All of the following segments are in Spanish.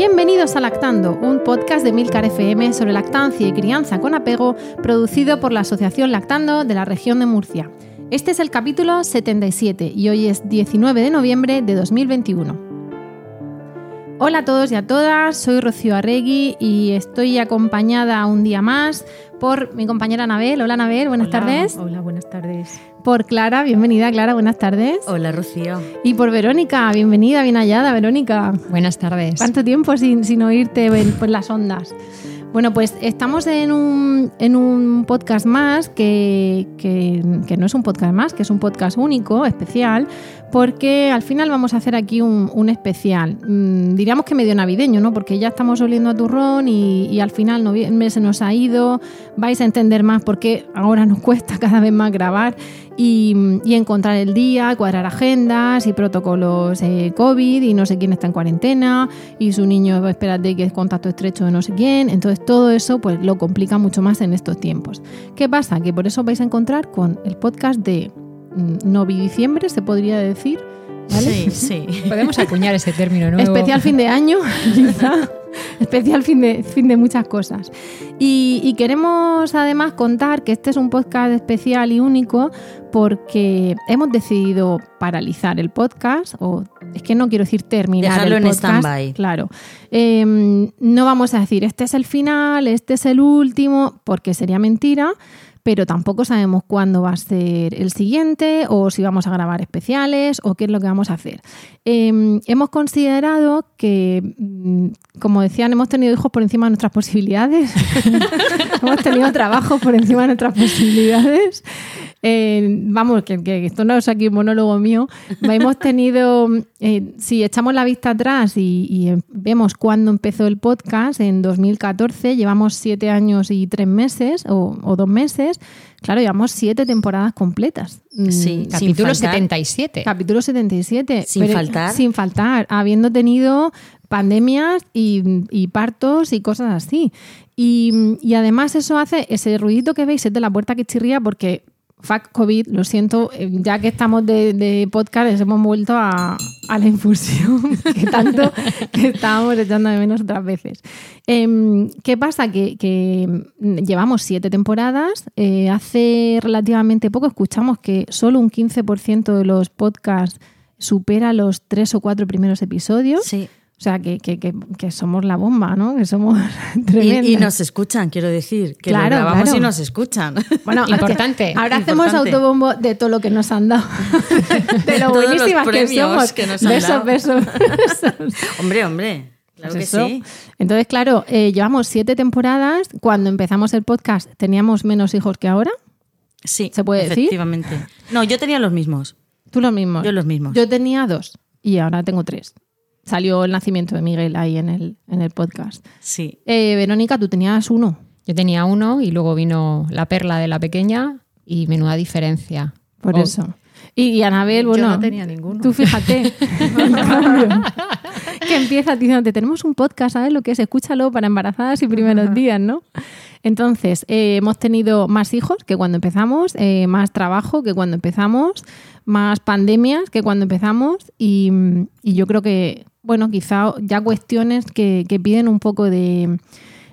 Bienvenidos a Lactando, un podcast de Milcar FM sobre lactancia y crianza con apego, producido por la Asociación Lactando de la región de Murcia. Este es el capítulo 77 y hoy es 19 de noviembre de 2021. Hola a todos y a todas, soy Rocío Arregui y estoy acompañada un día más por mi compañera Anabel. Hola Anabel, buenas Hola, tardes. Hola, buenas tardes. Por Clara, bienvenida Clara, buenas tardes. Hola, Rocío. Y por Verónica, bienvenida, bien hallada Verónica. Buenas tardes. ¿Cuánto tiempo sin, sin oírte por las ondas? Bueno, pues estamos en un, en un podcast más que, que- no es un podcast más, que es un podcast único, especial, porque al final vamos a hacer aquí un, un especial. Mm, diríamos que medio navideño, ¿no? Porque ya estamos oliendo a turrón y, y al final noviembre se nos ha ido. Vais a entender más por qué ahora nos cuesta cada vez más grabar y, y encontrar el día, cuadrar agendas y protocolos eh, COVID y no sé quién está en cuarentena y su niño, espérate que es contacto estrecho de no sé quién. Entonces todo eso pues lo complica mucho más en estos tiempos. ¿Qué pasa? Que por eso vais a encontrar con el podcast de mm, Novidiciembre, se podría decir. ¿vale? Sí, sí. Podemos acuñar ese término nuevo. Especial fin de año, quizá. Especial fin de, fin de muchas cosas. Y, y queremos además contar que este es un podcast especial y único porque hemos decidido paralizar el podcast, o es que no quiero decir terminar Dejarlo el en podcast. stand-by. Claro. Eh, no vamos a decir este es el final, este es el último, porque sería mentira pero tampoco sabemos cuándo va a ser el siguiente o si vamos a grabar especiales o qué es lo que vamos a hacer. Eh, hemos considerado que, mm, como decían, hemos tenido hijos por encima de nuestras posibilidades, hemos tenido trabajo por encima de nuestras posibilidades. Eh, vamos, que, que esto no es aquí un monólogo mío. Hemos tenido, eh, si echamos la vista atrás y, y, eh, vemos cuándo empezó el podcast, en 2014, llevamos siete años y tres meses o, o dos meses. Claro, llevamos siete temporadas completas. Mm, Sí, Capítulo sin faltar. 77. Capítulo 77. Sin faltar. Sin faltar, habiendo tenido pandemias y, y partos y cosas así. Y, y además eso hace ese ruidito que veis es de la puerta que chirría porque fuck COVID, lo siento, eh, ya que estamos de, podcast hemos vuelto a, la infusión que tanto estábamos echando de menos otras veces. Em, ¿Qué pasa? Que, que llevamos siete temporadas. eh, hace relativamente poco escuchamos que solo un 15% de los podcasts supera los tres o cuatro primeros episodios. Sí. O sea, que, que- que- que somos la bomba, ¿no? Que somos Y, tremendas. y nos escuchan, quiero decir, que Claro, lo grabamos claro. y nos escuchan. Bueno, Importante. Ahora hacemos autobombo de todo lo que nos han dado. De lo Todos los que premios somos. que nos han besos, dado. besos, besos. hombre, hombre, claro Pues que eso. sí. Entonces, claro, eh, llevamos siete temporadas. Cuando empezamos el podcast teníamos menos hijos que ahora. Sí, ¿Se puede decir? efectivamente. No, yo tenía los mismos. Tú los mismos. Yo los mismos. Yo tenía dos y ahora tengo tres. Salió el nacimiento de Miguel ahí en el, en el podcast. Sí. Eh, Verónica, tú tenías uno. Yo tenía uno y luego vino la perla de la pequeña y menuda diferencia. Por Oh, eso. Y, y Anabel, Yo bueno. no tenía ninguno. Tú fíjate. que empieza diciéndote, tenemos un podcast, ¿sabes lo que es? Escúchalo para embarazadas y primeros días, ¿no? Entonces, eh, hemos tenido más hijos que cuando empezamos, eh, más trabajo que cuando empezamos, más pandemias que cuando empezamos y, yo creo que, bueno, quizá ya cuestiones que, que piden un poco de,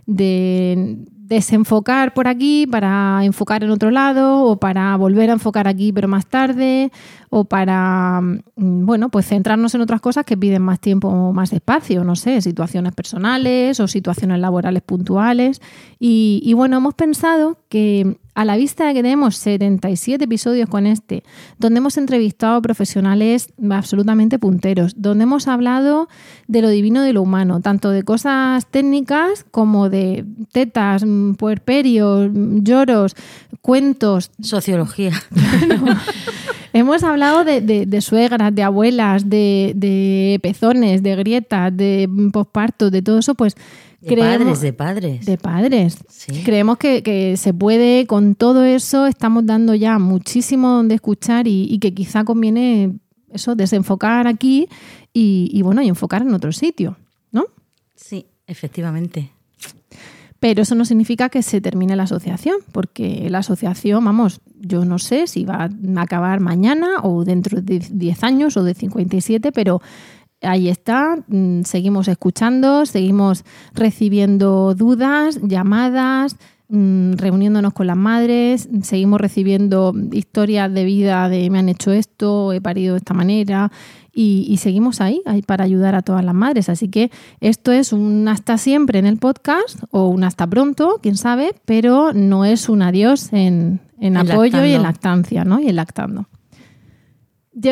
de desenfocar por aquí para enfocar en otro lado o para volver a enfocar aquí pero más tarde o para mm, bueno pues centrarnos en otras cosas que piden más tiempo o más espacio no sé situaciones personales o situaciones laborales puntuales. Y bueno hemos pensado que a la vista de que tenemos 77 episodios con este, donde hemos entrevistado profesionales absolutamente punteros, donde hemos hablado de lo divino de lo humano, tanto de cosas técnicas como de tetas, mm, puerperios, mm, lloros, cuentos, Sociología. Hemos hablado de, de- de suegras, de abuelas, de, de pezones, de grietas, de posparto, de todo eso, pues De padres, de padres. de padres. Sí. Creemos que, que se puede, con todo eso, estamos dando ya muchísimo donde escuchar y, y que quizá conviene eso, desenfocar aquí y, y, bueno, y enfocar en otro sitio, ¿no? Sí, efectivamente. Pero eso no significa que se termine la asociación, porque la asociación, vamos, yo no sé si va a acabar mañana o dentro de 10 años o de 57, pero ahí está, mm, seguimos escuchando, seguimos recibiendo dudas, llamadas, mm, reuniéndonos con las madres, seguimos recibiendo historias de vida de me han hecho esto, he parido de esta manera y, y seguimos ahí, ahí para ayudar a todas las madres. Así que esto es un hasta siempre en el podcast o un hasta pronto, quién sabe, pero no es un adiós en, apoyo y en lactancia, ¿no? Y en lactando.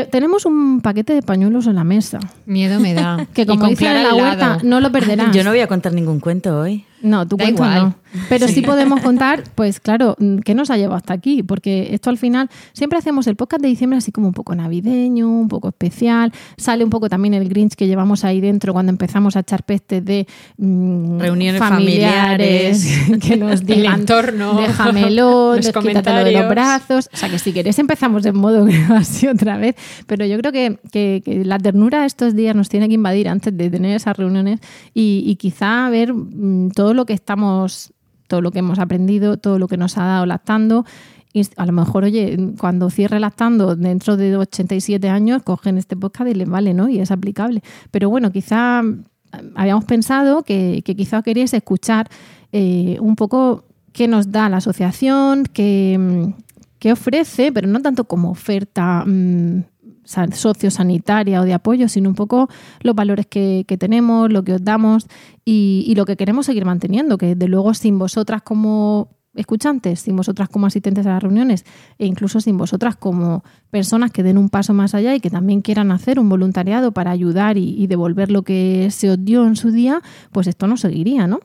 Tenemos un paquete de pañuelos en la mesa, Miedo me da. que Y como con dicen Clara en la al huerta, no lo perderás. Yo no voy a contar ningún cuento hoy. No, tu Da cuento igual. no. Pero sí. podemos contar, pues claro, mm, qué nos ha llevado hasta aquí, porque esto al final siempre hacemos el podcast de diciembre así como un poco navideño, un poco especial. Sale un poco también el Grinch que llevamos ahí dentro cuando empezamos a echar pestes de mm, Reuniones familiares, que nos El digan entorno, déjamelo, quítatelo de los brazos. O sea que si queréis empezamos en modo así otra vez. Pero yo creo que, que- que la ternura estos días nos tiene que invadir antes de tener esas reuniones y, y quizá ver mm, todo lo que estamos, todo lo que hemos aprendido, todo lo que nos ha dado lactando. Y a lo mejor, oye, cuando cierre lactando dentro de 87 años, cogen este podcast y les vale, ¿no? Y es aplicable. Pero bueno, quizá mm, habíamos pensado que, que quizá queríais escuchar eh, un poco qué nos da la asociación, qué, mm, qué ofrece, pero no tanto como oferta mm, sociosanitaria o de apoyo, sino un poco los valores que, tenemos, lo que os damos y, lo que queremos seguir manteniendo, que de luego sin vosotras como escuchantes, sin vosotras como asistentes a las reuniones e incluso sin vosotras como personas que den un paso más allá y que también quieran hacer un voluntariado para ayudar y, y devolver lo que se os dio en su día, pues esto no seguiría, ¿no?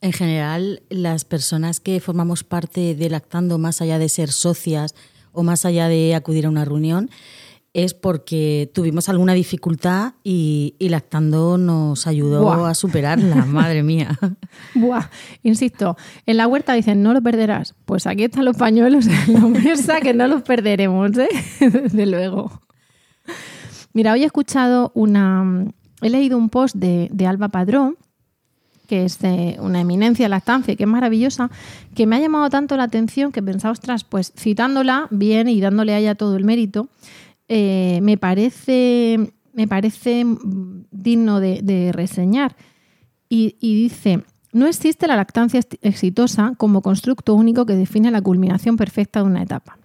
En general, las personas que formamos parte de Lactando, más allá de ser socias o más allá de acudir a una reunión, es porque tuvimos alguna dificultad y, y Lactando nos ayudó Buah. a superarla, madre mía. Buah, insisto, en la huerta dicen no lo perderás. Pues aquí están los pañuelos en la mesa que no los perderemos, ¿eh? Desde luego. Mira, hoy he escuchado una. He leído un post de, de Alba Padrón, que es eh, una eminencia de lactancia, que es maravillosa, que me ha llamado tanto la atención que pensaba, ostras, pues citándola bien y dándole a ella todo el mérito, eh, me parece, me parece digno de, de reseñar. Y, y dice, no existe la lactancia ex- exitosa como constructo único que define la culminación perfecta de una etapa.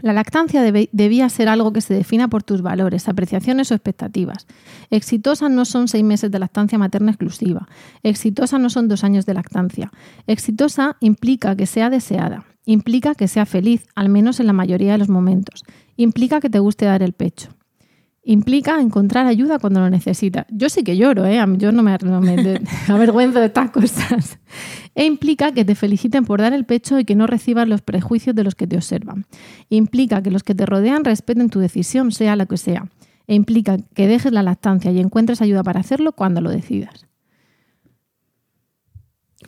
La lactancia debía ser algo que se defina por tus valores, apreciaciones o expectativas. Exitosas no son seis meses de lactancia materna exclusiva. Exitosa no son dos años de lactancia. Exitosa implica que sea deseada. Implica que sea feliz, al menos en la mayoría de los momentos. Implica que te guste dar el pecho. Implica encontrar ayuda cuando lo necesitas. Yo sí que lloro, ¿eh? Yo no me, no me de- avergüenzo de estas cosas. E implica que te feliciten por dar el pecho y que no recibas los prejuicios de los que te observan. Implica que los que te rodean respeten tu decisión, sea la que sea. E implica que dejes la lactancia y encuentres ayuda para hacerlo cuando lo decidas.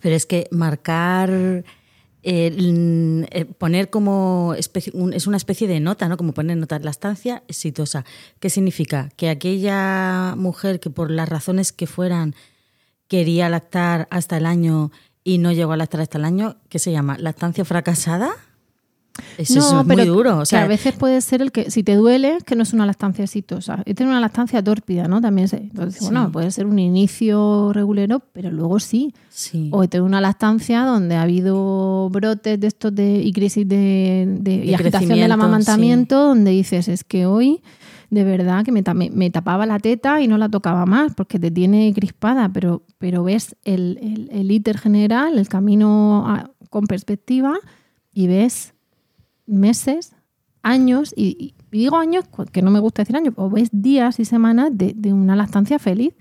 Pero es que marcar, eh, eh, poner como un- es una especie de nota, ¿no? Como poner nota, la estancia exitosa. ¿Qué significa? Que aquella mujer que por las razones que fueran quería lactar hasta el año y no llegó a lactar hasta el año, ¿qué se llama? ¿Lactancia fracasada? Eso es muy pero duro. O que sea, a veces puede ser el que, si te duele, que no es una lactancia exitosa. Y tiene una lactancia tórpida, ¿no? También entonces, Sí. bueno, puede ser un inicio regulero, pero luego sí. sí. O tener una lactancia donde ha habido brotes de estos de, y crisis de, de- y agitación del amamantamiento, donde dices, es que hoy de verdad que me, me- me tapaba la teta y no la tocaba más porque te tiene crispada, pero, pero ves el, el, el íter general, el camino a- con perspectiva y ves meses, años, y, y digo años, que no me gusta decir años, o ves días y semanas de, de una lactancia feliz.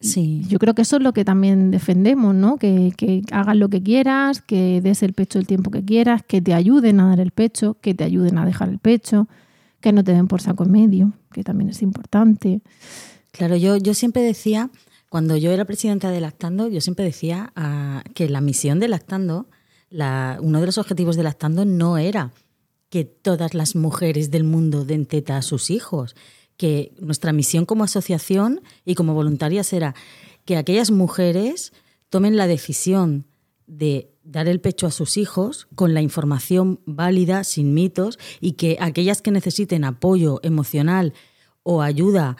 Sí. Yo creo que eso es lo que también defendemos, ¿no? Que, que hagas lo que quieras, que des el pecho el tiempo que quieras, que te ayuden a dar el pecho, que te ayuden a dejar el pecho, que no te den por saco en medio, que también es importante. Claro, yo, yo siempre decía, cuando yo era presidenta de Lactando, yo siempre decía ah, que la misión de Lactando, la, uno de los objetivos de Lactando no era que todas las mujeres del mundo den teta a sus hijos, que nuestra misión como asociación y como voluntarias era que aquellas mujeres tomen la decisión de dar el pecho a sus hijos con la información válida, sin mitos, y que aquellas que necesiten apoyo emocional o ayuda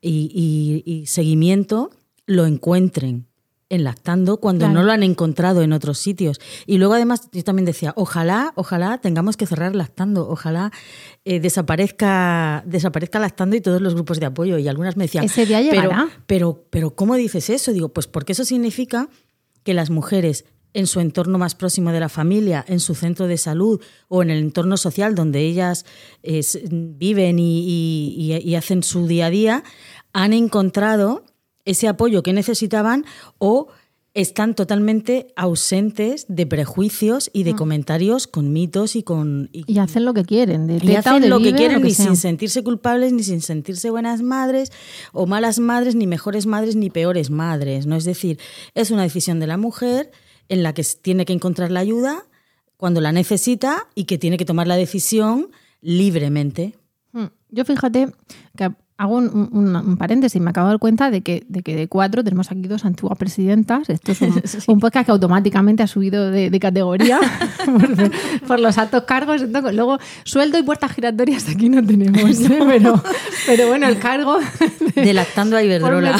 y, seguimiento lo encuentren en lactando cuando Claro. no lo han encontrado en otros sitios. Y luego además yo también decía, ojalá, ojalá tengamos que cerrar lactando, ojalá eh, desaparezca, desaparezca lactando y todos los grupos de apoyo. Y algunas me decían, Ese día pero, llegará. pero, pero ¿cómo dices eso? Digo, pues porque eso significa que las mujeres en su entorno más próximo de la familia, en su centro de salud o en el entorno social donde ellas eh, viven y, y- y- y hacen su día a día, han encontrado ese apoyo que necesitaban o están totalmente ausentes de prejuicios y de comentarios con mitos y con... y- Y hacen lo que quieren, de y hacen de lo que quieren lo ni sea. sin sentirse culpables, ni sin sentirse buenas madres o malas madres, ni mejores madres, ni peores madres. ¿no? Es decir, es una decisión de la mujer en la que tiene que encontrar la ayuda cuando la necesita y que tiene que tomar la decisión libremente. Mm. Yo fíjate que hago un, un- un paréntesis, me acabo de dar cuenta de que, de que de cuatro tenemos aquí dos antiguas presidentas. Esto es un, un podcast que automáticamente ha subido de, de categoría por, por los altos cargos. Entonces, luego, sueldo y puertas giratorias aquí no tenemos, ¿eh? pero, pero bueno, el cargo De lactando a Iberdrola.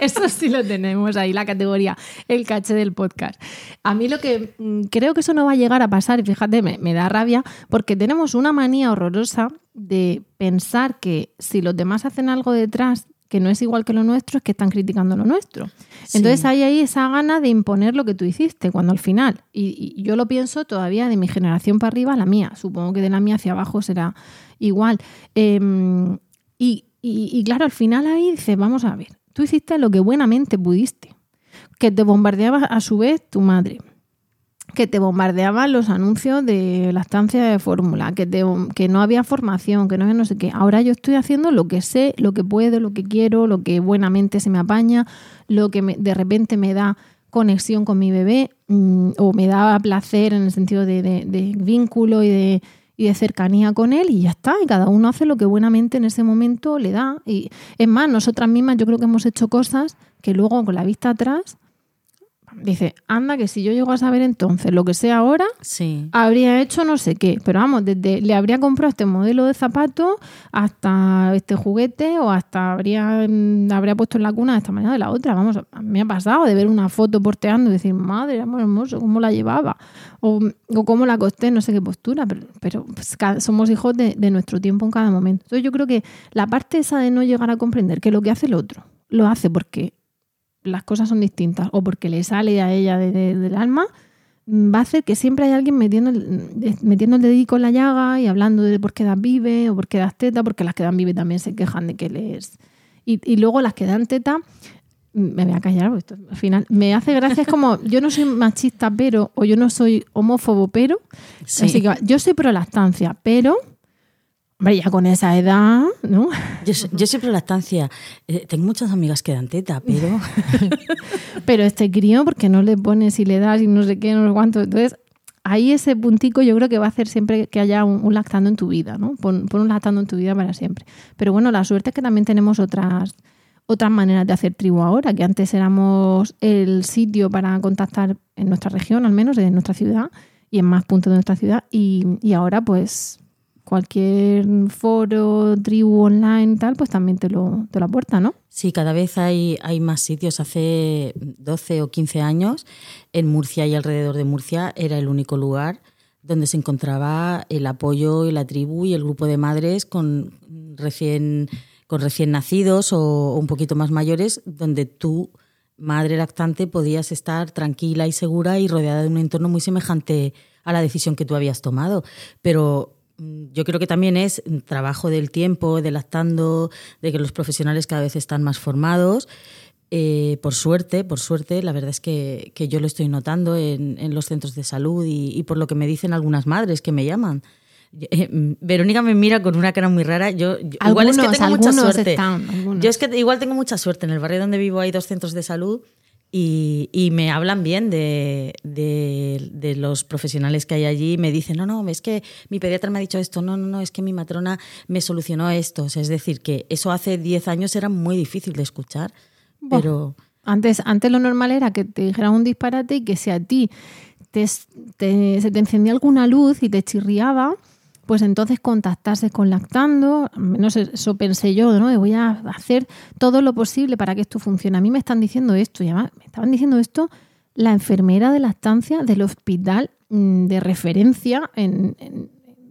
Eso sí lo tenemos ahí, la categoría, el caché del podcast. A mí lo que mm, creo que eso no va a llegar a pasar, y fíjate, me, me da rabia, porque tenemos una manía horrorosa de pensar que si los demás hacen algo detrás que no es igual que lo nuestro, es que están criticando lo nuestro. Entonces hay ahí esa gana de imponer lo que tú hiciste, cuando al final, y, y yo lo pienso todavía de mi generación para arriba a la mía, supongo que de la mía hacia abajo será igual. Em, y, y- y claro, al final ahí dices, vamos a ver, tú hiciste lo que buenamente pudiste, que te bombardeaba a su vez tu madre, que te bombardeaban los anuncios de lactancia de fórmula, que, te- que no había formación, que no había no sé qué. Ahora yo estoy haciendo lo que sé, lo que puedo, lo que quiero, lo que buenamente se me apaña, lo que me- de repente me da conexión con mi bebé mm, o me da placer en el sentido de, vínculo y de, y de cercanía con él y ya está. Y cada uno hace lo que buenamente en ese momento le da. Y es más, nosotras mismas yo creo que hemos hecho cosas que luego con la vista atrás dice, anda que si yo llego a saber entonces lo que sé ahora, Sí. habría hecho no sé qué, pero vamos, desde le habría comprado este modelo de zapato hasta este juguete o hasta habría, mm, habría puesto en la cuna de esta manera o de la otra. Vamos, a mí me ha pasado de ver una foto porteando y decir, madre, amor hermoso, cómo la llevaba o, o cómo la acosté, no sé qué postura, pero, pero pues, cada- somos hijos de, de nuestro tiempo en cada momento. Entonces yo creo que la parte esa de no llegar a comprender que lo que hace el otro lo hace porque las cosas son distintas o porque le sale a ella de- de- del alma, mm, va a hacer que siempre hay alguien metiendo el, metiendo el dedico en la llaga y hablando de por qué das vive o por qué das teta, porque las que dan vive también se quejan de que les... Y, y luego las que dan teta, mm, me voy a callar, porque esto al final me hace gracia, es como, yo no soy machista, pero, o yo no soy homófobo, pero, Sí. así que yo soy pro lactancia, pero, hombre, ya con esa edad, ¿no? Yo, siempre lactancia. eh, tengo muchas amigas que dan teta, pero Pero este crío, porque no le pones y le das y no sé qué, no sé cuánto. Entonces, ahí ese puntico yo creo que va a hacer siempre que haya un, un lactando en tu vida, ¿no? Pon, pon un lactando en tu vida para siempre. Pero bueno, la suerte es que también tenemos otras, otras maneras de hacer tribu ahora, que antes éramos el sitio para contactar en nuestra región, al menos en nuestra ciudad, y en más puntos de nuestra ciudad. Y, y ahora, pues, cualquier foro, tribu online, tal, pues también te lo, te lo aporta, ¿no? sí, cada vez hay, hay más sitios. Hace 12 o 15 años, en Murcia y alrededor de Murcia, era el único lugar donde se encontraba el apoyo y la tribu y el grupo de madres con recién, con recién nacidos o, o un poquito más mayores, donde tú madre lactante podías estar tranquila y segura y rodeada de un entorno muy semejante a la decisión que tú habías tomado. Pero yo creo que también es trabajo del tiempo, de lactando, de que los profesionales cada vez están más formados. Eh, por suerte, por suerte, la verdad es que, que yo lo estoy notando en, en los centros de salud y, y por lo que me dicen algunas madres que me llaman. Eh, mm, Verónica me mira con una cara muy rara. Yo, yo- igual es que Algunos, tengo mucha algunos suerte. están, algunos. Yo es que igual tengo mucha suerte. En el barrio donde vivo hay dos centros de salud y, y me hablan bien de, de- de los profesionales que hay allí. Me dicen, no, no, es que mi pediatra me ha dicho esto, no, no, no, es que mi matrona me solucionó esto. O sea, es decir, que eso hace 10 años era muy difícil de escuchar, Buah. pero... Antes, antes lo normal era que te dijeran un disparate y que si a ti te, te- se te encendía alguna luz y te chirriaba, pues entonces contactases con Lactando, menos eso pensé yo, ¿no? Voy a hacer todo lo posible para que esto funcione. A mí me están diciendo esto, y además me estaban diciendo esto la enfermera de lactancia del hospital mm, de referencia en,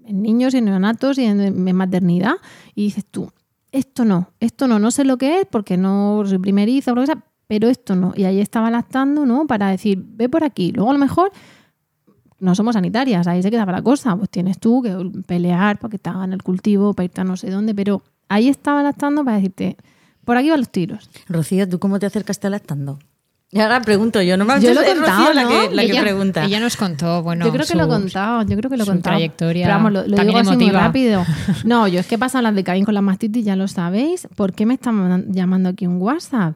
niños y en neonatos y en, en maternidad, y dices tú, esto no, esto no, no sé lo que es porque no soy primeriza o lo que sea, pero esto no. Y ahí estaba lactando, ¿no? Para decir, ve por aquí. Luego a lo mejor no somos sanitarias, ahí se quedaba la cosa. Pues tienes tú que pelear para que te hagan el cultivo, para irte a no sé dónde, pero ahí estaba lactando para decirte, por aquí van los tiros. Rocío, ¿tú cómo te acercaste a lactando? Y ahora pregunto yo, normalmente Yo lo he es Rocío contado, la ¿no? que, la que ella, pregunta. ella nos contó, bueno, yo creo que su- lo he contado, yo creo que lo he su contado. trayectoria Pero vamos, lo, lo digo así muy rápido. No, yo es que pasan las de Caín con la mastitis, ya lo sabéis. ¿Por qué me están llamando aquí un WhatsApp?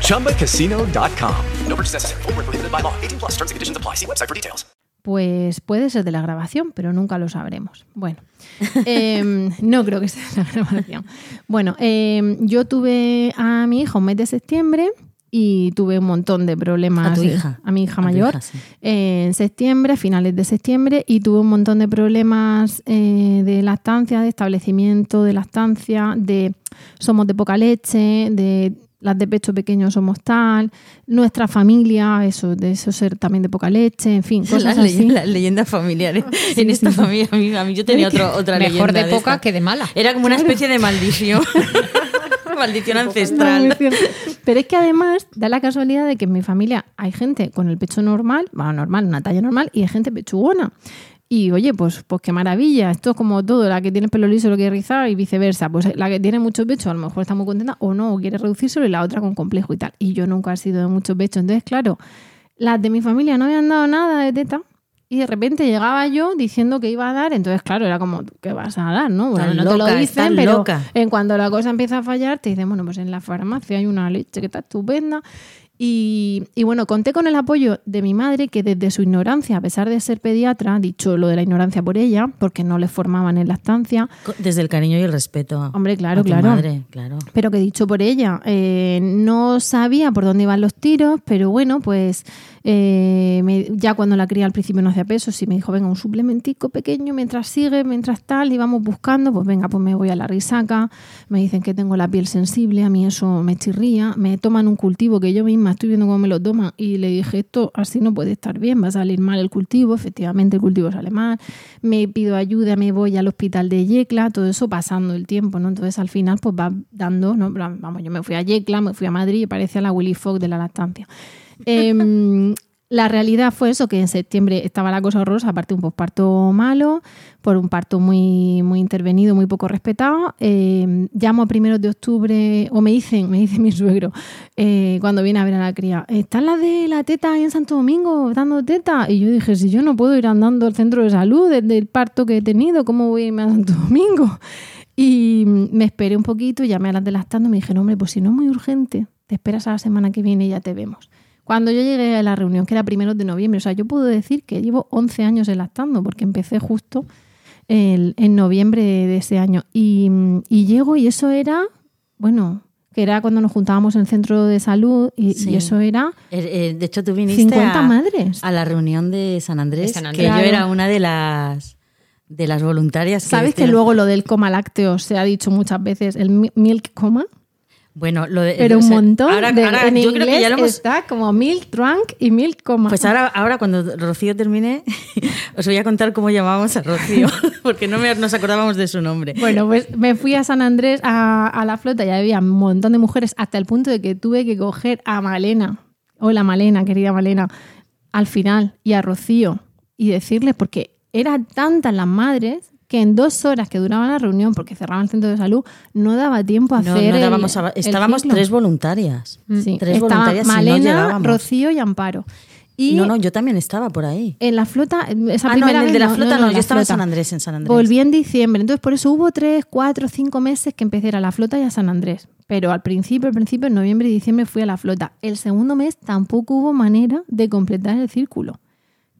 ChumbaCasino.com. No purchase necessary. Void were prohibited by law. 18 plus. Terms and conditions apply. See website for details. Pues puede ser de la grabación, pero nunca lo sabremos. Bueno, em, no creo que sea de la grabación. Bueno, em, yo tuve a mi hija un mes de septiembre y tuve un montón de problemas. ¿A tu eh, hija? A mi hija A tu mayor. hija, sí. En septiembre, a finales de septiembre, y tuve un montón de problemas eh, de lactancia, de establecimiento de lactancia, de somos de poca leche, de las de pecho pequeño somos tal, nuestra familia, eso, de eso ser también de poca leche, en fin, cosas las, así. las leyendas familiares. en esta familia, a mí, a mí yo tenía otro, otra Mejor leyenda de poca que de mala. Era como una especie de maldición. maldición ancestral. Pero es que además da la casualidad de que en mi familia hay gente con el pecho normal, bueno, normal, una talla normal, y hay gente pechugona. Y oye, pues, pues qué maravilla. Esto es como todo, la que tiene pelo liso lo quiere rizar y viceversa. Pues la que tiene mucho pecho a lo mejor está muy contenta o no, o quiere reducírselo y la otra con complejo y tal. Y yo nunca he sido de mucho pecho. Entonces, claro, las de mi familia no habían dado nada de teta. Y de repente llegaba yo diciendo que iba a dar, entonces claro, era como, ¿qué vas a dar? No, bueno, no te lo dicen, pero loca. en cuanto la cosa empieza a fallar, te dicen, bueno, pues en la farmacia hay una leche que está estupenda. Y, y bueno, conté con el apoyo de mi madre, que desde su ignorancia, a pesar de ser pediatra, dicho lo de la ignorancia por ella, porque no le formaban en lactancia, Desde el cariño y el respeto. Hombre, claro, a tu claro. madre, claro. pero que dicho por ella, eh, no sabía por dónde iban los tiros, pero bueno, pues eh, ya cuando la cría al principio no hacía peso, sí me dijo, venga, un suplementico pequeño mientras sigue, mientras tal, y vamos buscando, pues venga, pues me voy a la risaca, me dicen que tengo la piel sensible, a mí eso me chirría, me toman un cultivo que yo misma estoy viendo cómo me lo toman, y le dije, esto así no puede estar bien, va a salir mal el cultivo, efectivamente el cultivo sale mal, me pido ayuda, me voy al hospital de Yecla, todo eso pasando el tiempo, ¿no? Entonces al final pues va dando, ¿no? Vamos, yo me fui a Yecla, me fui a Madrid y parecía la Willy Fogg de la lactancia. Em, La realidad fue eso, que en septiembre estaba la cosa horrorosa, aparte un posparto malo, por un parto muy, muy intervenido, muy poco respetado. Eh, llamo a primeros de octubre, o me dicen, me dice mi suegro, eh, cuando viene a ver a la cría, ¿están las de la teta en Santo Domingo dando teta? Y yo dije, si yo no puedo ir andando al centro de salud desde el parto que he tenido, ¿cómo voy a irme a Santo Domingo? Y me esperé un poquito, llamé a las de lactando y me dije, no, hombre, pues si no es muy urgente, te esperas a la semana que viene y ya te vemos. Cuando yo llegué a la reunión, que era primero de noviembre, o sea, yo puedo decir que llevo 11 años lactando, porque empecé justo el- en noviembre de, ese año. Y, y llego y eso era, bueno, que era cuando nos juntábamos en el centro de salud y, Sí. y eso era Eh, eh, de hecho, tú viniste 50 a, madres. a la reunión de San Andrés, De San que yo era una de las de las voluntarias. ¿Sabes que luego lo del coma lácteo se ha dicho muchas veces, el mi- milk coma? Bueno, lo de, Pero o un sea, montón. Ahora, de- ahora en yo creo inglés que ya lo hemos. está como milk drunk y milk coma. Pues ahora, ahora cuando Rocío termine, os voy a contar cómo llamábamos a Rocío, porque no me- nos acordábamos de su nombre. Bueno, pues me fui a San Andrés a, a la flota y había un montón de mujeres hasta el punto de que tuve que coger a Malena, hola Malena, querida Malena, al final y a Rocío y decirles, porque eran tantas las madres que en dos horas que duraba la reunión, porque cerraban el centro de salud, no daba tiempo a No, hacer no el- a- estábamos tres voluntarias. Sí, tres voluntarias y no Malena. Rocío y Amparo. Y no, no, yo también estaba por ahí. en la flota, esa Ah, no, primera en el de la flota no, yo estaba en. San Andrés, en San Andrés. Volví en diciembre, entonces por eso hubo tres, cuatro, cinco meses que empecé a ir a la flota y a San Andrés. Pero al principio, al principio, en noviembre y diciembre fui a la flota. El segundo mes tampoco hubo manera de completar el círculo.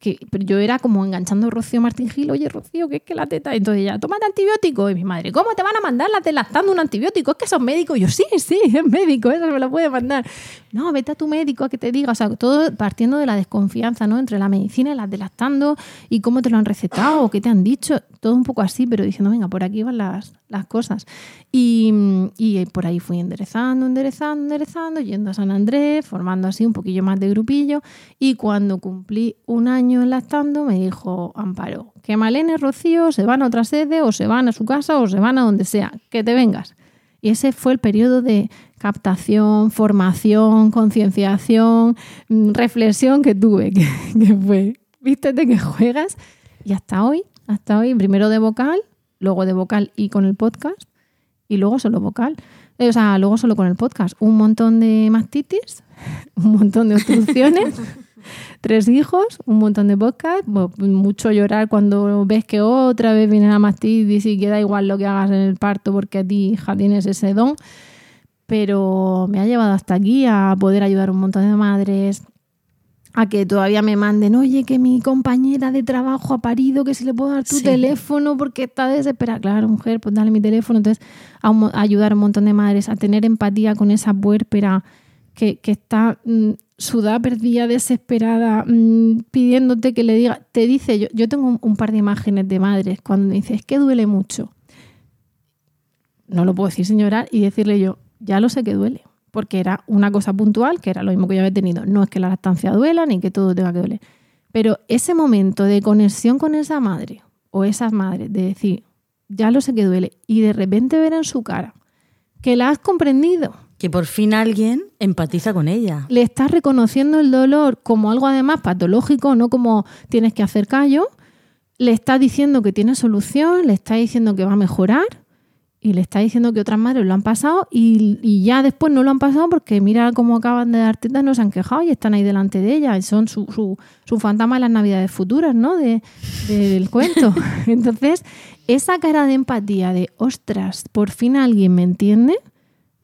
Que, yo era como enganchando a Rocío Martín Gil, oye Rocío, que es que la teta. Entonces ya, tómate antibiótico. Y mi madre, ¿cómo te van a mandar la lactando un antibiótico? Es que son médicos. Y yo, sí, sí, es médico, eso me lo puede mandar. No, vete a tu médico a que te diga. O sea, todo partiendo de la desconfianza, ¿no? Entre la medicina y las de lactando y cómo te lo han recetado o qué te han dicho. Todo un poco así, pero diciendo, venga, por aquí van las, las cosas. Y, y por ahí fui enderezando, enderezando, enderezando, yendo a San Andrés, formando así un poquillo más de grupillo. Y cuando cumplí un año lactando, me dijo Amparo, que Malena y Rocío se van a otra sede o se van a su casa o se van a donde sea, que te vengas. Y ese fue el periodo de captación, formación, concienciación, mm, reflexión que tuve, que, que fue, vístete que juegas. Y hasta hoy, hasta hoy, primero de vocal, luego de vocal y con el podcast, y luego solo vocal. Eh, O sea, luego solo con el podcast. Un montón de mastitis, un montón de obstrucciones, tres hijos, un montón de podcast, mucho llorar cuando ves que otra vez viene la mastitis y que da igual lo que hagas en el parto porque a ti, hija, tienes ese don. Pero me ha llevado hasta aquí a poder ayudar a un montón de madres, a que todavía me manden, oye, que mi compañera de trabajo ha parido, que si le puedo dar tu Sí. teléfono porque está desesperada. Claro, mujer, pues dale mi teléfono. Entonces, a, un a ayudar a un montón de madres a tener empatía con esa puérpera que, está mm, sudada, perdida, desesperada, mm, pidiéndote que le diga. Te dice, yo, yo tengo un, un par de imágenes de madres cuando me dice, es que duele mucho. No lo puedo decir sin llorar y decirle yo, ya lo sé que duele porque era una cosa puntual, que era lo mismo que yo había tenido. No es que la lactancia duela ni que todo tenga que doler. Pero ese momento de conexión con esa madre o esas madres, de decir, ya lo sé que duele, y de repente ver en su cara que la has comprendido, Que por fin alguien empatiza con ella. le estás reconociendo el dolor como algo además patológico, no como tienes que hacer callo, le estás diciendo que tiene solución, le estás diciendo que va a mejorar y le estás diciendo que otras madres lo han pasado y, y ya después no lo han pasado porque mira cómo acaban de dar tetas, no se han quejado y están ahí delante de ella y son su, su, su fantasma de las navidades futuras, ¿no? De, de- del cuento. Entonces, esa cara de empatía de, ostras, por fin alguien me entiende,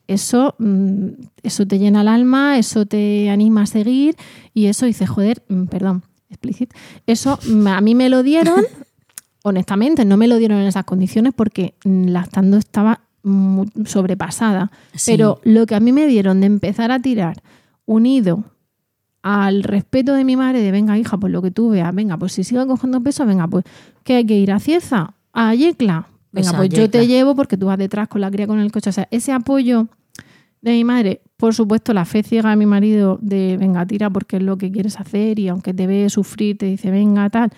eso, mm, eso te llena el alma, eso te anima a seguir y eso dice, joder, mm, perdón, explícit, eso mm, a mí me lo dieron, honestamente, no me lo dieron en esas condiciones porque lactando estaba sobrepasada, Sí. pero lo que a mí me dieron de empezar a tirar unido al respeto de mi madre de venga hija, pues lo que tú veas, venga, pues si sigo cogiendo peso, venga, pues que hay que ir a Cieza, a Yecla, venga, Pues pues yo te llevo porque tú vas detrás con la cría con el coche, o sea, ese apoyo de mi madre, por supuesto la fe ciega de mi marido de venga, tira porque es lo que quieres hacer y aunque te ve sufrir te dice venga, tal,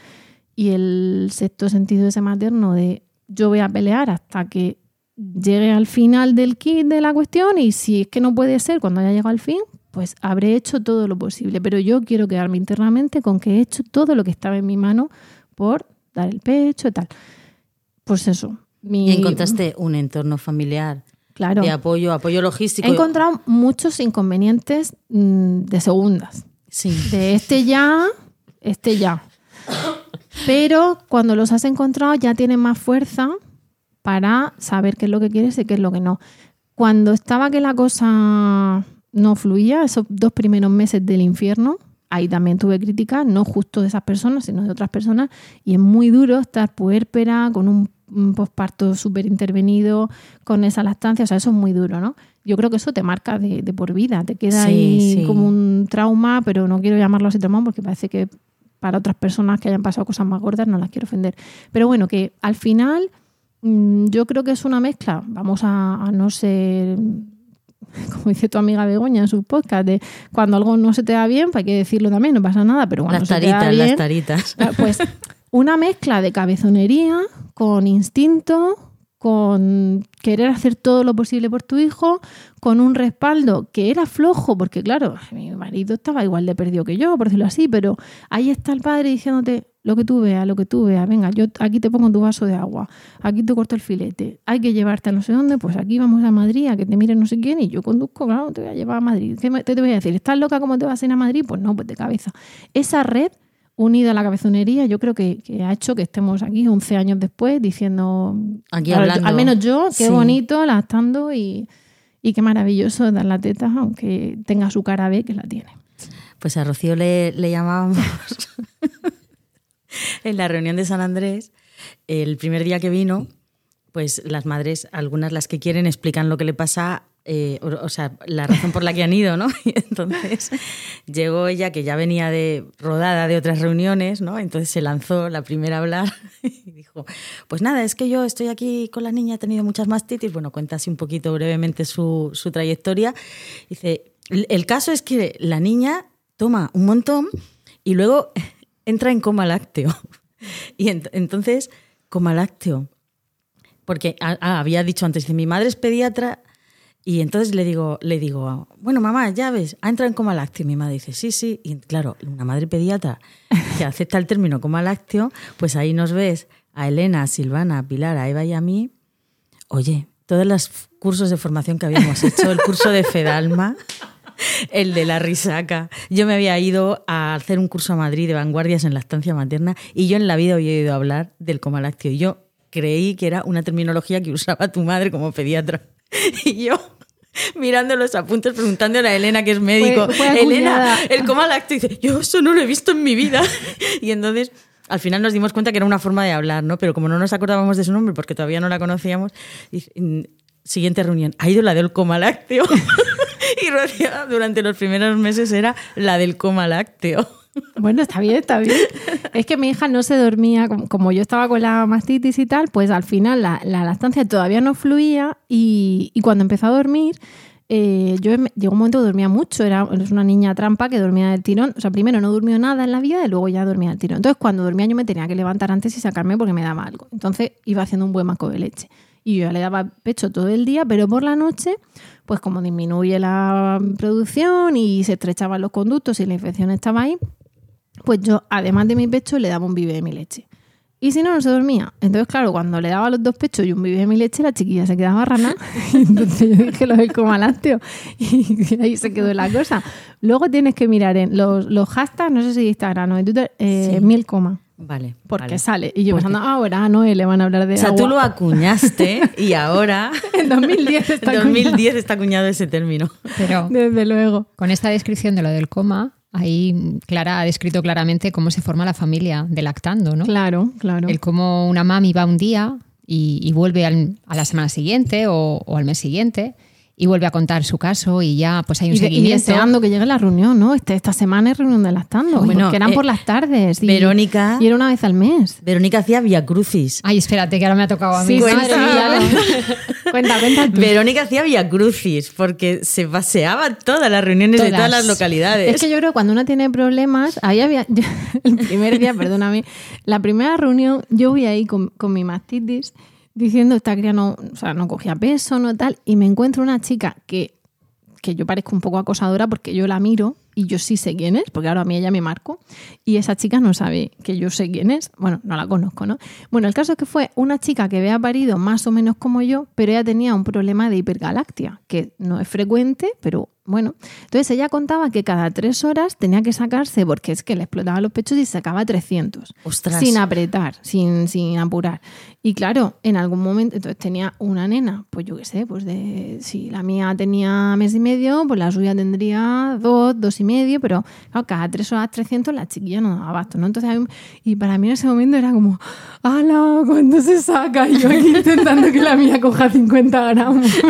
y el sexto sentido ese materno de yo voy a pelear hasta que llegue al final del kit de la cuestión y si es que no puede ser cuando haya llegado al fin, pues habré hecho todo lo posible. Pero yo quiero quedarme internamente con que he hecho todo lo que estaba en mi mano por dar el pecho y tal. Pues eso. Mi, Y encontraste un entorno familiar claro. de apoyo, apoyo logístico. He encontrado muchos inconvenientes mm, de segundas. Sí. De este ya, este ya. Pero cuando los has encontrado ya tienes más fuerza para saber qué es lo que quieres y qué es lo que no. Cuando estaba que la cosa no fluía, esos dos primeros meses del infierno, ahí también tuve críticas, no justo de esas personas, sino de otras personas, y es muy duro estar puérpera, con un posparto súper intervenido, con esa lactancia, o sea, eso es muy duro, ¿no? Yo creo que eso te marca de, de por vida, te queda Sí, ahí sí. como un trauma, pero no quiero llamarlo así trauma porque parece que para otras personas que hayan pasado cosas más gordas no las quiero ofender. Pero bueno, que al final mm, yo creo que es una mezcla, vamos a, a no ser como dice tu amiga Begoña en su podcast, de cuando algo no se te da bien, pues hay que decirlo también, no pasa nada, pero cuando Las se te da taritas, bien, las taritas. Pues una mezcla de cabezonería con instinto, con querer hacer todo lo posible por tu hijo, con un respaldo que era flojo, porque claro, mi marido estaba igual de perdido que yo, por decirlo así, pero ahí está el padre diciéndote lo que tú veas, lo que tú veas, venga, yo aquí te pongo tu vaso de agua, aquí te corto el filete, hay que llevarte a no sé dónde, pues aquí vamos a Madrid a que te mire no sé quién y yo conduzco, claro, te voy a llevar a Madrid. ¿Qué te, voy a decir? ¿Estás loca cómo te vas a ir a Madrid? Pues no, pues de cabeza. Esa red unida a la cabezonería, yo creo que, que ha hecho que estemos aquí 11 años después diciendo, Aquí al, hablando. al menos yo, qué Sí. bonito, lactando y, y qué maravilloso dar la teta, aunque tenga su cara B, que la tiene. Pues a Rocío le, le llamábamos en la reunión de San Andrés, el primer día que vino, pues las madres, algunas las que quieren, explican lo que le pasa, eh, o, sea, la razón por la que han ido, ¿no? Y entonces llegó ella, que ya venía de rodada de otras reuniones, ¿no? Entonces se lanzó la primera a hablar y dijo, pues nada, es que yo estoy aquí con la niña, he tenido muchas mastitis, bueno, cuenta un poquito brevemente su, su trayectoria. Dice, el caso es que la niña toma un montón y luego entra en coma lácteo. Y ent- entonces, coma lácteo. Porque ah, ah, había dicho antes, dice, mi madre es pediatra y entonces le digo, le digo, bueno, mamá, ya ves, ha entrado en coma lácteo. Mi madre dice, sí, sí. Y claro, una madre pediatra que acepta el término coma lácteo, pues ahí nos ves a Elena, a Silvana, a Pilar, a Eva y a mí. Oye, todos los cursos de formación que habíamos hecho, el curso de Fedalma, el de la risaca. Yo me había ido a hacer un curso a Madrid de vanguardias en lactancia materna y yo en la vida había a hablar del coma lácteo. Y yo creí que era una terminología que usaba tu madre como pediatra. Y yo mirando los apuntes preguntándole a Elena que es médico, Fue- fue Elena, el coma lácteo y dice, yo eso no lo he visto en mi vida. Y entonces al final nos dimos cuenta que era una forma de hablar, ¿no? Pero como no nos acordábamos de su nombre porque todavía no la conocíamos, mm, siguiente reunión, ha ido la del coma lácteo. y durante los primeros meses era la del coma lácteo. Bueno, está bien, está bien. Es que mi hija no se dormía, como, yo estaba con la mastitis y tal, pues al final la, la lactancia todavía no fluía y, cuando empezó a dormir, eh, yo em- llegó un momento que dormía mucho, era una niña trampa que dormía del tirón, o sea, primero no durmió nada en la vida y luego ya dormía del tirón. Entonces cuando dormía yo me tenía que levantar antes y sacarme porque me daba algo. Entonces iba haciendo un buen maco de leche. Y yo ya le daba pecho todo el día, pero por la noche, pues como disminuye la producción y se estrechaban los conductos y la infección estaba ahí, pues yo, además de mi pecho, le daba un bibe de mi leche. Y si no, no se dormía. Entonces, claro, cuando le daba los dos pechos y un bibe de mi leche, la chiquilla se quedaba rana. Y entonces yo dije lo del coma lácteo. Y ahí se quedó la cosa. Luego tienes que mirar en los, los hashtags, no sé si Instagram o de Twitter, eh, Sí. mil coma. Vale. Porque vale. sale. Y yo Porque- pensando, ah, ahora a Noé le van a hablar de O sea, tú lo acuñaste y ahora... En 2010 está En 2010 está acuñado ese término. Pero Desde luego. con esta descripción de lo del coma, ahí Clara ha descrito claramente cómo se forma la familia de lactando, ¿no? Claro, claro. El cómo una mami va un día y, y vuelve al- a la semana siguiente o, o al mes siguiente y vuelve a contar su caso y ya pues hay un Y, y seguimiento. deseando que llegue la reunión, ¿no? Este, esta semana es reunión de lactando. Bueno, porque eran eh, por las tardes. Y, Verónica- Y era una vez al mes. Verónica hacía Via Crucis. Ay, espérate, que ahora me ha tocado a mí. Sí, Cuenta. cuenta, cuenta tú. Verónica hacía Via Crucis porque se paseaba todas las reuniones de Todas. todas las localidades. Es que yo creo que cuando uno tiene problemas, ahí había, yo- el primer día, perdóname, la primera reunión, yo voy ahí con, con mi mastitis diciendo esta cría no, o sea, no cogía peso, no tal, y me encuentro una chica que que yo parezco un poco acosadora porque yo la miro y yo sí sé quién es, porque ahora a mí ella me marco, y esa chica no sabe que yo sé quién es, bueno, no la conozco, ¿no? Bueno, el caso es que fue una chica que había parido más o menos como yo, pero ella tenía un problema de hipergalactia, que no es frecuente, pero bueno, entonces ella contaba que cada tres horas tenía que sacarse, porque es que le explotaba los pechos y sacaba 300. Ostras. Sin apretar, sin, sin apurar. Y claro, en algún momento, entonces tenía una nena, pues yo qué sé, pues de si la mía tenía mes y medio, pues la suya tendría dos, dos y medio, pero claro, cada tres horas 300 la chiquilla no daba abasto, ¿no? Entonces, y para mí en ese momento era como, ¡Hala! ¿Cuándo se saca? Y yo aquí intentando que la mía coja 50 gramos.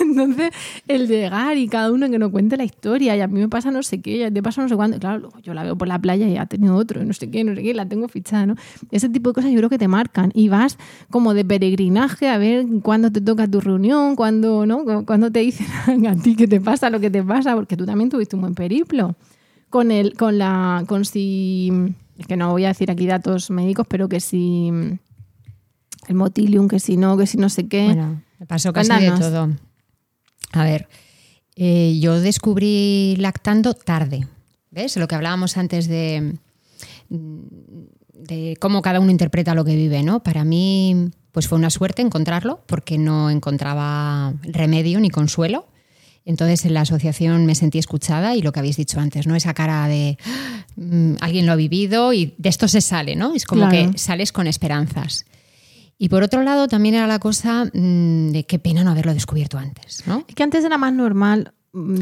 Entonces, el llegar y cada uno que nos cuente la historia, y a mí me pasa no sé qué, y a ti te pasa no sé cuándo. Claro, luego yo la veo por la playa y ha tenido otro, y no sé qué, no sé qué, la tengo fichada, ¿no? Ese tipo de cosas yo creo que te marcan. Y vas como de peregrinaje a ver cuándo te toca tu reunión, cuándo, ¿no? Cu- Cuándo te dicen a ti qué te pasa, lo que te pasa, porque tú también tuviste un buen periplo. Con el, con la, con si, es que no voy a decir aquí datos médicos, pero que si el motilium, que si no, que si no sé qué. Bueno, me pasó casi Cuéntanos. de todo. A ver, eh, yo descubrí lactando tarde. ¿Ves? Lo que hablábamos antes de, de cómo cada uno interpreta lo que vive, ¿no? Para mí, pues fue una suerte encontrarlo, porque no encontraba remedio ni consuelo. Entonces en la asociación me sentí escuchada y lo que habéis dicho antes, ¿no? Esa cara de "Mm, alguien lo ha vivido y de esto se sale, ¿no? Es como Claro. que sales con esperanzas. Y por otro lado, también era la cosa mm, de qué pena no haberlo descubierto antes, ¿no? Es que antes era más normal. mm,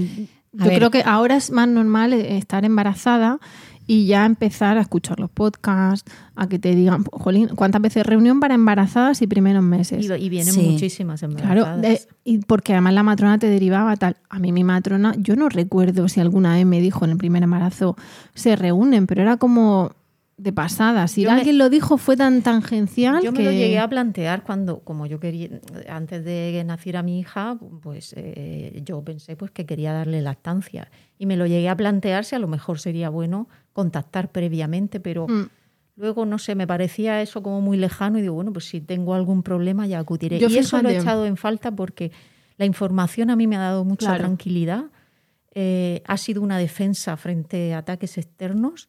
Yo creo que ahora es más normal eh, estar embarazada y ya empezar a escuchar los podcasts, a que te digan, jolín, ¿cuántas veces reunión para embarazadas y primeros meses? Y, y vienen Sí. muchísimas Claro, embarazadas. de- y porque además la matrona te derivaba tal. A mí mi matrona, yo no recuerdo si alguna vez me dijo en el primer embarazo, se reúnen, pero era como de pasada. Si Yo me- alguien lo dijo fue tan tangencial Yo que... me lo llegué a plantear cuando, como yo quería, antes de que naciera mi hija, pues eh, yo pensé pues que quería darle lactancia. Y me lo llegué a plantear si a lo mejor sería bueno contactar previamente, pero Mm. luego, no sé, me parecía eso como muy lejano y digo, bueno, pues si tengo algún problema ya acudiré. Yo y eso lo he echado en falta porque la información a mí me ha dado mucha Claro. tranquilidad. Eh, ha sido una defensa frente a ataques externos.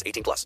18 plus.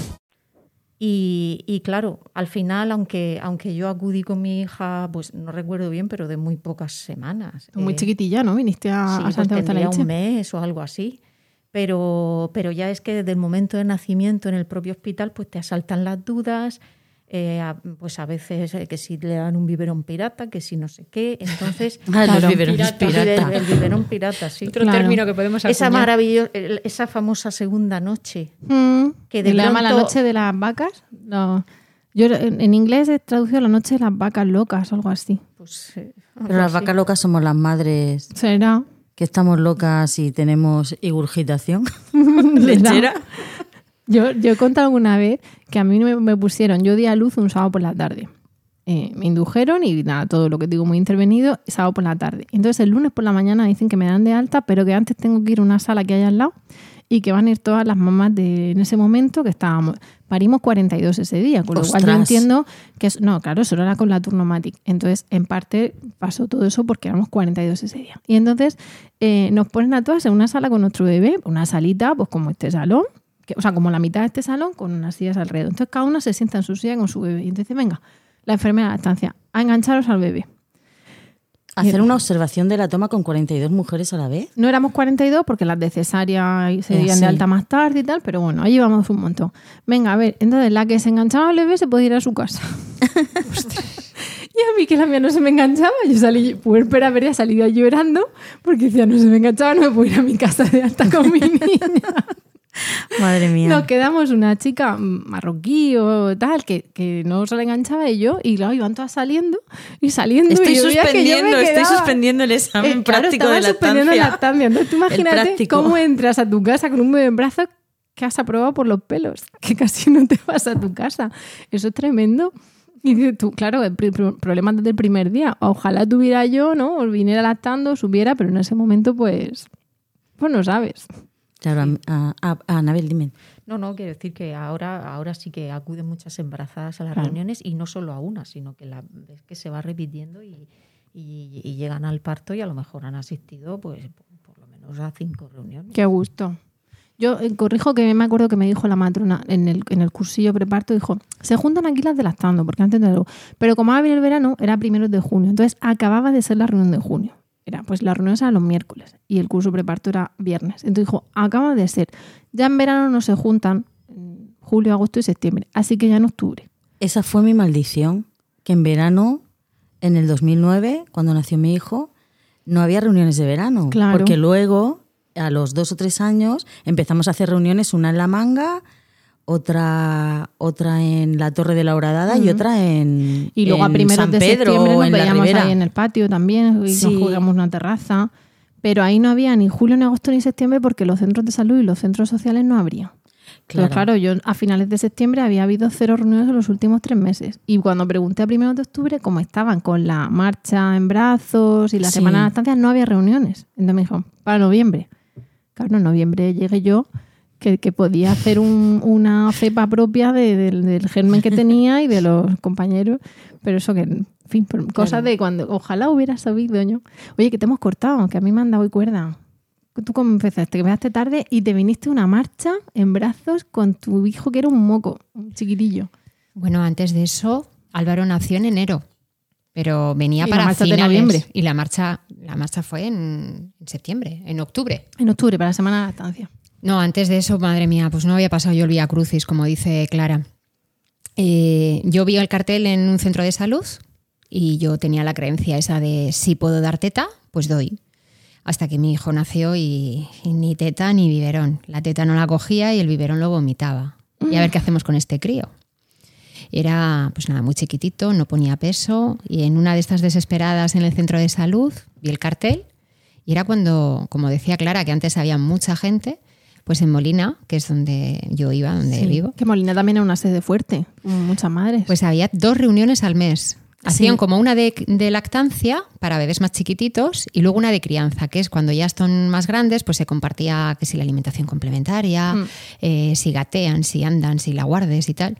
Y, y claro, al final, aunque, aunque yo acudí con mi hija, pues no recuerdo bien, pero de muy pocas semanas. Muy Eh, chiquitilla, ¿no? Viniste a, sí, a pues de un mes o algo así. Pero, pero ya es que desde el momento de nacimiento en el propio hospital, pues te asaltan las dudas. Eh, a- pues a veces eh, que si le dan un biberón pirata, que si no sé qué. Entonces, Ah, los biberones El, pirata. el biberón pirata, sí. Otro término que podemos Esa acuñar. maravillosa, esa famosa segunda noche. Mm, Que de ¿y le llama la noche de las vacas? No. Yo en, en inglés he traducido la noche de las vacas locas o algo así. Pues, eh, Pero las vacas locas somos las madres ¿Será? que estamos locas y tenemos igurgitación ¿Verdad? lechera. Yo, yo he contado alguna vez que a mí me, me pusieron, yo di a luz un sábado por la tarde. Eh, me indujeron y nada, todo lo que digo muy intervenido, sábado por la tarde. Entonces el lunes por la mañana dicen que me dan de alta, pero que antes tengo que ir a una sala que hay al lado y que van a ir todas las mamás de en ese momento que estábamos. Parimos 42 ese día, con lo cual yo entiendo que es, no, claro, eso era con la Turnomatic. Entonces, en parte pasó todo eso porque éramos 42 ese día. Y entonces eh, nos ponen a todas en una sala con nuestro bebé, una salita, pues como este salón, que, o sea, como la mitad de este salón con unas sillas alrededor. Entonces cada una se sienta en su silla con su bebé. Y entonces, venga, la enfermera de la estancia, a engancharos al bebé. Hacer una observación de la toma con 42 mujeres a la vez. No éramos 42 porque las de cesárea se dieron de alta más tarde y tal, pero bueno, ahí vamos un montón. Venga, a ver, entonces la que se enganchaba al bebé se podía ir a su casa. y a mí que la mía no se me enganchaba, yo salí, puerpera habría salido llorando porque decía, no se me enganchaba, no me puedo ir a mi casa de alta con mi niña. Madre mía. Nos quedamos una chica marroquí o tal, que, que no se le enganchaba y yo, y claro, iban todas saliendo y saliendo. Estoy y yo veía que yo suspendiendo, estoy suspendiendo el examen Eh, claro, práctico de estaba suspendiendo lactancia. lactancia. Entonces tú imagínate cómo entras a tu casa con un bebé en brazos que has aprobado por los pelos, que casi no te vas a tu casa. Eso es tremendo. Y tú, claro, el problema desde el primer día. Ojalá tuviera yo, ¿no? O viniera lactando, subiera, pero en ese momento, pues, pues no sabes. Claro, a, a- a Anabel, dime. No, no, quiero decir que ahora, ahora sí que acuden muchas embarazadas a las Claro. reuniones y no solo a una, sino que la ves que se va repitiendo y, y- y llegan al parto y a lo mejor han asistido pues por lo menos a cinco reuniones. Qué gusto. Yo eh, corrijo que me acuerdo que me dijo la matrona en el, en el cursillo preparto, dijo, se juntan aquí las de lactando, porque antes de Pero como va a venir el verano, era primeros de junio. Entonces acababa de ser la reunión de junio. Era, pues la reunión era los miércoles y el curso preparto era viernes. Entonces dijo, acaba de ser. Ya en verano no se juntan julio, agosto y septiembre. Así que ya en octubre. Esa fue mi maldición, que en verano, en el 2009, cuando nació mi hijo, no había reuniones de verano. Claro. Porque luego, a los dos o tres años, empezamos a hacer reuniones, una en La Manga, otra, otra en la Torre de la Horadada y otra en Y luego en a primeros San de Pedro septiembre nos veíamos ahí en el patio también y Sí. nos jugamos una terraza. Pero ahí no había ni julio, ni agosto, ni septiembre porque los centros de salud y los centros sociales no habría. Claro. Claro. claro, yo a finales de septiembre había habido cero reuniones en los últimos tres meses. Y cuando pregunté a primeros de octubre, como estaban con la marcha en brazos y la Sí. semana de lactancia, no había reuniones. Entonces me dijeron, para noviembre. Claro, en noviembre llegué yo que, que podía hacer un- una cepa propia de- del, del germen que tenía y de los compañeros. Pero eso que, en fin, cosas de cuando ojalá hubiera sabido yo. Oye, que te hemos cortado, que a mí me han dado hoy cuerda. Tú cómo empezaste, que empezaste tarde y te viniste a una marcha en brazos con tu hijo que era un moco, un chiquitillo. Bueno, antes de eso, Álvaro nació en enero, pero venía Y la para de finales. noviembre. Y la marcha, la marcha fue en, en septiembre, en octubre. En octubre, para la semana de lactancia. No, antes de eso, madre mía, pues no había pasado yo el Vía Crucis, como dice Clara. Eh, yo vi el cartel en un centro de salud y yo tenía la creencia esa de si puedo dar teta, pues doy. Hasta que mi hijo nació y, ni teta ni biberón. La teta no la cogía y el biberón lo vomitaba. Y a ver qué hacemos con este crío. Era, pues nada, muy chiquitito, no ponía peso. Y en una de estas desesperadas en el centro de salud vi el cartel. Y era cuando, como decía Clara, que antes había mucha gente, pues en Molina, que es donde yo iba, donde Sí, vivo, Que Molina también era una sede fuerte, muchas madres. pues había dos reuniones al mes. Hacían Sí. como una de, de lactancia para bebés más chiquititos y luego una de crianza, que es cuando ya están más grandes, pues se compartía que si la alimentación complementaria, Mm. eh, si gatean, si andan, si la guardes y tal.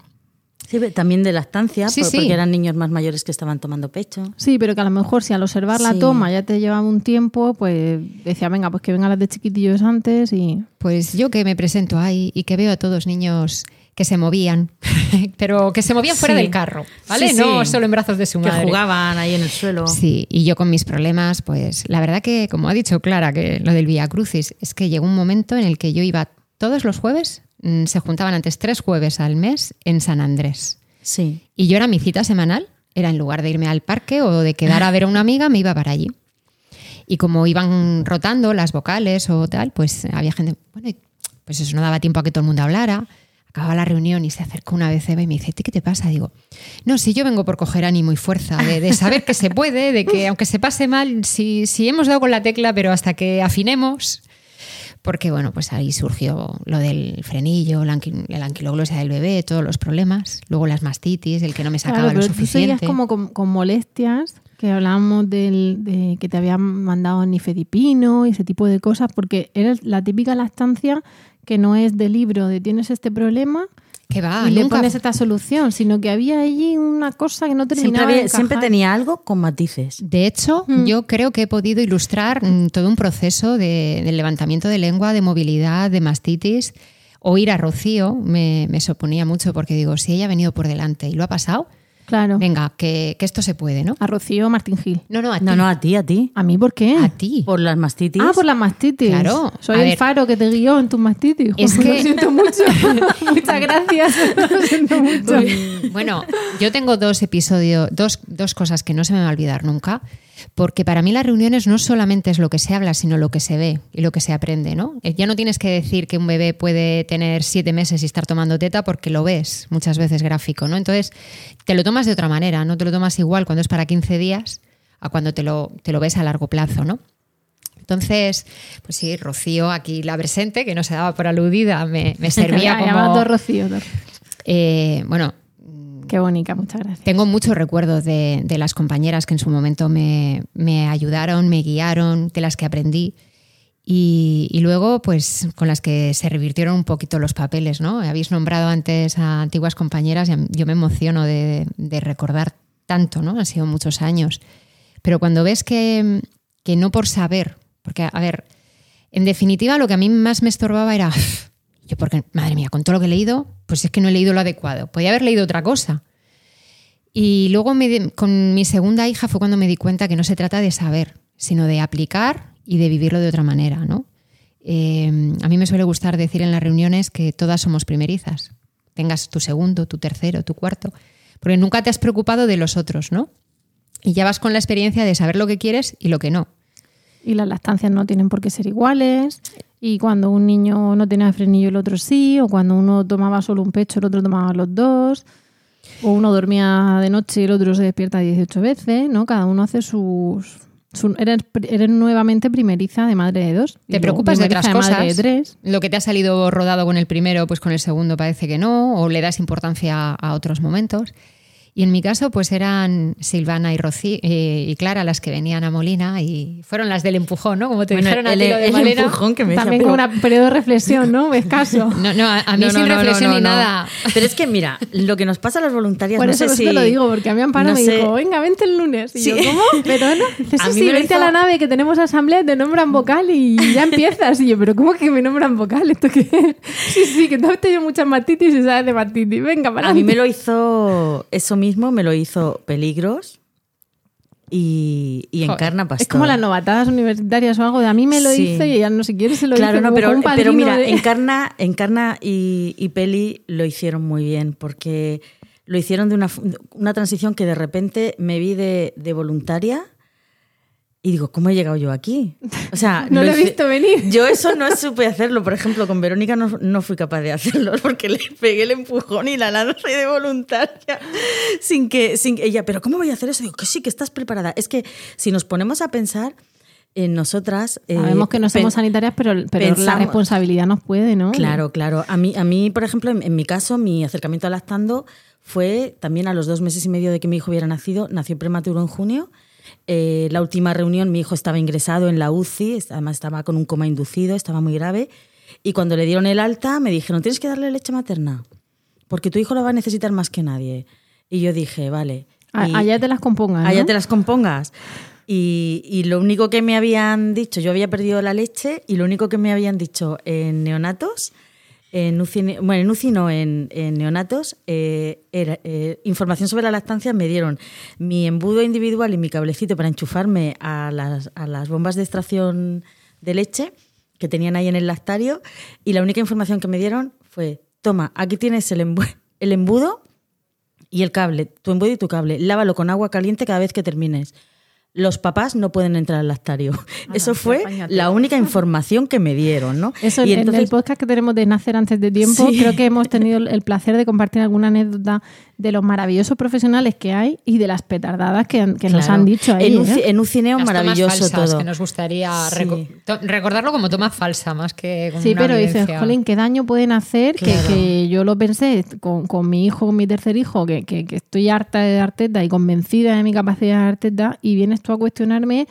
Sí, también de lactancia, Sí, por- sí. porque eran niños más mayores que estaban tomando pecho. Sí, pero que a lo mejor si al observar la toma ya te llevaba un tiempo, pues decía, venga, pues que vengan las de chiquitillos antes y... Pues yo que me presento ahí y que veo a todos niños que se movían, pero que se movían fuera Sí. del carro, ¿vale? Sí, No solo en brazos de su Que madre. jugaban ahí en el suelo. Sí, y yo con mis problemas, pues la verdad que, como ha dicho Clara, que lo del Vía Crucis, es que llegó un momento en el que yo iba todos los jueves, se juntaban antes tres jueves al mes en San Andrés. Sí. Y yo era mi cita semanal, era en lugar de irme al parque o de quedar a ver a una amiga, me iba para allí. Y como iban rotando las vocales o tal, pues había gente, bueno, pues eso no daba tiempo a que todo el mundo hablara. Acababa la reunión y se acercó una vez Eva y me dice, ¿qué te pasa? Digo, no, si yo vengo por coger ánimo y fuerza, de, de saber que se puede, de que aunque se pase mal, si, si hemos dado con la tecla, pero hasta que afinemos, porque bueno, pues ahí surgió lo del frenillo, la, anqui- la anquiloglosia del bebé, todos los problemas, luego las mastitis, el que no me sacaba Claro, lo pero tú seguías suficiente. como con, con molestias, que hablábamos del, de que te habían mandado nifedipino y ese tipo de cosas, porque era la típica lactancia que no es de libro de tienes este problema que va, y le nunca- pones esta solución, sino que había allí una cosa que no Siempre, terminaba de siempre tenía algo con matices. De hecho, Mm. yo creo que he podido ilustrar mm, todo un proceso de, levantamiento de lengua, de movilidad, de mastitis. Oír a Rocío me, me suponía mucho porque digo, si ella ha venido por delante y lo ha pasado, Claro. Venga, que, que esto se puede, ¿no? A Rocío Martín Gil. No, no, a ti. No, no, a ti, a ti. ¿A mí por qué? A ti. Por las mastitis. Ah, por las mastitis. Claro. Soy A el ver. faro que te guió en tus mastitis. Es Joder, que- Lo siento mucho. Muchas gracias. Lo siento mucho. Bueno, yo tengo dos episodios, dos, dos cosas que no se me va a olvidar nunca, porque para mí las reuniones no solamente es lo que se habla, sino lo que se ve y lo que se aprende, ¿no? Eh, Ya no tienes que decir que un bebé puede tener siete meses y estar tomando teta porque lo ves muchas veces gráfico, ¿no? Entonces, te lo tomas de otra manera, no te lo tomas igual cuando es para 15 días a cuando te lo, te lo ves a largo plazo, ¿no? Entonces, pues sí, Rocío, aquí la presente, que no se daba por aludida, me, me servía como... Rocío. eh, bueno, Qué bonita, muchas gracias. tengo muchos recuerdos de, las compañeras que en su momento me, ayudaron, me guiaron, de las que aprendí. Y, luego, pues, con las que se revirtieron un poquito los papeles, ¿no? Habéis nombrado antes a antiguas compañeras y yo me emociono de, de recordar tanto, ¿no? Han sido muchos años. Pero cuando ves que, que no por saber, porque, a ver, en definitiva, lo que a mí más me estorbaba era, yo porque, madre mía, con todo lo que he leído, pues es que no he leído lo adecuado. Podía haber leído otra cosa. Y luego me con mi segunda hija fue cuando me di cuenta que no se trata de saber, sino de aplicar y de vivirlo de otra manera, ¿no? Eh, a mí me suele gustar decir en las reuniones que todas somos primerizas. Tengas tu segundo, tu tercero, tu cuarto, porque nunca te has preocupado de los otros, ¿no? Y ya vas con la experiencia de saber lo que quieres y lo que no. Y las lactancias no tienen por qué ser iguales. Y cuando un niño no tenía frenillo el otro sí, o cuando uno tomaba solo un pecho el otro tomaba los dos, o uno dormía de noche y el otro se despierta 18 veces, ¿no? Cada uno hace sus... su- eres, eres nuevamente primeriza de madre de dos. Te preocupas de otras madre cosas. de tres. Lo que te ha salido rodado con el primero, pues con el segundo parece que no, o le das importancia a otros momentos. Y en mi caso, pues eran Silvana y Rocío eh, y Clara las que venían a Molina y fueron las del empujón, ¿no? Como te Bueno, dijeron a el- ti lo de el Malena. empujón que me También pero- con un periodo de reflexión, ¿no? Escaso. No, no, a, a mí No, sin no, reflexión no, ni no. nada. Pero es que, mira, lo que nos pasa a las voluntarias, Por no eso sé si... te lo digo, porque a mí Amparo no me sé- dijo, venga, vente el lunes. Y Sí. yo, ¿cómo? Pero no. Dice, A sí, me vente a la nave que tenemos asamblea, te nombran vocal y ya empiezas. Y yo, ¿pero cómo que me nombran vocal? ¿Esto qué es? Sí, sí, que tú has tenido muchas matitis y sabes de matitis. Venga, para A mí me lo hizo, eso mismo, me lo hizo Peligros y, y Encarna Pastor. Es como las novatadas universitarias o algo. De a mí me lo Sí. hizo y ella no sé quiere se lo Claro, hizo no, pero, un pero padrino mira, de- Encarna, Encarna y, y Peli lo hicieron muy bien porque lo hicieron de una, una transición que de repente me vi de, de voluntaria y digo, ¿cómo he llegado yo aquí? O sea, No lo he visto venir. Yo eso no supe hacerlo. Por ejemplo, con Verónica no, no fui capaz de hacerlo porque le pegué el empujón y la lancé de voluntaria sin que, sin que ella, pero ¿cómo voy a hacer eso? Digo, que sí, que estás preparada. Es que si nos ponemos a pensar en nosotras... eh, Sabemos que no somos sanitarias, pero, pero la pensamos- responsabilidad nos puede, ¿no? Claro, claro. A mí, a mí por ejemplo, en, en mi caso, mi acercamiento a lactando fue también a los dos meses y medio de que mi hijo hubiera nacido. Nació prematuro en junio. Eh, la última reunión, mi hijo estaba ingresado en la UCI, además estaba con un coma inducido, estaba muy grave. Y cuando le dieron el alta, me dijeron, tienes que darle leche materna, porque tu hijo lo va a necesitar más que nadie. Y yo dije, vale. Y- allá te las compongas. Allá te las compongas. Y, y lo único que me habían dicho, yo había perdido la leche y lo único que me habían dicho en neonatos, en UCI, bueno, en UCI no, en, neonatos, eh, eh, información sobre la lactancia, me dieron mi embudo individual y mi cablecito para enchufarme a las, bombas de extracción de leche que tenían ahí en el lactario y la única información que me dieron fue, toma, aquí tienes el, el embudo y el cable, tu embudo y tu cable, lávalo con agua caliente cada vez que termines. Los papás no pueden entrar al lactario. Eso fue la única información que me dieron, ¿no? Eso, y en el podcast que tenemos de Nacer antes de tiempo, Sí. creo que hemos tenido el placer de compartir alguna anécdota de los maravillosos profesionales que hay y de las petardadas que, han- que nos han dicho ahí. En un, ¿eh? en un cineo Las tomas maravilloso falsas, todo. que nos gustaría Sí. reco- to- recordarlo como toma falsa, más que como Sí, una pero dices, jolín, ¿qué daño pueden hacer? Que- Claro. Que, yo lo pensé con, con mi hijo, con mi tercer hijo, que, que- que estoy harta de dar teta y convencida de mi capacidad de dar teta, y vienes tú a cuestionarme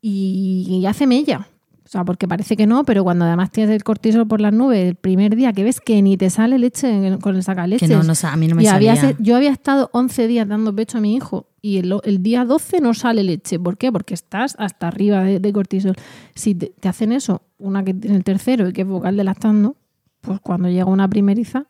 y, y hace mella. O sea, porque parece que no, pero cuando además tienes el cortisol por las nubes el primer día que ves que ni te sale leche en- con el sacaleches. Que no, no a mí no me y salía. yo había estado 11 días dando pecho a mi hijo y el, el día 12 no sale leche. ¿Por qué? Porque estás hasta arriba de, de cortisol. Si te, te hacen eso, una que tiene el tercero y que es vocal de lactando, pues cuando llega una primeriza,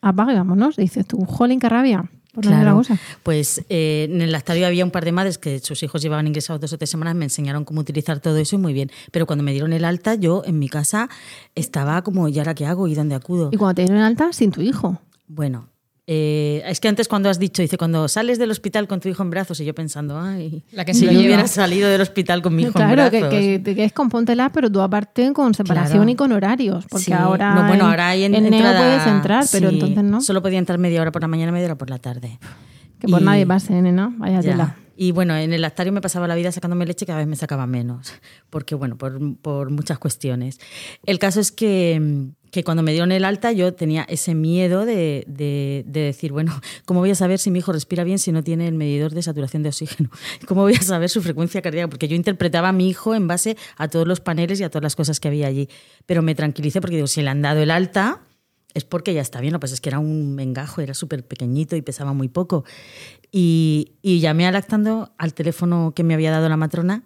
apaga y vámonos. Dices tú, jolín, qué rabia. Por cosa. Pues eh, en el lactario había un par de madres que sus hijos llevaban ingresados dos o tres semanas, me enseñaron cómo utilizar todo eso y muy bien. Pero cuando me dieron el alta, yo en mi casa estaba como, ¿y ahora qué hago? ¿Y dónde acudo? Y cuando te dieron alta, sin tu hijo. Bueno, eh, es que antes cuando has dicho, dice, cuando sales del hospital con tu hijo en brazos, y yo pensando, ay, La que si yo lleva. hubiera salido del hospital con mi hijo en Claro, que, brazos. que, que es con Póntela, pero tú aparte con separación Claro. y con horarios. Porque Sí. ahora, No, bueno, en, ahora hay en, en Neo entrada- puedes entrar, pero sí, entonces no. Solo podía entrar media hora por la mañana, media hora por la tarde. Que por Y- nadie pase, nena. Vaya Ya. tela. Y bueno, en el lactario me pasaba la vida sacándome leche, cada vez me sacaba menos, porque bueno, por, por muchas cuestiones. El caso es que, que cuando me dieron el alta yo tenía ese miedo de, de- de decir, bueno, ¿cómo voy a saber si mi hijo respira bien si no tiene el medidor de saturación de oxígeno? ¿Cómo voy a saber su frecuencia cardíaca? Porque yo interpretaba a mi hijo en base a todos los paneles y a todas las cosas que había allí. Pero me tranquilicé porque digo, si le han dado el alta, es porque ya está bien. Lo que pasa es que era un mengajo, era súper pequeñito y pesaba muy poco. Y, y llamé a lactando al teléfono que me había dado la matrona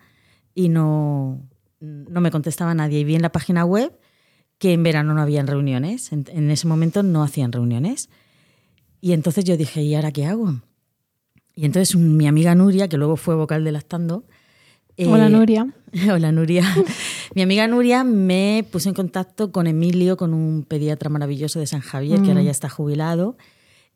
y no, no me contestaba nadie. Y vi en la página web que en verano no habían reuniones. En, en ese momento no hacían reuniones. Y entonces yo dije, ¿y ahora qué hago? Y entonces un- mi amiga Nuria, que luego fue vocal de Lactando. eh, Hola, Nuria. Hola, Nuria. mi amiga Nuria me puso en contacto con Emilio, con un pediatra maravilloso de San Javier, que ahora Mm. ya está jubilado.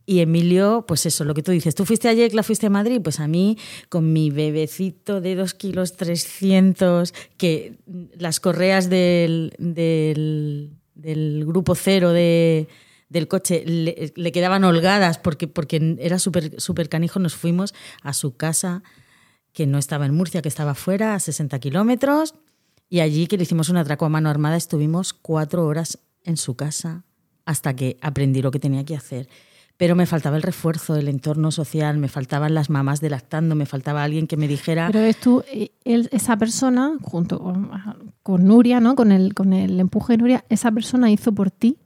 Y Emilio, pues eso, lo que tú dices, tú fuiste a Yecla, fuiste a Madrid, pues a mí, con mi bebecito de 2 kilos 300, que las correas del, del, grupo cero de, del coche le, quedaban holgadas porque, era súper súper canijo, nos fuimos a su casa, que no estaba en Murcia, que estaba fuera, a 60 kilómetros, y allí que le hicimos un atraco a mano armada, estuvimos cuatro horas en su casa hasta que aprendí lo que tenía que hacer. Pero me faltaba el refuerzo del entorno social, me faltaban las mamás de lactando, me faltaba alguien que me dijera... Pero ves tú, eh, él- esa persona, junto con, con Nuria, ¿no? Con el, con el empuje de Nuria, esa persona hizo por ti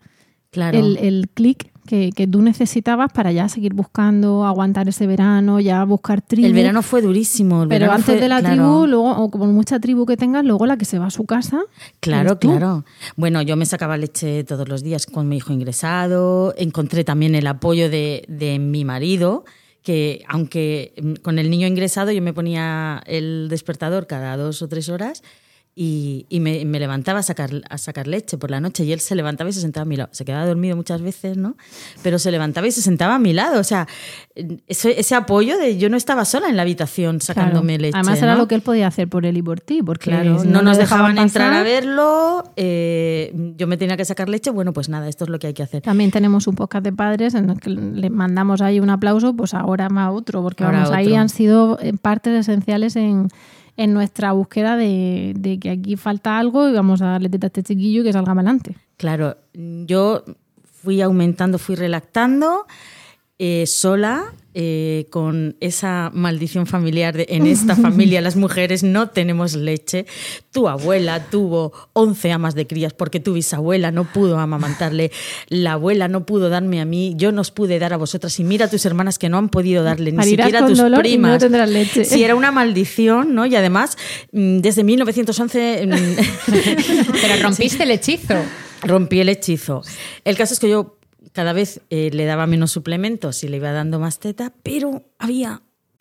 Claro. el, el clic que, que tú necesitabas para ya seguir buscando, aguantar ese verano, ya buscar tribu. El verano fue durísimo. el Pero antes fue- de la claro. tribu, luego, o como mucha tribu que tengas, luego la que se va a su casa. Claro, claro. Bueno, yo me sacaba leche todos los días con mi hijo ingresado. Encontré también el apoyo de, de mi marido, que aunque mm, con el niño ingresado yo me ponía el despertador cada dos o tres horas y, y me, me levantaba a sacar, a sacar leche por la noche y él se levantaba y se sentaba a mi lado. Se quedaba dormido muchas veces, ¿no? Pero se levantaba y se sentaba a mi lado. O sea, ese, ese apoyo de yo no estaba sola en la habitación sacándome Claro. leche. Además era ¿no? lo que él podía hacer por él y por ti, porque Claro, si no, nos le dejaban entrar a verlo, eh, yo me tenía que sacar leche, bueno, pues nada, esto es lo que hay que hacer. También tenemos un podcast de padres en el que le mandamos ahí un aplauso, pues ahora más otro, porque Ahora vamos, ahí otro. han sido eh, partes esenciales en, en nuestra búsqueda de, de que aquí falta algo y vamos a darle teta a este chiquillo y que salga adelante. Claro, yo fui aumentando, fui relactando eh, sola. Eh, con esa maldición familiar de en esta familia las mujeres no tenemos leche. Tu abuela tuvo 11 amas de crías porque tu bisabuela no pudo amamantarle, la abuela no pudo darme a mí, yo nos pude dar a vosotras y mira a tus hermanas que no han podido darle ni siquiera a tus dolor y no primas. leche. Sí, era una maldición, ¿no? Y además, mm, desde 1911 mm, Pero rompiste el hechizo. rompí el hechizo. El caso es que yo cada vez eh, le daba menos suplementos y le iba dando más teta, pero había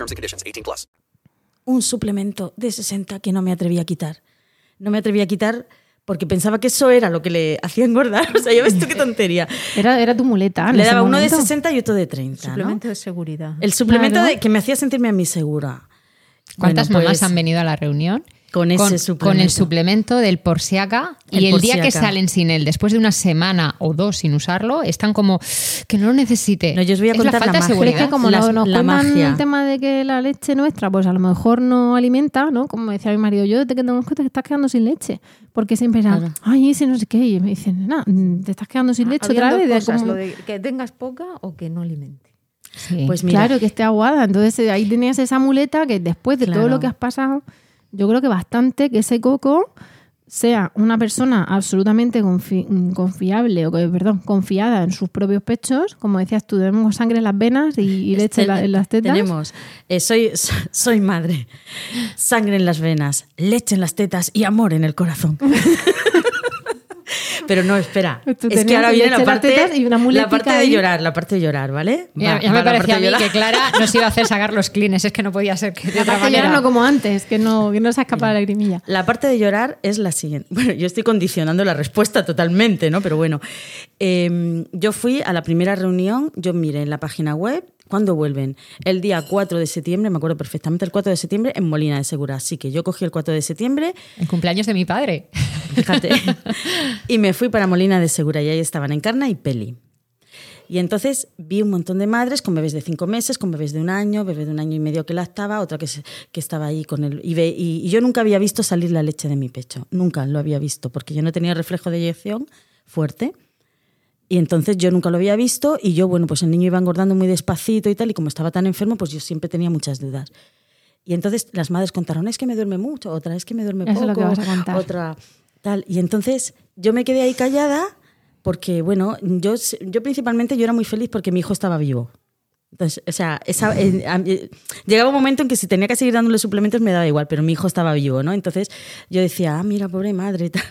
terms and conditions. 18 plus. un suplemento de 60 que no me atreví a quitar. No me atreví a quitar porque pensaba que eso era lo que le hacía engordar. O sea, ya ves tú qué tontería. Era, era tu muleta. Le daba uno de momento. 60 y otro de 30. ¿no? Suplemento de seguridad. El suplemento Claro. de, que me hacía sentirme a mí segura. ¿Cuántas Bueno, mamás pues, han venido a la reunión? Con ese con, suplemento? con el suplemento del por si acá El y el día si que salen sin él, después de una semana o dos sin usarlo, están como que no lo necesite. No, yo os voy a Es contar la falta de magia. Pero es que como Las- no- nos la magia. el tema de que la leche nuestra, pues a lo mejor no alimenta, ¿no? Como decía mi marido, yo desde que tengo cuenta que estás quedando sin leche. Porque siempre era, Claro. ay, ese no sé qué. Y me dicen, no, te estás quedando sin leche Habían otra vez. de cosas, como- lo de que tengas poca o que no alimente. Sí. Pues mira, Claro, que esté aguada. Entonces eh, ahí tenías esa muleta que después de todo Claro. lo que has pasado, yo creo que bastante que ese coco sea una persona absolutamente confi- confiable o que, perdón, confiada en sus propios pechos, como decías tú, tenemos sangre en las venas y, y leche en, la- en las tetas. Tenemos, eh, soy, soy madre, sangre en las venas, leche en las tetas y amor en el corazón. Pero no, espera. Es que ahora viene la parte, tetas y una la parte de llorar, la parte de llorar, ¿vale? Ya, Va- ya va me la parecía a parte de mí llorar. que Clara nos iba a hacer sacar los clines, es que no podía ser que de otra Aparte ya manera. no como antes, que no, que no se escapa la lagrimilla. La parte de llorar es la siguiente. Bueno, yo estoy condicionando la respuesta totalmente, ¿no? Pero bueno, eh, yo fui a la primera reunión, yo miré en la página web, ¿cuándo vuelven? El día 4 de septiembre, me acuerdo perfectamente, el 4 de septiembre en Molina de Segura. Así que yo cogí el 4 de septiembre, El cumpleaños de mi padre. fíjate, y me fui para Molina de Segura y ahí estaban Encarna y Peli. Y entonces vi un montón de madres con bebés de cinco meses, con bebés de un año, bebé de un año y medio que lactaba, otra que, se- que estaba ahí con el... Y, ve- y- y yo nunca había visto salir la leche de mi pecho, nunca lo había visto, porque yo no tenía reflejo de eyección fuerte. Y entonces yo nunca lo había visto y yo, bueno, pues el niño iba engordando muy despacito y tal, y como estaba tan enfermo, pues yo siempre tenía muchas dudas. Y entonces las madres contaron, es que me duerme mucho, otra es que me duerme Eso es poco, lo que vas a contar. otra tal. Y entonces yo me quedé ahí callada porque, bueno, yo, yo principalmente yo era muy feliz porque mi hijo estaba vivo. Entonces, o sea, esa- llegaba un momento en que si tenía que seguir dándole suplementos me daba igual, pero mi hijo estaba vivo, ¿no? Entonces yo decía, ah, mira, pobre madre, tal.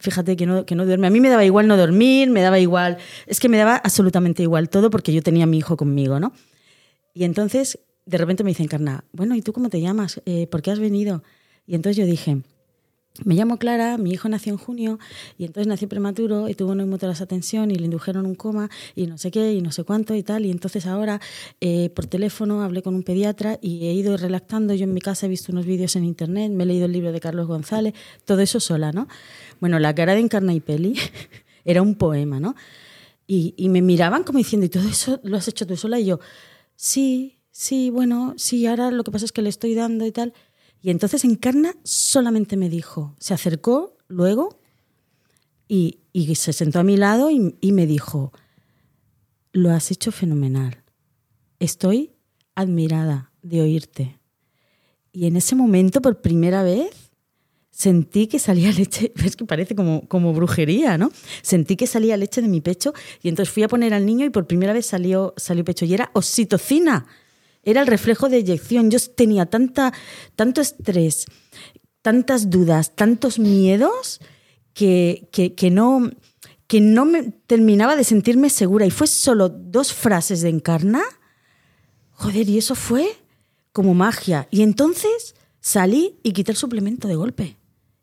fíjate que no, que no duerme. A mí me daba igual no dormir, me daba igual, es que me daba absolutamente igual todo porque yo tenía a mi hijo conmigo, ¿no? Y entonces de repente me dice Encarna, bueno, ¿y tú cómo te llamas? Eh, ¿Por qué has venido? Y entonces yo dije, me llamo Clara, mi hijo nació en junio y entonces nació prematuro y tuvo una hematorasa tensión y le indujeron un coma y no sé qué y no sé cuánto y tal. Y entonces ahora eh, por teléfono hablé con un pediatra y he ido relactando. Yo en mi casa he visto unos vídeos en internet, me he leído el libro de Carlos González, todo eso sola, ¿no? Bueno, la cara de Encarna y Peli era un poema, ¿no? Y, y me miraban como diciendo, ¿y todo eso lo has hecho tú sola? Y yo, sí, sí, bueno, sí, ahora lo que pasa es que le estoy dando y tal. Y entonces Encarna solamente me dijo, se acercó luego y, y se sentó a mi lado y, me dijo, lo has hecho fenomenal. Estoy admirada de oírte. Y en ese momento, por primera vez, sentí que salía leche, es que parece como, como brujería, ¿no? Sentí que salía leche de mi pecho y entonces fui a poner al niño y por primera vez salió, salió pecho y era oxitocina. Era el reflejo de eyección. Yo tenía tanta, tanto estrés, tantas dudas, tantos miedos que, que, que no, que no me terminaba de sentirme segura. Y fue solo dos frases de encarna. Joder, y eso fue como magia. Y entonces salí y quité el suplemento de golpe.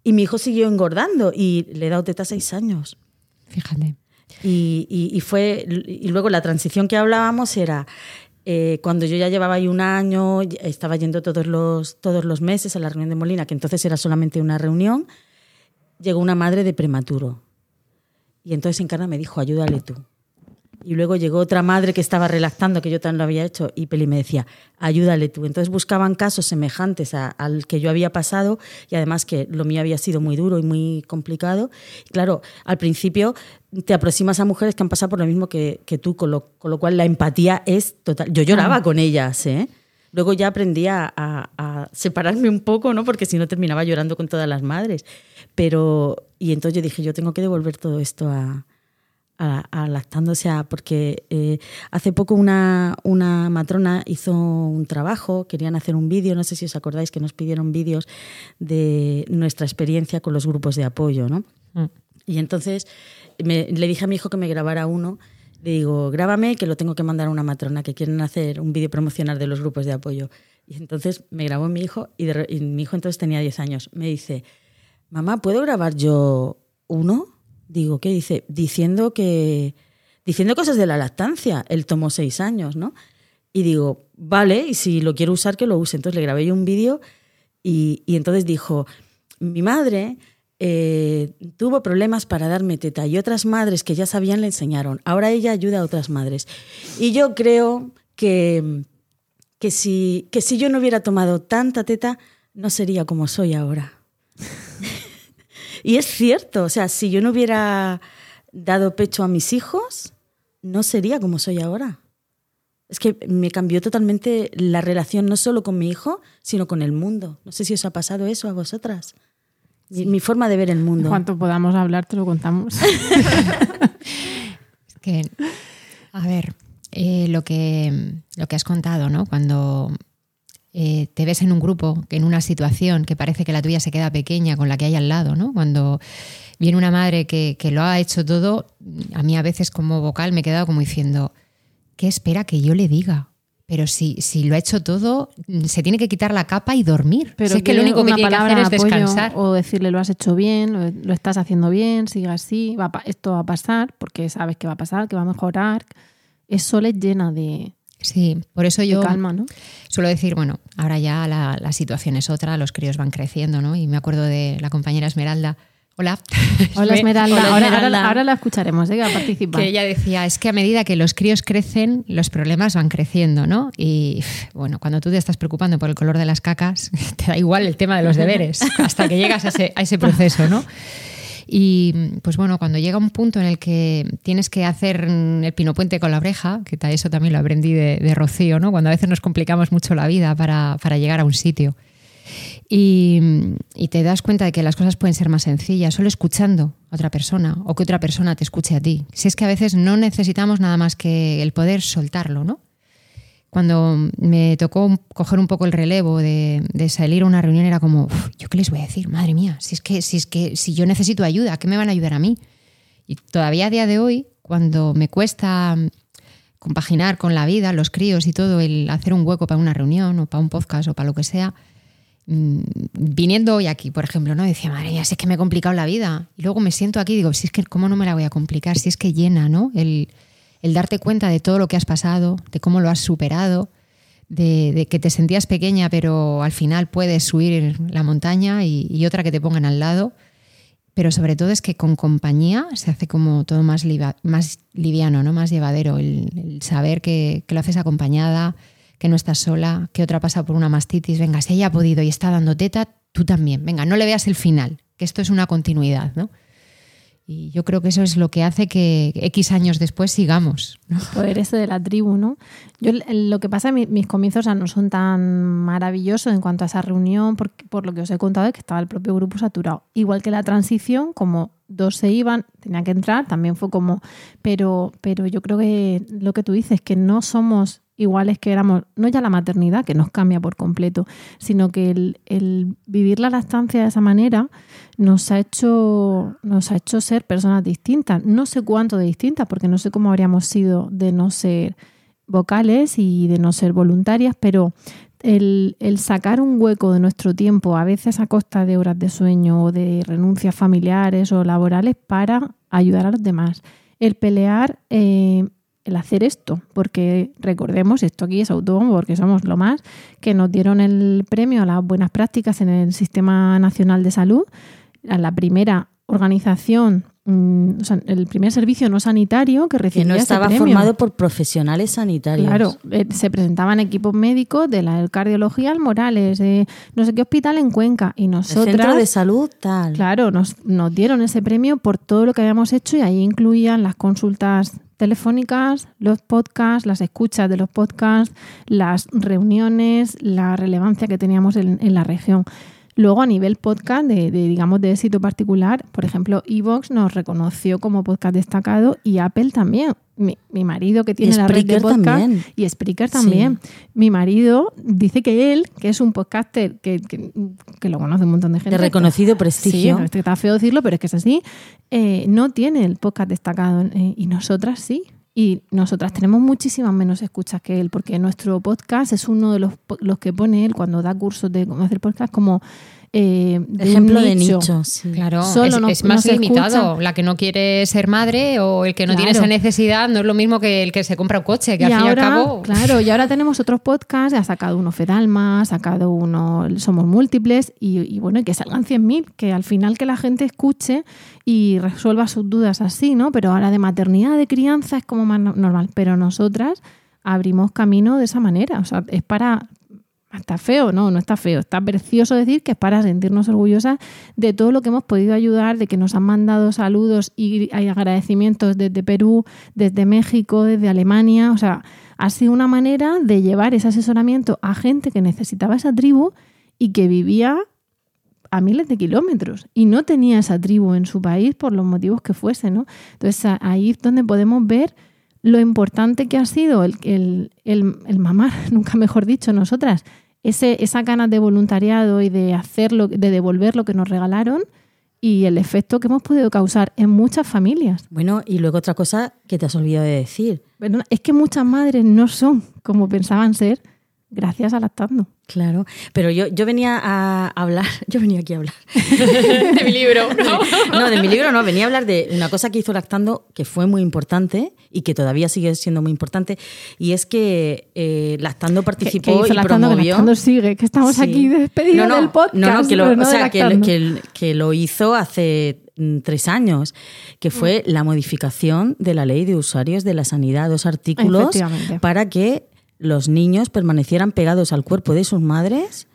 Y mi hijo siguió engordando y le he dado teta seis años. Fíjate. Y, y- y fue, y luego la transición que hablábamos era eh, cuando yo ya llevaba ahí un año, estaba yendo todos los, todos los meses a la reunión de Molina, que entonces era solamente una reunión, llegó una madre de prematuro. Y entonces Encarna me dijo, ayúdale tú. Y luego llegó otra madre que estaba relactando, que yo también lo había hecho, y Peli me decía, ayúdale tú. Entonces buscaban casos semejantes a- al que yo había pasado y además que lo mío había sido muy duro y muy complicado. Y claro, al principio te aproximas a mujeres que han pasado por lo mismo que, que tú, con lo, con lo cual la empatía es total. Yo lloraba con ellas, ¿eh? Luego ya aprendí a, a- a separarme un poco, ¿no? Porque si no terminaba llorando con todas las madres. Pero, y entonces yo dije, yo tengo que devolver todo esto a, a, a lactando, o sea, porque eh, hace poco una, una matrona hizo un trabajo, querían hacer un vídeo, no sé si os acordáis que nos pidieron vídeos de nuestra experiencia con los grupos de apoyo, ¿no? Mm. Y entonces me- le dije a mi hijo que me grabara uno. Le digo, grábame que lo tengo que mandar a una matrona que quieren hacer un vídeo promocional de los grupos de apoyo. Y entonces me grabó mi hijo y, de re- y mi hijo entonces tenía 10 años. Me dice, mamá, ¿puedo grabar yo uno, digo, ¿qué dice? Diciendo que. Diciendo cosas de la lactancia. Él tomó seis años, ¿no? Y digo, vale, y si lo quiero usar, que lo use. Entonces le grabé yo un vídeo y, y entonces dijo, mi madre eh, tuvo problemas para darme teta y otras madres que ya sabían le enseñaron. Ahora ella ayuda a otras madres. Y yo creo que, que, si, que si yo no hubiera tomado tanta teta, no sería como soy ahora. Y es cierto, o sea, si yo no hubiera dado pecho a mis hijos, no sería como soy ahora. Es que me cambió totalmente la relación no solo con mi hijo, sino con el mundo. No sé si os ha pasado eso a vosotras. Mi, mi forma de ver el mundo. En cuanto podamos hablar, te lo contamos. Es que, a ver, eh, lo, que, lo que has contado, ¿no? Cuando eh, te ves en un grupo, en una situación que parece que la tuya se queda pequeña con la que hay al lado, ¿no? Cuando viene una madre que, que lo ha hecho todo, a mí a veces como vocal me he quedado como diciendo, ¿qué espera que yo le diga? Pero si, si lo ha hecho todo, se tiene que quitar la capa y dormir. Pero Si es que lo único que tiene que hacer es descansar. O decirle lo has hecho bien, lo, estás haciendo bien, sigue así, va esto va a pasar, porque sabes que va a pasar, que va a mejorar. Eso les llena de, Sí, por eso yo calma, ¿no? suelo decir, bueno, ahora ya la, la situación es otra, los críos van creciendo, ¿no? Y me acuerdo de la compañera Esmeralda. Hola. Hola Esmeralda, Hola, ahora, Esmeralda. ahora- ahora la escucharemos, ¿eh? que va a participar. Que ella decía, es que a medida que los críos crecen, los problemas van creciendo, ¿no? Y bueno, cuando tú te estás preocupando por el color de las cacas, te da igual el tema de los deberes, hasta que llegas a ese, a ese proceso, ¿no? Y pues bueno, cuando llega un punto en el que tienes que hacer el pinopuente con la oreja, que eso también lo aprendí de, de Rocío, ¿no? Cuando a veces nos complicamos mucho la vida para, para llegar a un sitio. Y, y te das cuenta de que las cosas pueden ser más sencillas solo escuchando a otra persona o que otra persona te escuche a ti. Si es que a veces no necesitamos nada más que el poder soltarlo, ¿no? Cuando me tocó coger un poco el relevo de, de salir a una reunión era como, "Uf, ¿yo qué les voy a decir? Madre mía, si es que si es que si yo necesito ayuda, ¿qué me van a ayudar a mí? Y todavía a día de hoy, cuando me cuesta mm, compaginar con la vida, los críos y todo, el hacer un hueco para una reunión o para un podcast o para lo que sea, mm, viniendo hoy aquí, por ejemplo, ¿no? Decía, madre mía, si es que me he complicado la vida. Y luego me siento aquí y digo, si es que, ¿cómo no me la voy a complicar? Si es que llena, ¿no? El, el darte cuenta de todo lo que has pasado, de cómo lo has superado, de, que te sentías pequeña, pero al final puedes subir la montaña y, otra que te pongan al lado. Pero sobre todo es que con compañía se hace como todo más, más liviano, ¿no? más llevadero. El, el saber que, que lo haces acompañada, que no estás sola, que otra pasa por una mastitis. Venga, si ella ha podido y está dando teta, tú también. Venga, no le veas el final, que esto es una continuidad. ¿no? Y yo creo que eso es lo que hace que X años después sigamos. ¿no? poder ese de la tribu, ¿no? Yo lo que pasa mis comienzos sea, no son tan maravillosos en cuanto a esa reunión, por, por lo que os he contado, es que estaba el propio grupo saturado. Igual que la transición, como dos se iban, tenía que entrar, también fue como, pero, pero yo creo que lo que tú dices, que no somos iguales que éramos, no ya la maternidad, que nos cambia por completo, sino que el, vivir la lactancia de esa manera nos ha hecho nos ha hecho ser personas distintas. No sé cuánto de distintas, porque no sé cómo habríamos sido de no ser vocales y de no ser voluntarias, pero el, el sacar un hueco de nuestro tiempo, a veces a costa de horas de sueño o de renuncias familiares o laborales, para ayudar a los demás. El pelear, eh, el hacer esto, porque recordemos, esto aquí es autónomo, porque somos lo más, que nos dieron el premio a las buenas prácticas en el Sistema Nacional de Salud, a la primera organización, mm, o sea, el primer servicio no sanitario que Que recibía no ese estaba premio. formado por profesionales sanitarios. Claro, eh, se presentaban equipos médicos de la cardiología al Morales, de no sé qué hospital en Cuenca, y El nosotras... centro de salud, tal. Claro, nos, nos dieron ese premio por todo lo que habíamos hecho y ahí incluían las consultas telefónicas, los podcasts, las escuchas de los podcasts, las reuniones, la relevancia que teníamos en, en la región. Luego, a nivel podcast, de, de, digamos, de éxito particular, por ejemplo, Evox nos reconoció como podcast destacado y Apple también. Mi, mi marido que tiene la red de podcast también. y Spreaker también. Mi marido dice que él, que es un podcaster que, que, que lo conoce un montón de gente. De reconocido Sí, prestigio. es que está feo decirlo, pero es que es así. eh, no tiene el podcast destacado eh, y nosotras sí. Y nosotras tenemos muchísimas menos escuchas que él, porque nuestro podcast es uno de los, los que pone él cuando da cursos de cómo hacer podcast como eh, de Ejemplo un de nicho. sí. Claro, Solo es, no- es no más limitado. escucha. La que no quiere ser madre o el que no tiene esa necesidad no es lo mismo que el que se compra un coche, que y al fin y al ahora, cabo. claro, y ahora tenemos otros podcasts, ha sacado uno Fedalma, ha sacado uno Somos Múltiples, y, y bueno, y que salgan 100.000, que al final que la gente escuche y resuelva sus dudas así, ¿no? Pero ahora de maternidad, de crianza es como más no- normal, pero nosotras abrimos camino de esa manera, o sea, es para... Está feo, no, no está feo. Está precioso decir que es para sentirnos orgullosas de todo lo que hemos podido ayudar, de que nos han mandado saludos y agradecimientos desde Perú, desde México, desde Alemania. O sea, ha sido una manera de llevar ese asesoramiento a gente que necesitaba esa tribu y que vivía a miles de kilómetros y no tenía esa tribu en su país por los motivos que fuese, ¿no? Entonces ahí es donde podemos ver lo importante que ha sido el, el, el- el mamar, nunca mejor dicho, nosotras, ese, esa ganas de voluntariado y de hacerlo, de devolver lo que nos regalaron y el efecto que hemos podido causar en muchas familias. Bueno, y luego otra cosa que te has olvidado de decir. Perdona, es que muchas madres no son como pensaban ser gracias a lactando. Claro, pero yo, yo venía a hablar, yo venía aquí a hablar. de mi libro, ¿no? No, de mi libro no, venía a hablar de una cosa que hizo Lactando que fue muy importante y que todavía sigue siendo muy importante, y es que eh, Lactando Que- participó que hizo y Lactando, que promovió... Lactando sigue, que estamos Sí. aquí despedidos No, no, del podcast. No, no, que lo, o sea, que, que- que lo hizo hace mm, tres años, que fue Mm. la modificación de la ley de usuarios de la sanidad, dos artículos para que los niños permanecieran pegados al cuerpo de sus madres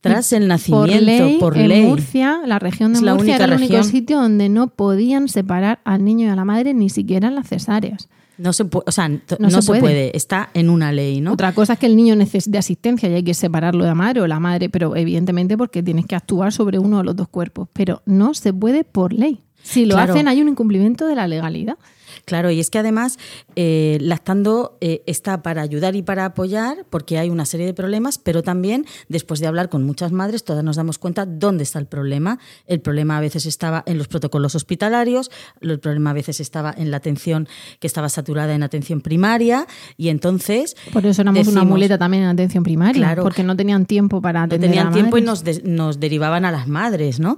tras el nacimiento, por ley, por en ley. Murcia, la región de Es la Murcia única era el único sitio donde no podían separar al niño y a la madre ni siquiera en las cesáreas. No se puede, o sea, No no, se se, puede. puede. está en una ley, ¿no? Otra cosa es que el niño necesite asistencia y hay que separarlo de la madre o la madre, pero evidentemente porque tienes que actuar sobre uno de los dos cuerpos. Pero no se puede por ley. Si lo Claro. hacen hay un incumplimiento de la legalidad. Claro, y es que además eh, Lactando eh, está para ayudar y para apoyar porque hay una serie de problemas, pero también después de hablar con muchas madres, todas nos damos cuenta dónde está el problema. El problema a veces estaba en los protocolos hospitalarios, el problema a veces estaba en la atención que estaba saturada en atención primaria y entonces... Por eso éramos una muleta también en atención primaria, Claro. porque no tenían tiempo para no atender a tenían tiempo y madre. nos, de- nos derivaban a las madres, ¿no?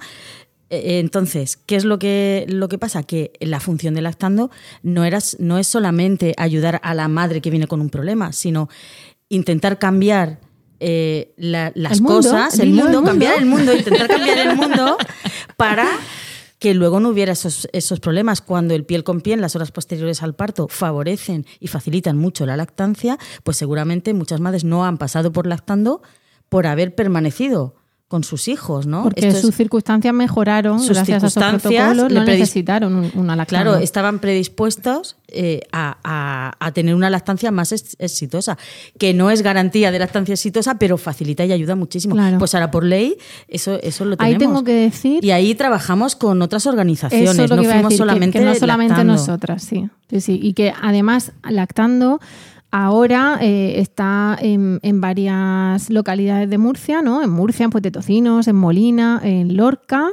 Eh, Entonces, ¿qué es lo que, lo que pasa? Que la función de lactando no, era, no es solamente ayudar a la madre que viene con un problema, sino intentar cambiar eh, la- las El mundo, cosas, el mundo. cambiar el mundo, intentar cambiar el mundo para que luego no hubiera esos, esos problemas. Cuando el piel con piel, las horas posteriores al parto, favorecen y facilitan mucho la lactancia, pues seguramente muchas madres no han pasado por lactando por haber permanecido con sus hijos, ¿no? Porque Esto es- sus circunstancias mejoraron sus gracias a esos protocolos, no necesitaron un- una lactancia. Claro, estaban predispuestos eh, a, a- a tener una lactancia más ex- exitosa, que no es garantía de lactancia exitosa, pero facilita y ayuda muchísimo. Claro. Pues ahora por ley eso, eso lo tenemos. Ahí tengo que decir Y ahí trabajamos con otras organizaciones, Eso es lo no que fuimos decir, que- solamente que, no solamente lactando. nosotras, sí. sí, sí. Y que además lactando ahora eh, está en, en varias localidades de Murcia, ¿no? En Murcia, en Puente Tocinos, en Molina, en Lorca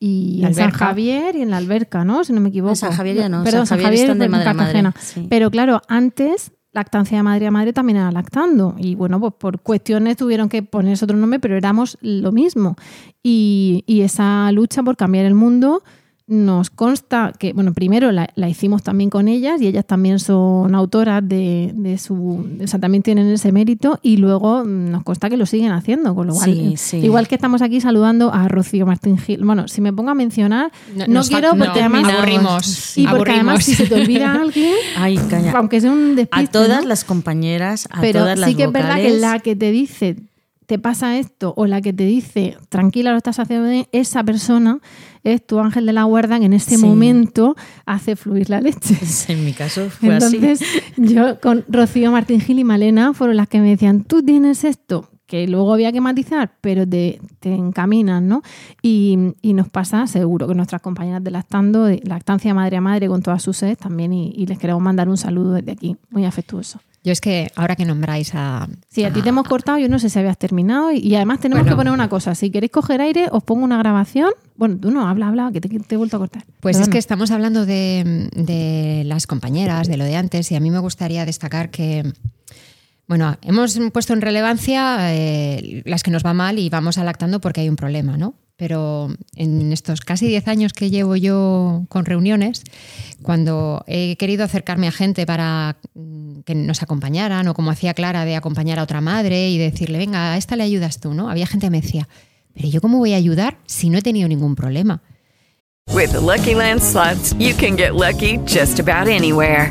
y en San. Javier y en la Alberca, ¿no? Si no me equivoco. En San Javier ya no, Perdón, San San Javier Javier, de en madre madre, Cartagena. sí. Pero claro, antes lactancia de madre a madre también era lactando. Y bueno, pues por cuestiones tuvieron que ponerse otro nombre, pero éramos lo mismo. Y, y esa lucha por cambiar el mundo nos consta que, bueno, primero la, la hicimos también con ellas y ellas también son autoras de, de su, o sea, también tienen ese mérito y luego nos consta que lo siguen haciendo, con lo cual, Sí, sí. igual que estamos aquí saludando a Rocío Martín Gil. Bueno, si me pongo a mencionar, No- no, quiero no, porque además... aburrimos, Y porque aburrimos. además si se te olvida alguien, Ay, calla. aunque sea un A despiste, todas ¿no? las compañeras, a pero todas las sí que es verdad que vocales. la que te dice te pasa esto o la que te dice tranquila lo estás haciendo bien, esa persona es tu ángel de la guarda que en ese Sí. momento hace fluir la leche. En mi caso fue Entonces, así. yo con Rocío, Martín Gil y Malena fueron las que me decían, tú tienes esto, que luego había que matizar, pero te, te encaminan, ¿no? Y, y nos pasa seguro que nuestras compañeras de lactando, de lactancia madre a madre con todas sus sedes también, y, y les queremos mandar un saludo desde aquí, muy afectuoso. Yo es que ahora que nombráis a. Sí, a ti te hemos cortado, yo no sé si habías terminado y, y además tenemos Bueno. que poner una cosa, si queréis coger aire, os pongo una grabación. Bueno, tú no, habla, habla, que te, te he vuelto a cortar. Pues es que estamos hablando de, de las compañeras, de lo de antes, y a mí me gustaría destacar que Bueno, hemos puesto en relevancia eh, las que nos va mal y vamos adaptando porque hay un problema, ¿no? Pero en estos casi 10 años que llevo yo con reuniones, cuando he querido acercarme a gente para mm, que nos acompañaran, o como hacía Clara de acompañar a otra madre y decirle, venga, a esta le ayudas tú, ¿no? Había gente que me decía, pero ¿yo cómo voy a ayudar si no he tenido ningún problema? With Lucky Land you can get lucky just about anywhere.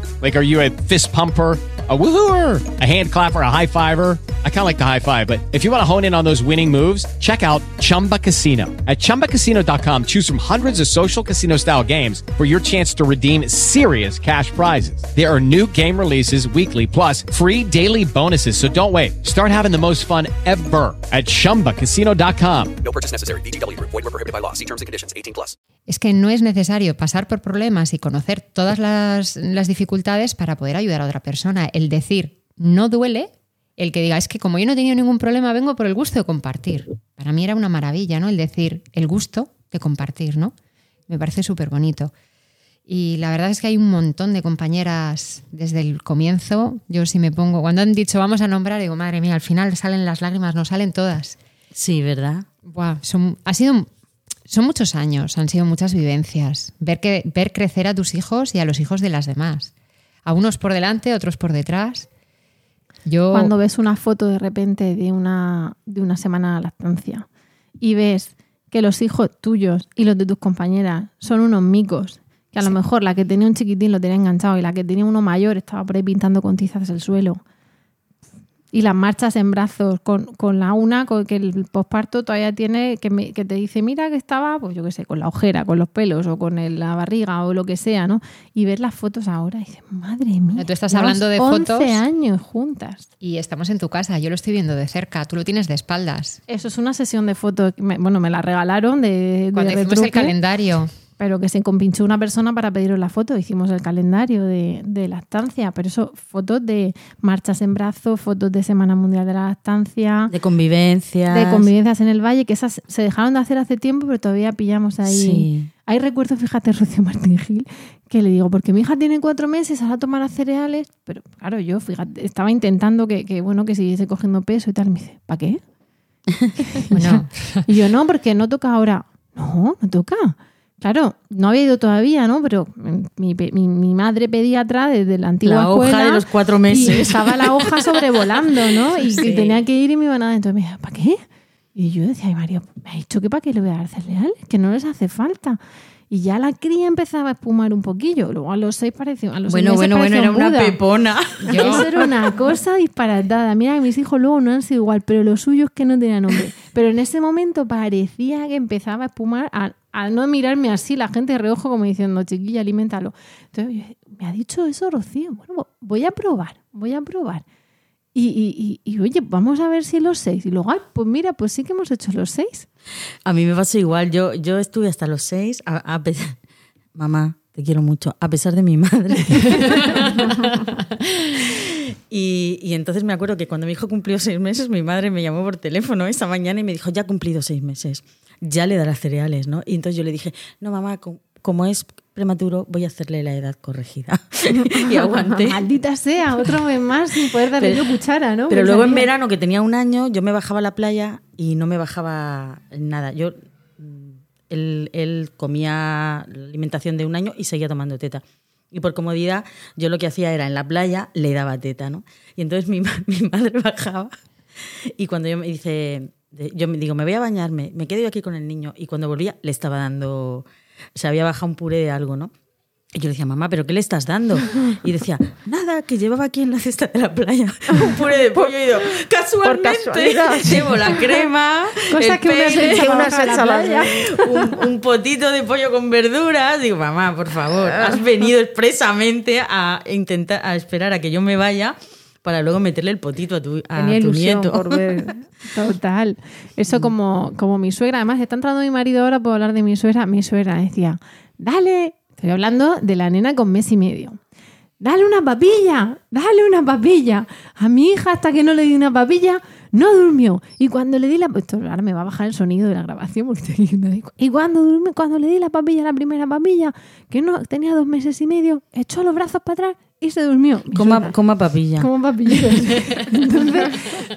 Like, are you a fist pumper? A woohooer, a hand clapper, a high fiver. I kind of like the high five, but if you want to hone in on those winning moves, check out Chumba Casino. At chumbacasino.com, choose from hundreds of social casino style games for your chance to redeem serious cash prizes. There are new game releases weekly, plus free daily bonuses. So don't wait. Start having the most fun ever at chumbacasino.com. No purchase necessary. VGW Group. Void were prohibited by law. See terms and conditions. 18 plus. Es que no es necesario pasar por problemas y conocer todas las, las dificultades para poder ayudar a otra persona. El decir no duele, el que diga es que como yo no he tenido ningún problema, vengo por el gusto de compartir. Para mí era una maravilla, ¿no? El decir el gusto de compartir, ¿no? Me parece súper bonito. Y la verdad es que hay un montón de compañeras desde el comienzo. Yo si me pongo, cuando han dicho vamos a nombrar, digo, madre mía, al final salen las lágrimas, no salen todas. Sí, ¿verdad? Buah, son, ha sido, son muchos años, han sido muchas vivencias. Ver, que, ver crecer a tus hijos y a los hijos de las demás. A unos por delante, otros por detrás. Yo, Cuando ves una foto de repente de una, de una semana de lactancia y ves que los hijos tuyos y los de tus compañeras son unos micos, que a lo mejor la que tenía un chiquitín lo tenía enganchado y la que tenía uno mayor estaba por ahí pintando con tizas el suelo. Y las marchas en brazos con, con la una, con que el posparto todavía tiene, que, me- que te dice, mira que estaba, pues yo qué sé, con la ojera, con los pelos o con el- la barriga o lo que sea, ¿no? Y ver las fotos ahora y dices, madre mía. Tú estás hablando de 11 fotos. años juntas. y estamos en tu casa, yo lo estoy viendo de cerca, tú lo tienes de espaldas. Eso es una sesión de fotos. me- bueno, me la regalaron de, de Cuando hicimos el calendario. Pero que se compinchó una persona para pediros la foto. Hicimos el calendario de, de lactancia. Pero eso, fotos de marchas en brazos, fotos de Semana Mundial de la Lactancia, De convivencia. de convivencias en el valle, que esas se dejaron de hacer hace tiempo, pero todavía pillamos ahí. Sí. Hay recuerdo, fíjate, Rocío Martín Gil, que le digo, porque mi hija tiene cuatro meses, ahora tomar cereales, pero claro, yo, fíjate, estaba intentando que, que, bueno, que siguiese cogiendo peso y tal. Me dice, ¿para qué? Bueno, Y yo, no, porque no toca ahora. No, no toca. Claro, no había ido todavía, ¿no? Pero mi, mi- mi madre pediatra desde la antigua La hoja escuela de los cuatro meses. Y estaba la hoja sobrevolando, ¿no? Y Sí. tenía que ir y me iban a dar. Entonces me decía, ¿para qué? Y yo decía, ay María, me ha dicho que para qué le voy a dar cereales, que no les hace falta. Y ya la cría empezaba a espumar un poquillo. Luego a los seis pareció. A los seis Bueno, meses bueno, bueno, era un una Buda. pepona. Eso era una cosa disparatada. Mira mis hijos luego no han sido igual, pero lo suyo es que no tenían nombre. Pero en ese momento parecía que empezaba a espumar, a, a no mirarme así, la gente reojo como diciendo, chiquilla, aliméntalo. Entonces, me ha dicho eso Rocío. Bueno, voy a probar, voy a probar. Y, y- y- y, oye, vamos a ver si los seis. Y luego, ay, pues mira, pues sí que hemos hecho los seis. A mí me pasó igual. Yo, yo estuve hasta los seis. A, a Mamá, te quiero mucho. A pesar de mi madre. y, y entonces me acuerdo que cuando mi hijo cumplió seis meses, mi madre me llamó por teléfono esa mañana y me dijo, ya ha cumplido seis meses. Ya le dará cereales, ¿no? Y entonces yo le dije, no, mamá, co- como es prematuro, voy a hacerle la edad corregida. y aguanté. Maldita sea, otro mes más sin poder darle Pero- yo cuchara, ¿no? Pero luego en verano, que tenía un año, yo me bajaba a la playa y no me bajaba nada. Yo, él, él comía la alimentación de un año y seguía tomando teta. Y por comodidad, yo lo que hacía era en la playa le daba teta, ¿no? Y entonces mi, mi madre bajaba y cuando yo me dice, yo me digo, me voy a bañarme, me quedo yo aquí con el niño. Y cuando volvía, le estaba dando, se había bajado un puré de algo, ¿no? Y yo le decía, mamá, ¿pero qué le estás dando? Y decía, nada, que llevaba aquí en la cesta de la playa un puré de pollo. Y yo, casualmente, llevo la crema, Cosa el que una que una abajo se a la echa a la playa. un, un potito de pollo con verduras. Digo, mamá, por favor, has venido expresamente a intentar, a esperar a que yo me vaya para luego meterle el potito a tu, a Tenía tu ilusión nieto. por ver. Total. Eso como, como mi suegra. Además, está entrando mi marido ahora, puedo hablar de mi suegra. Mi suegra decía, dale. Estoy hablando de la nena con mes y medio. Dale una papilla, dale una papilla. A mi hija, hasta que no le di una papilla, no durmió. Y cuando le di la esto ahora me va a bajar el sonido de la grabación porque estoy ahí. Y cuando durmió, cuando le di la papilla, la primera papilla, que no tenía dos meses y medio, echó los brazos para atrás y se durmió. Mi Coma, coma papilla. Como papillitos. Entonces,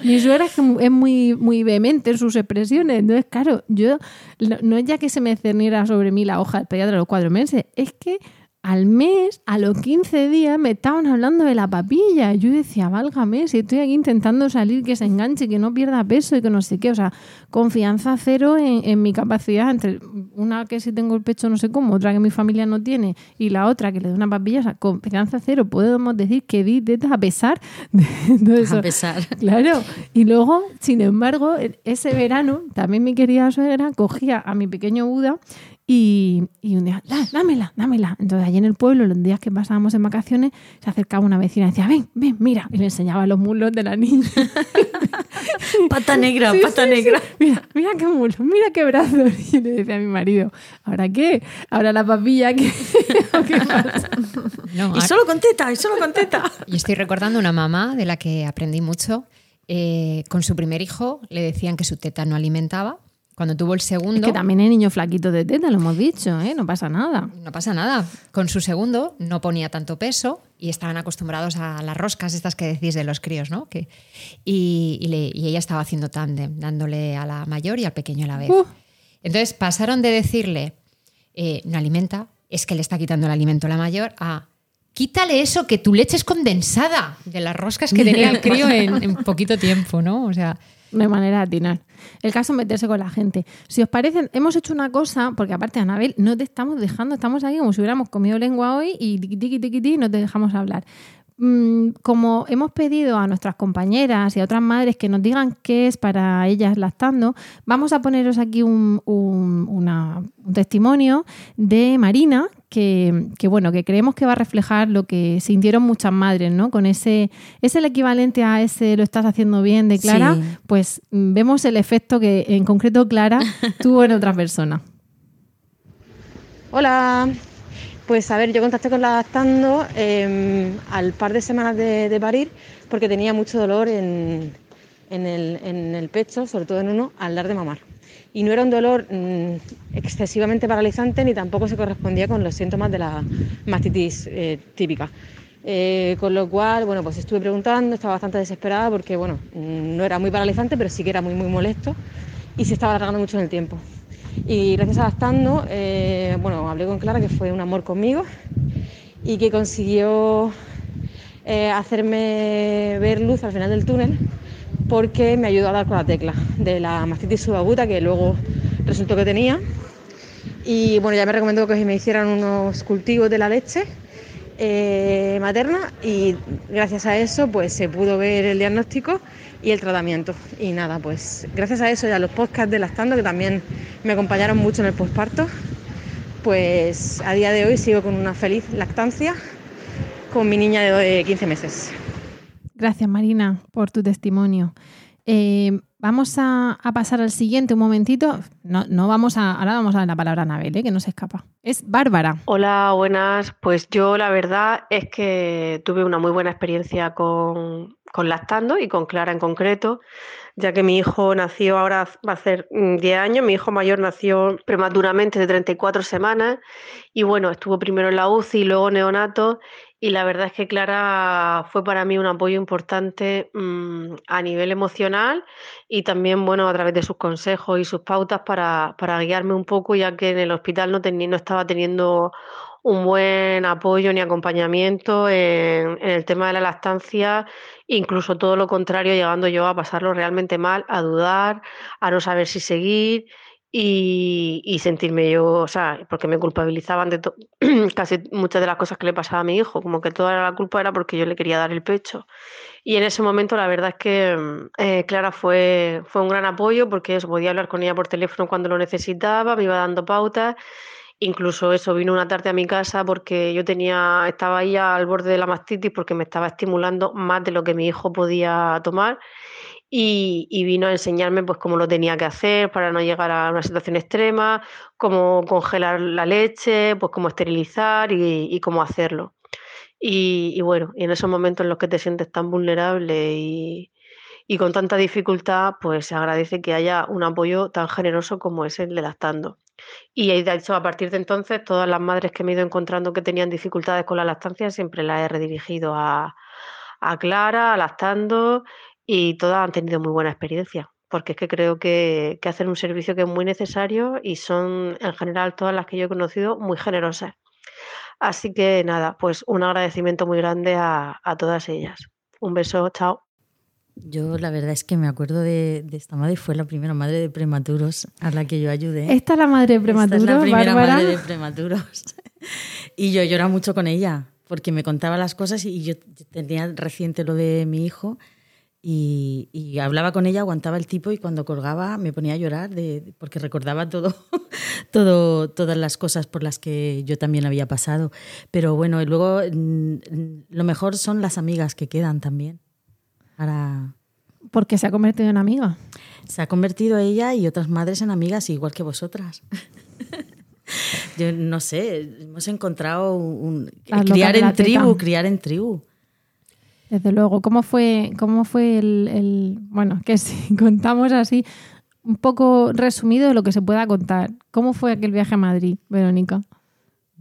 mi suegra es, que es muy, muy vehemente en sus expresiones. Entonces, claro, yo no, no es ya que se me cerniera sobre mí la hoja del pediatra a los cuatro meses, es que al mes, a los 15 días, me estaban hablando de la papilla. Yo decía, válgame, si estoy aquí intentando salir, que se enganche, que no pierda peso y que no sé qué. O sea, confianza cero en, en mi capacidad entre una que si tengo el pecho no sé cómo, otra que mi familia no tiene y la otra que le dé una papilla. O sea, confianza cero. Podemos decir que di tetas a pesar de todo eso. A pesar. Claro. Y luego, sin embargo, ese verano, también mi querida suegra cogía a mi pequeño Buda y, y un día, "Da- dámela, dámela. Entonces, allí en el pueblo, los días que pasábamos en vacaciones, se acercaba una vecina y decía, ven, ven, mira. Y le enseñaba los muslos de la niña. Pata negra, Sí, pata sí, negra. sí. Mira, mira qué muslos, mira qué brazos. Y yo le decía a mi marido, ¿ahora qué? Ahora la papilla, ¿qué, ¿Qué pasa? No, Y solo con teta, y solo con teta. Y estoy recordando una mamá de la que aprendí mucho. Eh, con su primer hijo le decían que su teta no alimentaba. Cuando tuvo el segundo. Es que también hay niños flaquitos de teta, lo hemos dicho, ¿eh? No pasa nada. No pasa nada. Con su segundo no ponía tanto peso y estaban acostumbrados a las roscas estas que decís de los críos, ¿no? Que, y, y le- y ella estaba haciendo tándem, dándole a la mayor y al pequeño a la vez. Uh. Entonces pasaron de decirle, eh, no alimenta, es que le está quitando el alimento a la mayor, a quítale eso, que tu leche es condensada de las roscas que tenía el crío en, en poquito tiempo, ¿no? O sea, Hay manera de atinar. El caso es meterse con la gente. Si os parece, hemos hecho una cosa, porque aparte, Anabel, no te estamos dejando, estamos aquí como si hubiéramos comido lengua hoy y tiqui, tiqui, tiqui, tiqui, no te dejamos hablar. Mm, Como hemos pedido a nuestras compañeras y a otras madres que nos digan qué es para ellas lactando, vamos a poneros aquí un, un testimonio de Marina que, que, bueno, que creemos que va a reflejar lo que sintieron muchas madres, ¿no? Con ese, es el equivalente a ese lo estás haciendo bien de Clara, Sí. pues mm, vemos el efecto que en concreto Clara tuvo en otras personas. Hola, pues a ver, yo contacté con Lactando eh, al par de semanas de, de parir porque tenía mucho dolor en, en el, en el pecho, sobre todo en uno, al dar de mamar. Y no era un dolor mm, excesivamente paralizante ni tampoco se correspondía con los síntomas de la mastitis eh, típica. Eh, con lo cual, bueno, pues estuve preguntando, estaba bastante desesperada porque, bueno, mm, no era muy paralizante, pero sí que era muy, muy molesto y se estaba alargando mucho en el tiempo. Y gracias a Lactando, eh, bueno, hablé con Clara, que fue un amor conmigo y que consiguió hacerme ver luz al final del túnel porque me ayudó a dar con la tecla de la mastitis subaguta que luego resultó que tenía. Y bueno, ya me recomendó que me hicieran unos cultivos de la leche eh, materna y gracias a eso pues se pudo ver el diagnóstico y el tratamiento. Y nada, pues gracias a eso y a los podcasts de Lactando que también me acompañaron mucho en el posparto, pues a día de hoy sigo con una feliz lactancia con mi niña de 15 meses. Gracias, Marina, por tu testimonio. Eh, vamos a, pasar al siguiente un momentito. No, no vamos a, ahora vamos a la palabra a Anabel, ¿eh? que no se escapa. Es Bárbara. Hola, buenas. Pues yo la verdad es que tuve una muy buena experiencia con, con lactando y con Clara en concreto, ya que mi hijo nació ahora va a ser mm, 10 años, mi hijo mayor nació prematuramente de 34 semanas y bueno, estuvo primero en la UCI y luego neonato y la verdad es que Clara fue para mí un apoyo importante mm, a nivel emocional y también, bueno, a través de sus consejos y sus pautas para, para guiarme un poco, ya que en el hospital no, teni- no estaba teniendo un buen apoyo ni acompañamiento en, en el tema de la lactancia, incluso todo lo contrario, llegando yo a pasarlo realmente mal, a dudar, a no saber si seguir y, sentirme yo, o sea, porque me culpabilizaban de casi muchas de las cosas que le pasaba a mi hijo, como que toda la culpa era porque yo le quería dar el pecho. Y en ese momento la verdad es que mm, eh, Clara fue, fue un gran apoyo porque eso, podía hablar con ella por teléfono cuando lo necesitaba, me iba dando pautas Incluso eso, vino una tarde a mi casa porque yo tenía, estaba ahí al borde de la mastitis porque me estaba estimulando más de lo que mi hijo podía tomar y, y vino a enseñarme pues cómo lo tenía que hacer para no llegar a una situación extrema, cómo congelar la leche, pues cómo esterilizar y, y cómo hacerlo. Y, y bueno, y en esos momentos en los que te sientes tan vulnerable y, y con tanta dificultad, pues se agradece que haya un apoyo tan generoso como es el de lactando. Y de hecho, a partir de entonces, todas las madres que me he ido encontrando que tenían dificultades con la lactancia, siempre las he redirigido a, a Clara, a lactando, y todas han tenido muy buena experiencia, porque es que creo que, que hacen un servicio que es muy necesario y son, en general, todas las que yo he conocido, muy generosas. Así que nada, pues un agradecimiento muy grande a, a todas ellas. Un beso, chao. Yo la verdad es que me acuerdo de, de esta madre, fue la primera madre de prematuros a la que yo ayudé. Esta es la madre de prematuros, Esta es la primera Bárbara. madre de prematuros. y yo lloraba mucho con ella, porque me contaba las cosas y yo tenía reciente lo de mi hijo y, y hablaba con ella, aguantaba el tipo y cuando colgaba me ponía a llorar de, porque recordaba todo, todo, todas las cosas por las que yo también había pasado. Pero bueno, y luego mm, lo mejor son las amigas que quedan también. Ahora Porque se ha convertido en amiga. se ha convertido ella y otras madres en amigas igual que vosotras. Yo no sé, hemos encontrado un, criar en tribu, criar en tribu. Desde luego, ¿cómo fue, cómo fue el, el- Bueno, que si contamos así, un poco resumido de lo que se pueda contar. ¿Cómo fue aquel viaje a Madrid, Verónica?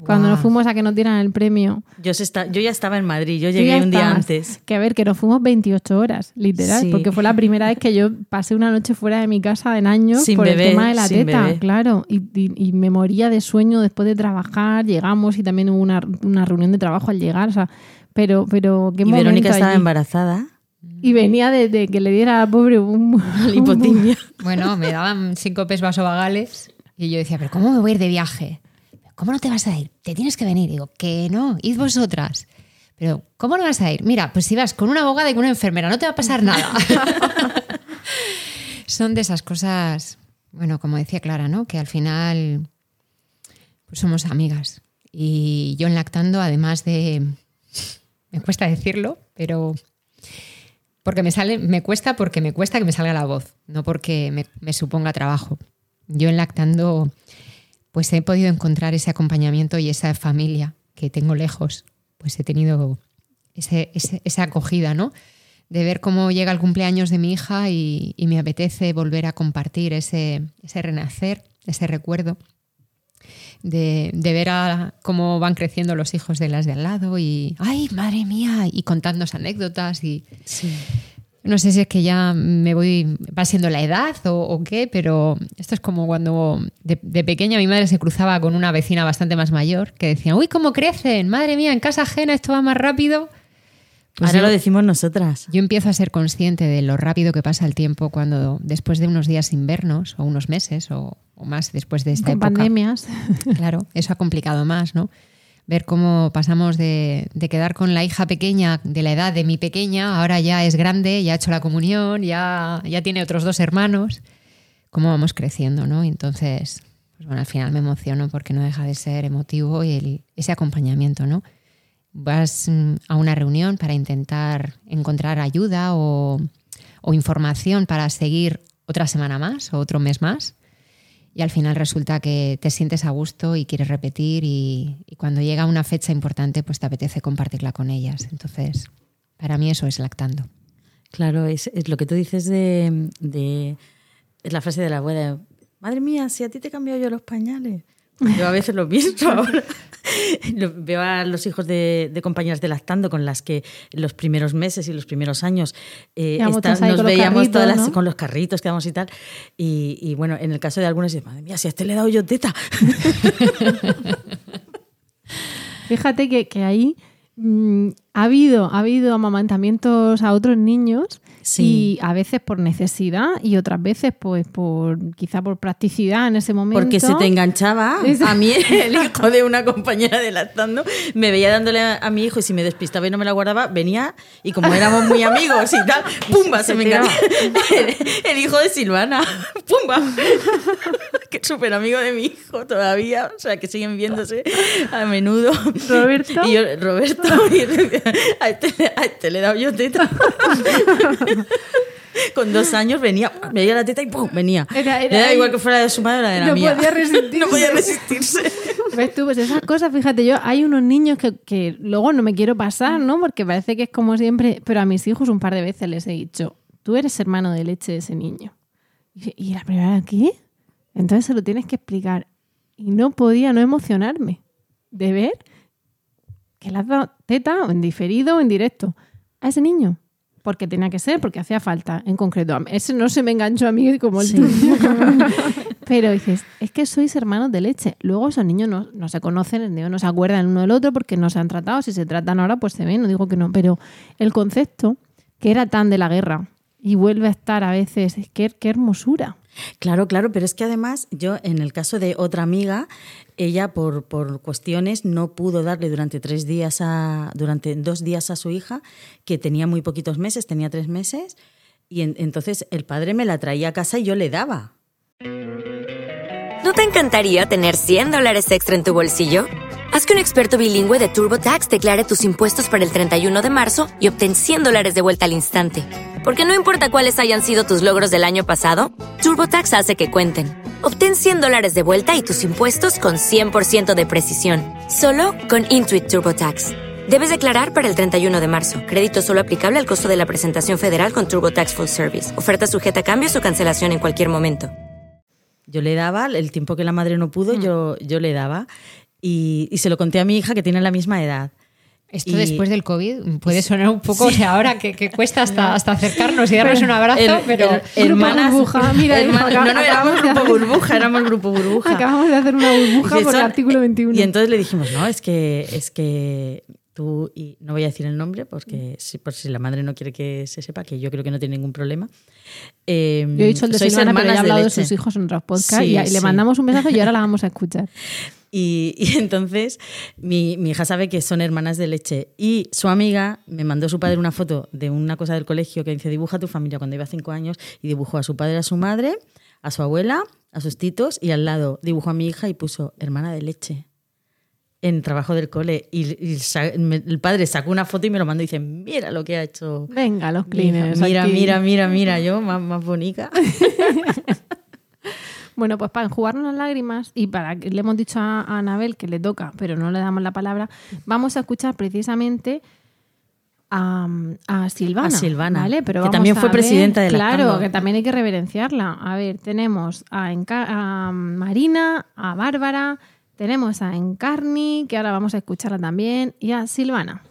Cuando nos fuimos a que nos dieran el premio. Yo, se está- yo ya estaba en Madrid, yo llegué un día antes. Que a ver, que nos fuimos 28 horas, literal, Sí. porque fue la primera vez que yo pasé una noche fuera de mi casa en años Sin por bebé, el tema de la teta, bebé. claro. Y, y- y me moría de sueño después de trabajar, llegamos y también hubo una, una reunión de trabajo al llegar, o sea, pero, pero qué Y Verónica estaba allí. embarazada. Y venía de, de que le diera a la pobre un, hipotimia. Bueno, me daban síncopes vasovagales y yo decía, pero ¿cómo me voy a ir de viaje? ¿Cómo no te vas a ir? Te tienes que venir. Digo, que no, id vosotras. Pero, ¿cómo no vas a ir? Mira, pues si vas con una abogada y con una enfermera, no te va a pasar nada. Son de esas cosas, bueno, como decía Clara, ¿no? Que al final pues somos amigas. Y yo en lactando, además de. Me cuesta decirlo, pero. Porque me sale, me cuesta porque me cuesta que me salga la voz, no porque me, suponga trabajo. Yo en lactando, pues he podido encontrar ese acompañamiento y esa familia que tengo lejos. Pues he tenido ese- esa acogida, ¿no? De ver cómo llega el cumpleaños de mi hija y, y me apetece volver a compartir ese, ese renacer, ese recuerdo de, de ver a cómo van creciendo los hijos de las de al lado y, ay, madre mía, y contándonos anécdotas y... No sé si es que ya me voy, va siendo la edad o, o qué, pero esto es como cuando de, de pequeña mi madre se cruzaba con una vecina bastante más mayor que decía, uy, cómo crecen, madre mía, en casa ajena esto va más rápido. Pues Ahora yo- lo decimos nosotras. yo empiezo a ser consciente de lo rápido que pasa el tiempo cuando después de unos días invernos o unos meses o, o más después de esta Con época. pandemias. Claro, eso ha complicado más, ¿no? Ver cómo pasamos de, de quedar con la hija pequeña, de la edad de mi pequeña, ahora ya es grande, ya ha hecho la comunión, ya, ya tiene otros dos hermanos, cómo vamos creciendo, ¿no? Y entonces, pues bueno, al final me emociono porque no deja de ser emotivo y el- ese acompañamiento, ¿no? Vas mm, a una reunión para intentar encontrar ayuda o, información para seguir otra semana más o otro mes más. Y al final resulta que te sientes a gusto y quieres repetir y, cuando llega una fecha importante pues te apetece compartirla con ellas. Entonces, para mí eso es lactando. Claro, es, es lo que tú dices de, de- Es la frase de la abuela. Madre mía, si a ti te he cambiado yo los pañales. Yo a veces lo pienso ahora. Veo a los hijos de, de compañeras de lactando con las que los primeros meses y los primeros años eh, está- nos veíamos todas las- ¿no? con los carritos que damos y tal. Y, y bueno, en el caso de algunos, dices, madre mía, si a este le he dado yo teta. Fíjate que, que ahí mm, ha, habido, ha habido amamantamientos a otros niños Sí. y a veces por necesidad y otras veces pues por quizá por practicidad en ese momento. Porque se te enganchaba. A mí, el hijo de una compañera de lactando, me veía dándole a, mi hijo y si me despistaba y no me la guardaba, venía y como éramos muy amigos y tal, ¡pumba! Se, Se me enganchaba. El, el hijo de Silvana, ¡pumba! que es súper amigo de mi hijo todavía, o sea, que siguen viéndose a menudo. Roberto. Y yo, Roberto, y a, este, a este le he dado yo teta. Con dos años venía, veía la teta y ¡pum! venía. Era- Era, era- igual que fuera de su madre la de la no mía. podía resistirse. no podía resistirse. ¿Ves tú? Pues esas cosas, fíjate, yo hay unos niños que, que luego no me quiero pasar, ¿no? Porque parece que es como siempre, pero a mis hijos un par de veces les he dicho, tú eres hermano de leche de ese niño. Y, y la primera vez, ¿qué? Entonces se lo tienes que explicar. Y no podía no emocionarme de ver que le has dado teta, o en diferido o en directo, a ese niño. Porque tenía que ser, porque hacía falta, en concreto. Ese no se me enganchó a mí como el tuyo. Pero dices, es que sois hermanos de leche. Luego esos niños no, no se conocen, no se acuerdan uno del otro porque no se han tratado. Si se tratan ahora, pues se ven, no digo que no. Pero el concepto que era tan de la guerra y vuelve a estar a veces, es que qué hermosura. Claro, claro, pero es que además yo, en el caso de otra amiga, ella por, por cuestiones no pudo darle durante tres días a, durante dos días a su hija, que tenía muy poquitos meses, tenía tres meses, y en- entonces el padre me la traía a casa y yo le daba. ¿No te encantaría tener 100 dólares extra en tu bolsillo? Haz que un experto bilingüe de TurboTax declare tus impuestos para el 31 de marzo y obtén 100 dólares de vuelta al instante. Porque no importa cuáles hayan sido tus logros del año pasado, TurboTax hace que cuenten. Obtén 100 dólares de vuelta y tus impuestos con 100% de precisión. Solo con Intuit TurboTax. Debes declarar para el 31 de marzo. Crédito solo aplicable al costo de la presentación federal con TurboTax Full Service. Oferta sujeta a cambios o cancelación en cualquier momento. Yo le daba, el tiempo que la madre no pudo, yo, yo le daba. Y, y se lo conté a mi hija, que tiene la misma edad. Esto Y- después del COVID puede sonar un poco, Sí. o sea, ahora que, que cuesta hasta, hasta acercarnos y darnos Pero un abrazo, el- pero... el- hermanas, burbuja, mira, hermanas- acá- no, no éramos de grupo hacer- burbuja, éramos grupo burbuja. Acabamos de hacer una burbuja por el artículo 21. Y entonces le dijimos, no, es que, es que tú, y no voy a decir el nombre, porque si, por si la madre no quiere que se sepa, que yo creo que no tiene ningún problema. eh, Yo he dicho el de Silvana, pero ya hermanas hablado de, leche. sus hijos en otros podcasts Sí, y, y le sí. mandamos un mensaje y ahora la vamos a escuchar. Y, y entonces mi, mi hija sabe que son hermanas de leche. Y su amiga me mandó su padre una foto de una cosa del colegio que dice dibuja a tu familia cuando iba cinco años y dibujó a su padre, a su madre, a su abuela, a sus titos y al lado dibujó a mi hija y puso hermana de leche en trabajo del cole. Y, y me- el padre sacó una foto y me lo mandó y dice, mira lo que ha hecho. Venga, los cleaners. Mira, aquí. mira, mira, mira, yo más, más bonita. Bueno, pues para enjugarnos las lágrimas y para que le hemos dicho a, a Anabel que le toca, pero no le damos la palabra, vamos a escuchar precisamente a, a Silvana. A Silvana, ¿vale? Pero que también fue ver- presidenta de Claro, Lactando. que también hay que reverenciarla. A ver, tenemos a, Enca- a Marina, a Bárbara, tenemos a Encarni, que ahora vamos a escucharla también, y a Silvana.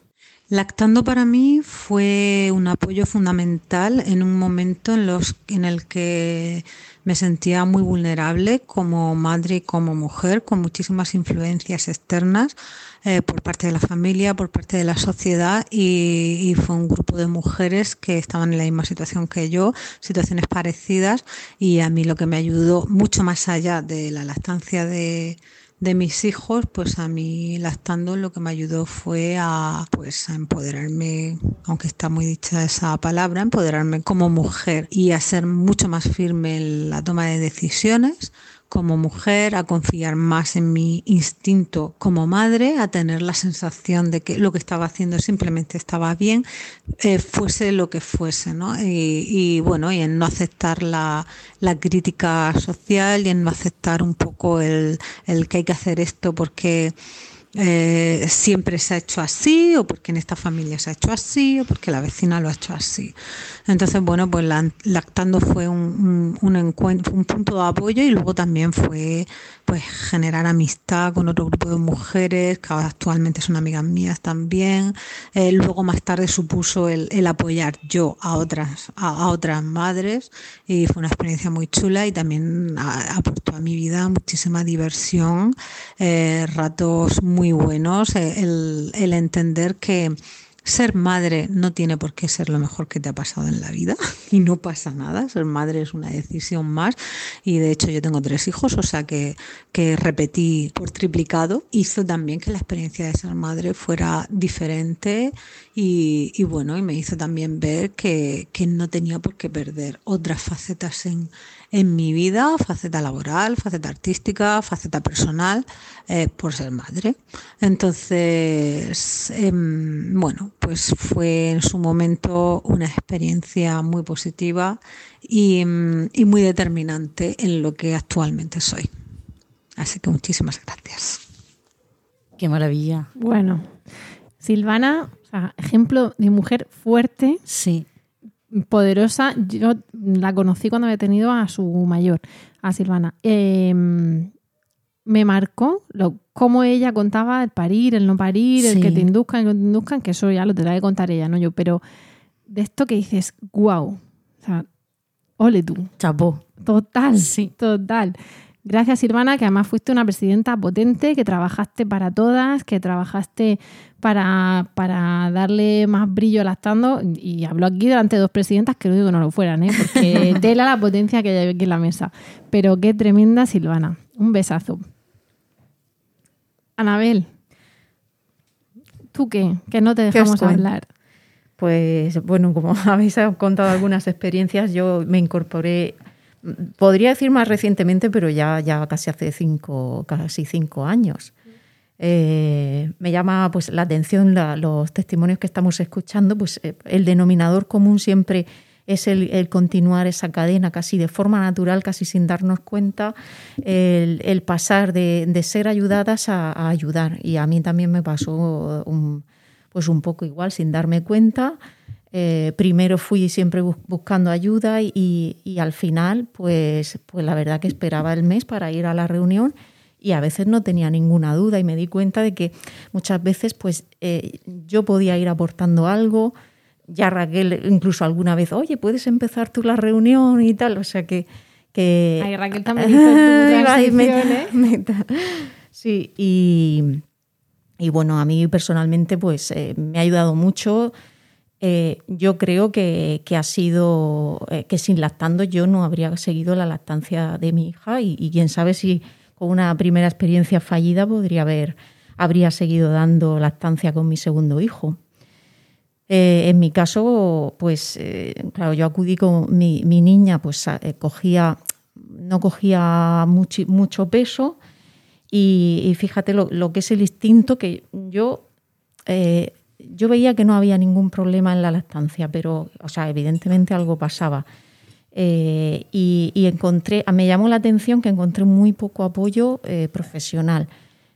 Lactando para mí fue un apoyo fundamental en un momento en, los, en el que me sentía muy vulnerable como madre y como mujer, con muchísimas influencias externas eh, por parte de la familia, por parte de la sociedad y, y fue un grupo de mujeres que estaban en la misma situación que yo, situaciones parecidas y a mí lo que me ayudó mucho más allá de la lactancia de, de mis hijos, pues a mí lactando lo que me ayudó fue a pues a empoderarme, aunque está muy dicha esa palabra, empoderarme como mujer y a ser mucho más firme en la toma de decisiones como mujer, a confiar más en mi instinto como madre, a tener la sensación de que lo que estaba haciendo simplemente estaba bien, eh, fuese lo que fuese, ¿no? Y, y, bueno, y en no aceptar la, la crítica social y en no aceptar un poco el, el que hay que hacer esto porque eh, siempre se ha hecho así o porque en esta familia se ha hecho así o porque la vecina lo ha hecho así. Entonces, bueno, pues la- lactando fue un, un encuentro, un punto de apoyo y luego también fue pues generar amistad con otro grupo de mujeres que actualmente son amigas mías también. Eh, luego más tarde supuso el, apoyar yo a otras, a, otras madres y fue una experiencia muy chula y también aportó a mi vida muchísima diversión, eh, ratos muy buenos, eh, el entender que ser madre no tiene por qué ser lo mejor que te ha pasado en la vida y no pasa nada. Ser madre es una decisión más y de hecho yo tengo tres hijos, o sea que, que repetí por triplicado. Hizo también que la experiencia de ser madre fuera diferente y, bueno, y me hizo también ver que, que no tenía por qué perder otras facetas en, en mi vida, faceta laboral, faceta artística, faceta personal, eh, por ser madre. Entonces, em, bueno, pues fue en su momento una experiencia muy positiva y, em, y muy determinante en lo que actualmente soy. Así que muchísimas gracias. Qué maravilla. Bueno, Silvana, o sea, ejemplo de mujer fuerte. Sí. Poderosa. Yo la conocí cuando había tenido a su mayor, a Silvana. Eh, me marcó lo, cómo ella contaba el parir, el no parir, el Sí. que te induzcan, el que no te induzcan, que eso ya lo tendrá que contar ella, no yo. Pero de esto que dices, wow. O sea, ole tú. Chapó. Total, total. Gracias, Silvana, que además fuiste una presidenta potente, que trabajaste para todas, que trabajaste para, para darle más brillo a Lactando. Y hablo aquí delante de dos presidentas que no digo que no lo fueran, ¿eh? porque tela la potencia que hay aquí en la mesa. Pero qué tremenda Silvana. Un besazo. Anabel, ¿tú qué? Que no te ¿Qué os dejamos cuento? hablar. Pues bueno, como habéis contado algunas experiencias, yo me incorporé, podría decir más recientemente, pero ya, ya casi hace cinco, casi cinco años. Eh, me llama pues la atención la- los testimonios que estamos escuchando, pues eh, el denominador común siempre es el, el continuar esa cadena casi de forma natural, casi sin darnos cuenta, el, el pasar de, de ser ayudadas a, a ayudar. Y a mí también me pasó un, pues un poco igual, sin darme cuenta. Eh, primero fui siempre bus- buscando ayuda y, y al final, pues, pues la verdad que esperaba el mes para ir a la reunión y a veces no tenía ninguna duda y me di cuenta de que muchas veces pues eh, yo podía ir aportando algo. Ya Raquel incluso alguna vez, oye, puedes empezar tú la reunión y tal. O sea que... que Ay, Raquel también hizo tu meta- ¿eh? Sí, y, y bueno, a mí personalmente pues eh, me ha ayudado mucho. Eh, yo creo que, que ha sido, eh, que sin lactando yo no habría seguido la lactancia de mi hija y, y quién sabe si con una primera experiencia fallida podría haber, habría seguido dando lactancia con mi segundo hijo. Eh, en mi caso, pues claro, yo acudí con mi, niña, pues cogía, no cogía muchi- mucho peso y, y fíjate lo, lo que es el instinto que yo, yo veía que no había ningún problema en la lactancia, pero, o sea, evidentemente algo pasaba. Eh, y, y encontré, me llamó la atención que encontré muy poco apoyo eh, profesional.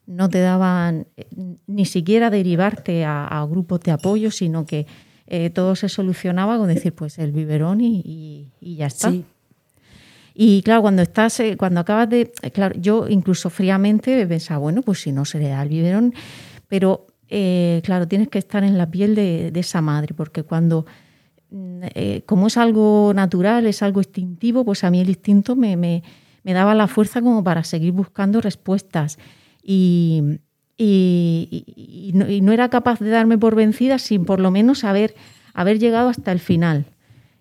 No te daban eh, ni siquiera derivarte a, a grupos de apoyo, sino que todo se solucionaba con decir, pues el biberón y, y- y ya está. Sí. Y claro, cuando estás, eh, cuando acabas de, claro, yo incluso fríamente pensaba, bueno, pues si no se le da el biberón, pero eh, claro, tienes que estar en la piel de, esa madre, porque cuando, mm, eh, como es algo natural, es algo instintivo, pues a mí el instinto me, me- me daba la fuerza como para seguir buscando respuestas. Y no era capaz de darme por vencida sin por lo menos haber, haber llegado hasta el final.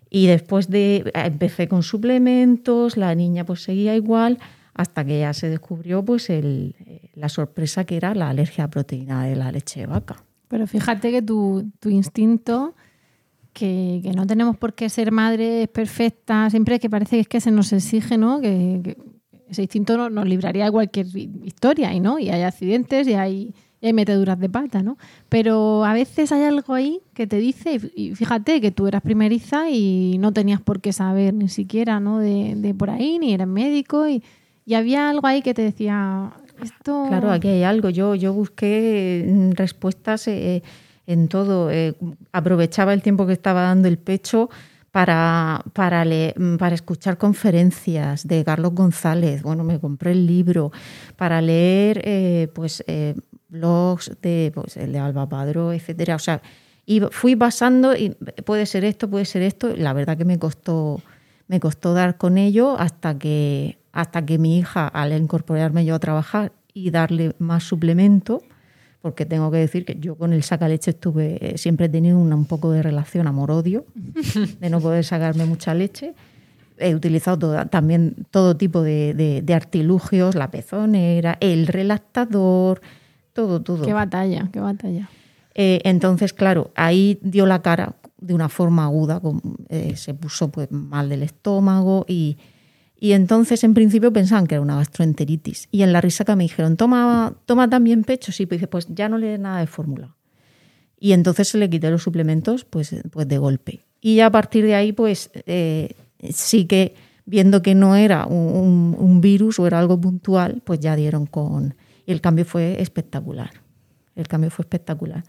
Y después de empecé con suplementos, la niña pues seguía igual, hasta que ya se descubrió pues el, eh, la sorpresa que era la alergia a proteína de la leche de vaca. Pero fíjate que tu, instinto, que, no tenemos por qué ser madres perfectas, siempre que parece que es que se nos exige, ¿no? Que, ese instinto no- nos libraría de cualquier historia, y no, y hay accidentes y hay, meteduras de pata, ¿no? Pero a veces hay algo ahí que te dice, y fíjate que tú eras primeriza y no tenías por qué saber ni siquiera, ¿no? De, de por ahí, ni eras médico, y, y había algo ahí que te decía, esto... Claro, aquí hay algo. Yo, yo busqué mm, respuestas eh, en todo. Eh, aprovechaba el tiempo que estaba dando el pecho para, para, mm, para escuchar conferencias de Carlos González. Bueno, me compré el libro para leer eh, pues, eh, blogs de, pues, de Alba Padro, etcétera. O sea, y fui pasando y puede ser esto, puede ser esto. La verdad que me costó, me costó dar con ello hasta que, hasta que mi hija, al incorporarme yo a trabajar y darle más suplemento, porque tengo que decir que yo con el sacaleche estuve, siempre he tenido una- un poco de relación amor-odio, de no poder sacarme mucha leche. He utilizado toda- también todo tipo de, de- de artilugios, la pezonera, el relactador, todo, todo. Qué batalla, qué batalla. Eh, entonces, claro, ahí dio la cara de una forma aguda, con- eh, se puso pues mal del estómago y, y entonces en principio pensaban que era una gastroenteritis. Y en la risaca me dijeron, toma, toma también pecho, sí, pues pues ya no le des nada de fórmula. Y entonces se le quité los suplementos pues, pues de golpe. Y ya a partir de ahí, pues eh, sí que viendo que no era un- un virus o era algo puntual, pues ya dieron con... Y el cambio fue espectacular. El cambio fue espectacular.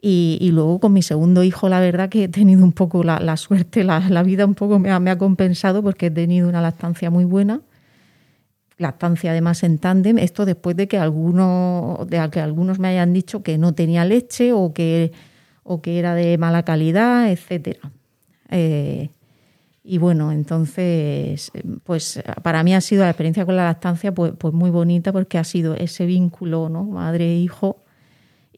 Y, luego con mi segundo hijo, la verdad que he tenido un poco la, suerte, la, vida un poco me ha, compensado porque he tenido una lactancia muy buena. Lactancia además en tándem, esto después de que, alguno, de que algunos me hayan dicho que no tenía leche o que, o que era de mala calidad, etcétera. Eh, y bueno, entonces, pues para mí ha sido la experiencia con la lactancia pues, pues muy bonita porque ha sido ese vínculo, ¿no? Madre-hijo.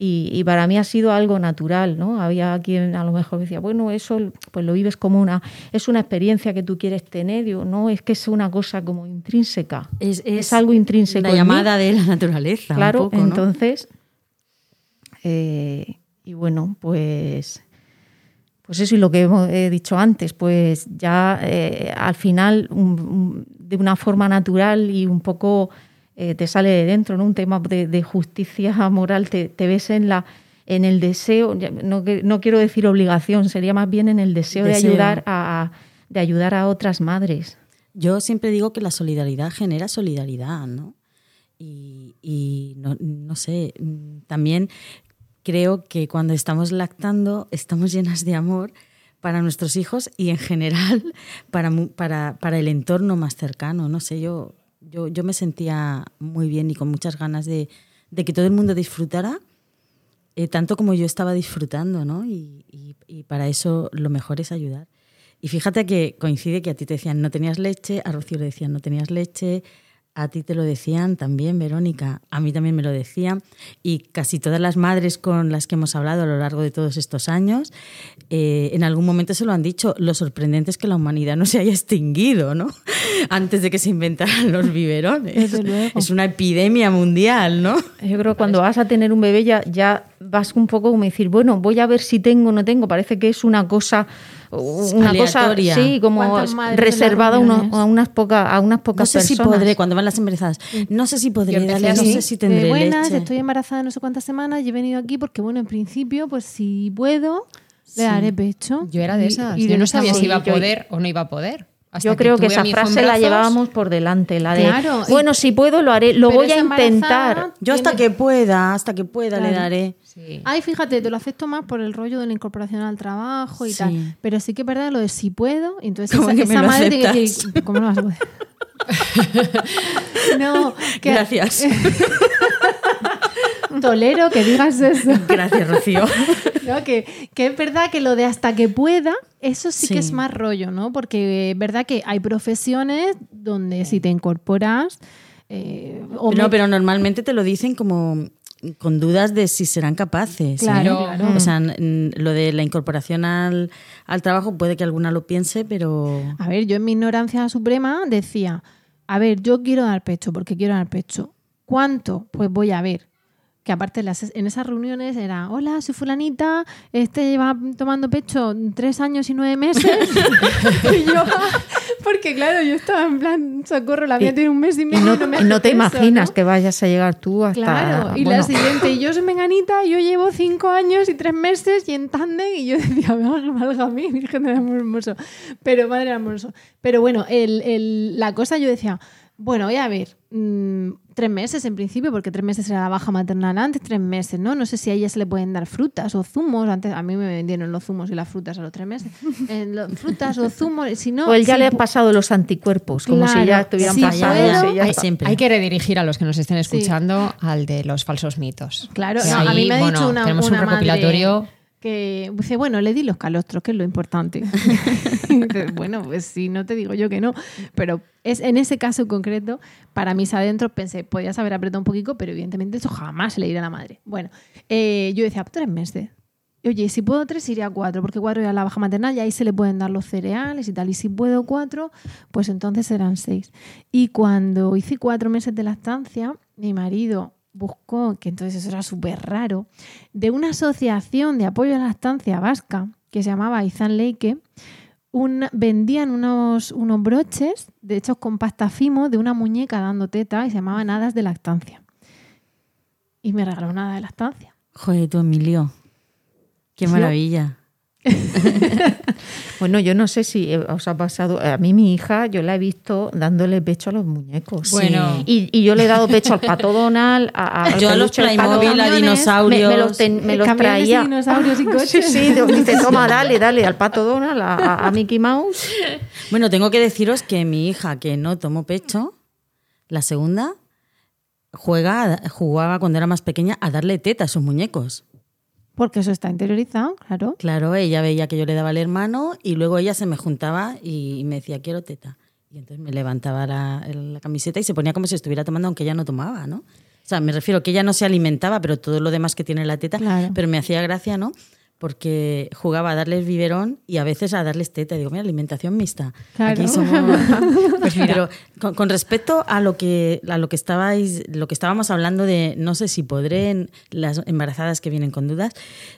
Y, y para mí ha sido algo natural, ¿no? Había quien a lo mejor decía, bueno, eso pues lo vives como una, es una experiencia que tú quieres tener. Digo, no, es que es una cosa como intrínseca. Es, Es algo intrínseco. La mí. llamada de la naturaleza. un Claro, poco, ¿no? entonces, eh, y bueno, pues, pues eso y lo que he dicho antes, pues ya eh, al final un- un- de una forma natural y un poco eh, te sale de dentro, ¿no? Un tema de, de justicia moral, te, te ves en la en el deseo, no, que- no quiero decir obligación, sería más bien en el deseo, de Deseo. ayudar a, de ayudar a otras madres. Yo siempre digo que la solidaridad genera solidaridad, ¿no? Y, y no, no sé, también creo que cuando estamos lactando estamos llenas de amor para nuestros hijos y en general para, para, para el entorno más cercano. No sé, yo, yo, yo me sentía muy bien y con muchas ganas de, de que todo el mundo disfrutara eh, tanto como yo estaba disfrutando, ¿no? Y, y- y para eso lo mejor es ayudar. Y fíjate que coincide que a ti te decían no tenías leche, a Rocío le decían no tenías leche, a ti te lo decían también, Verónica, a mí también me lo decían, y casi todas las madres con las que hemos hablado a lo largo de todos estos años, eh, en algún momento se lo han dicho, lo sorprendente es que la humanidad no se haya extinguido, ¿no? Antes de que se inventaran los biberones. Es una epidemia mundial, ¿no? Yo creo que cuando vas a tener un bebé ya, ya vas un poco como decir, bueno, voy a ver si tengo o no tengo. Parece que es una cosa, una Aleatoria. cosa, sí, como ¿Cuántas madres reservada a, unas pocas, a unas No pocas sé si personas. podré, cuando van las embarazadas, no sé si podré darle, no sé si tendré buenas, leche. estoy embarazada no sé cuántas semanas y he venido aquí porque, bueno, en principio, pues si puedo, le daré pecho. Yo era de esas. y yo no sabía si iba a poder o no iba a poder. Hasta Yo creo que, esa frase la llevábamos por delante, la de, Claro, y- bueno, si puedo lo haré, lo voy a intentar. Yo hasta que pueda, hasta que pueda le Claro. Daré. Ay, fíjate, te lo acepto más por el rollo de la incorporación al trabajo y Sí. tal. Pero sí que es verdad lo de si puedo. Entonces ¿Cómo esa, que madre tiene que aceptas? decir, ¿cómo no vas a poder? no, que- Gracias. Tolero que digas eso. Gracias, Rocío. ¿no? Que, que es verdad que lo de hasta que pueda, eso sí, Sí. que es más rollo, ¿no? Porque es verdad que hay profesiones donde si te incorporas. eh, No, me- pero normalmente te lo dicen como con dudas de si serán capaces. ¿eh? Claro, claro. O sea, lo de la incorporación al, al trabajo puede que alguna lo piense, pero... A ver, yo en mi ignorancia suprema decía, a ver, yo quiero dar pecho porque quiero dar pecho. ¿Cuánto? Pues voy a ver. Que aparte en, las- en esas reuniones era, hola, soy fulanita, este lleva tomando pecho tres años y nueve meses. y yo, porque claro, yo estaba en plan, socorro, la mía Y- tiene un mes y Y medio. no, y no, me y no te peso, imaginas ¿no? que vayas a llegar tú hasta... Claro, y la siguiente, y yo soy menganita, yo llevo cinco años y tres meses y en tándem, y yo decía, valga, valga a mí, Virgen del Amor Hermoso. Pero, madre del Amor Hermoso. Pero bueno, el, el- la cosa yo decía, bueno, voy a ver, mm, tres meses en principio, porque tres meses era la baja maternal antes, tres meses, ¿no? No sé si a ella se le pueden dar frutas o zumos, antes a mí me vendieron los zumos y las frutas a los tres meses. Los- frutas o zumos, si no... o él ya si le ha pasado los anticuerpos, como si ya estuvieran puedo. ya hay, que redirigir a los que nos estén escuchando al de los falsos mitos. Claro, no, a mí me ha bueno, dicho una, tenemos una un madre recopilatorio. que dice, bueno, le di los calostros, que es lo importante. Bueno, pues sí, no te digo yo que no. Pero es en ese caso concreto, para mis adentros pensé, podías haber apretado un poquito, pero evidentemente eso jamás le irá a la madre. Bueno, eh, yo decía, tres meses. Oye, si puedo tres, iría a cuatro, porque cuatro ya la baja maternal y ahí se le pueden dar los cereales y tal. Y si puedo cuatro, pues entonces serán seis. Y cuando hice cuatro meses de lactancia, mi marido buscó, que entonces eso era súper raro, de una asociación de apoyo a la lactancia vasca que se llamaba Izan Leike, una- vendían unos, unos broches, de hecho con pasta fimo, de una muñeca dando teta y se llamaban hadas de lactancia. Y me regaló una hada de lactancia. Joder, tú, Emilio. Qué maravilla. Bueno, yo no sé si eh, os ha pasado. A mí, mi hija, yo la he visto dándole pecho a los muñecos. Bueno. Y, y yo le he dado pecho al pato Donald, a, al Yo a los Playmobil, a dinosaurios. Me, me los, ten- me los traía. dinosaurios y coches. Sí, sí, dice, toma, dale, dale al pato Donald, a, a- a Mickey Mouse. Bueno, tengo que deciros que mi hija, que no tomó pecho, la segunda, juega, a- jugaba cuando era más pequeña a darle teta a sus muñecos. Porque eso está interiorizado, claro. Claro, ella veía que yo le daba al hermano y luego ella se me juntaba y me decía, quiero teta. Y entonces me levantaba la, la camiseta y se ponía como si estuviera tomando, aunque ella no tomaba, ¿no? O sea, me refiero que ella no se alimentaba, pero todo lo demás que tiene la teta, Claro. pero me hacía gracia, ¿no? Porque jugaba a darles biberón y a veces a darles teta. Digo, mira, alimentación mixta. Claro. Aquí somos... Pues pero con, con respecto a lo que a lo que estabais, lo que estábamos hablando de no sé si podré en las embarazadas que vienen con dudas,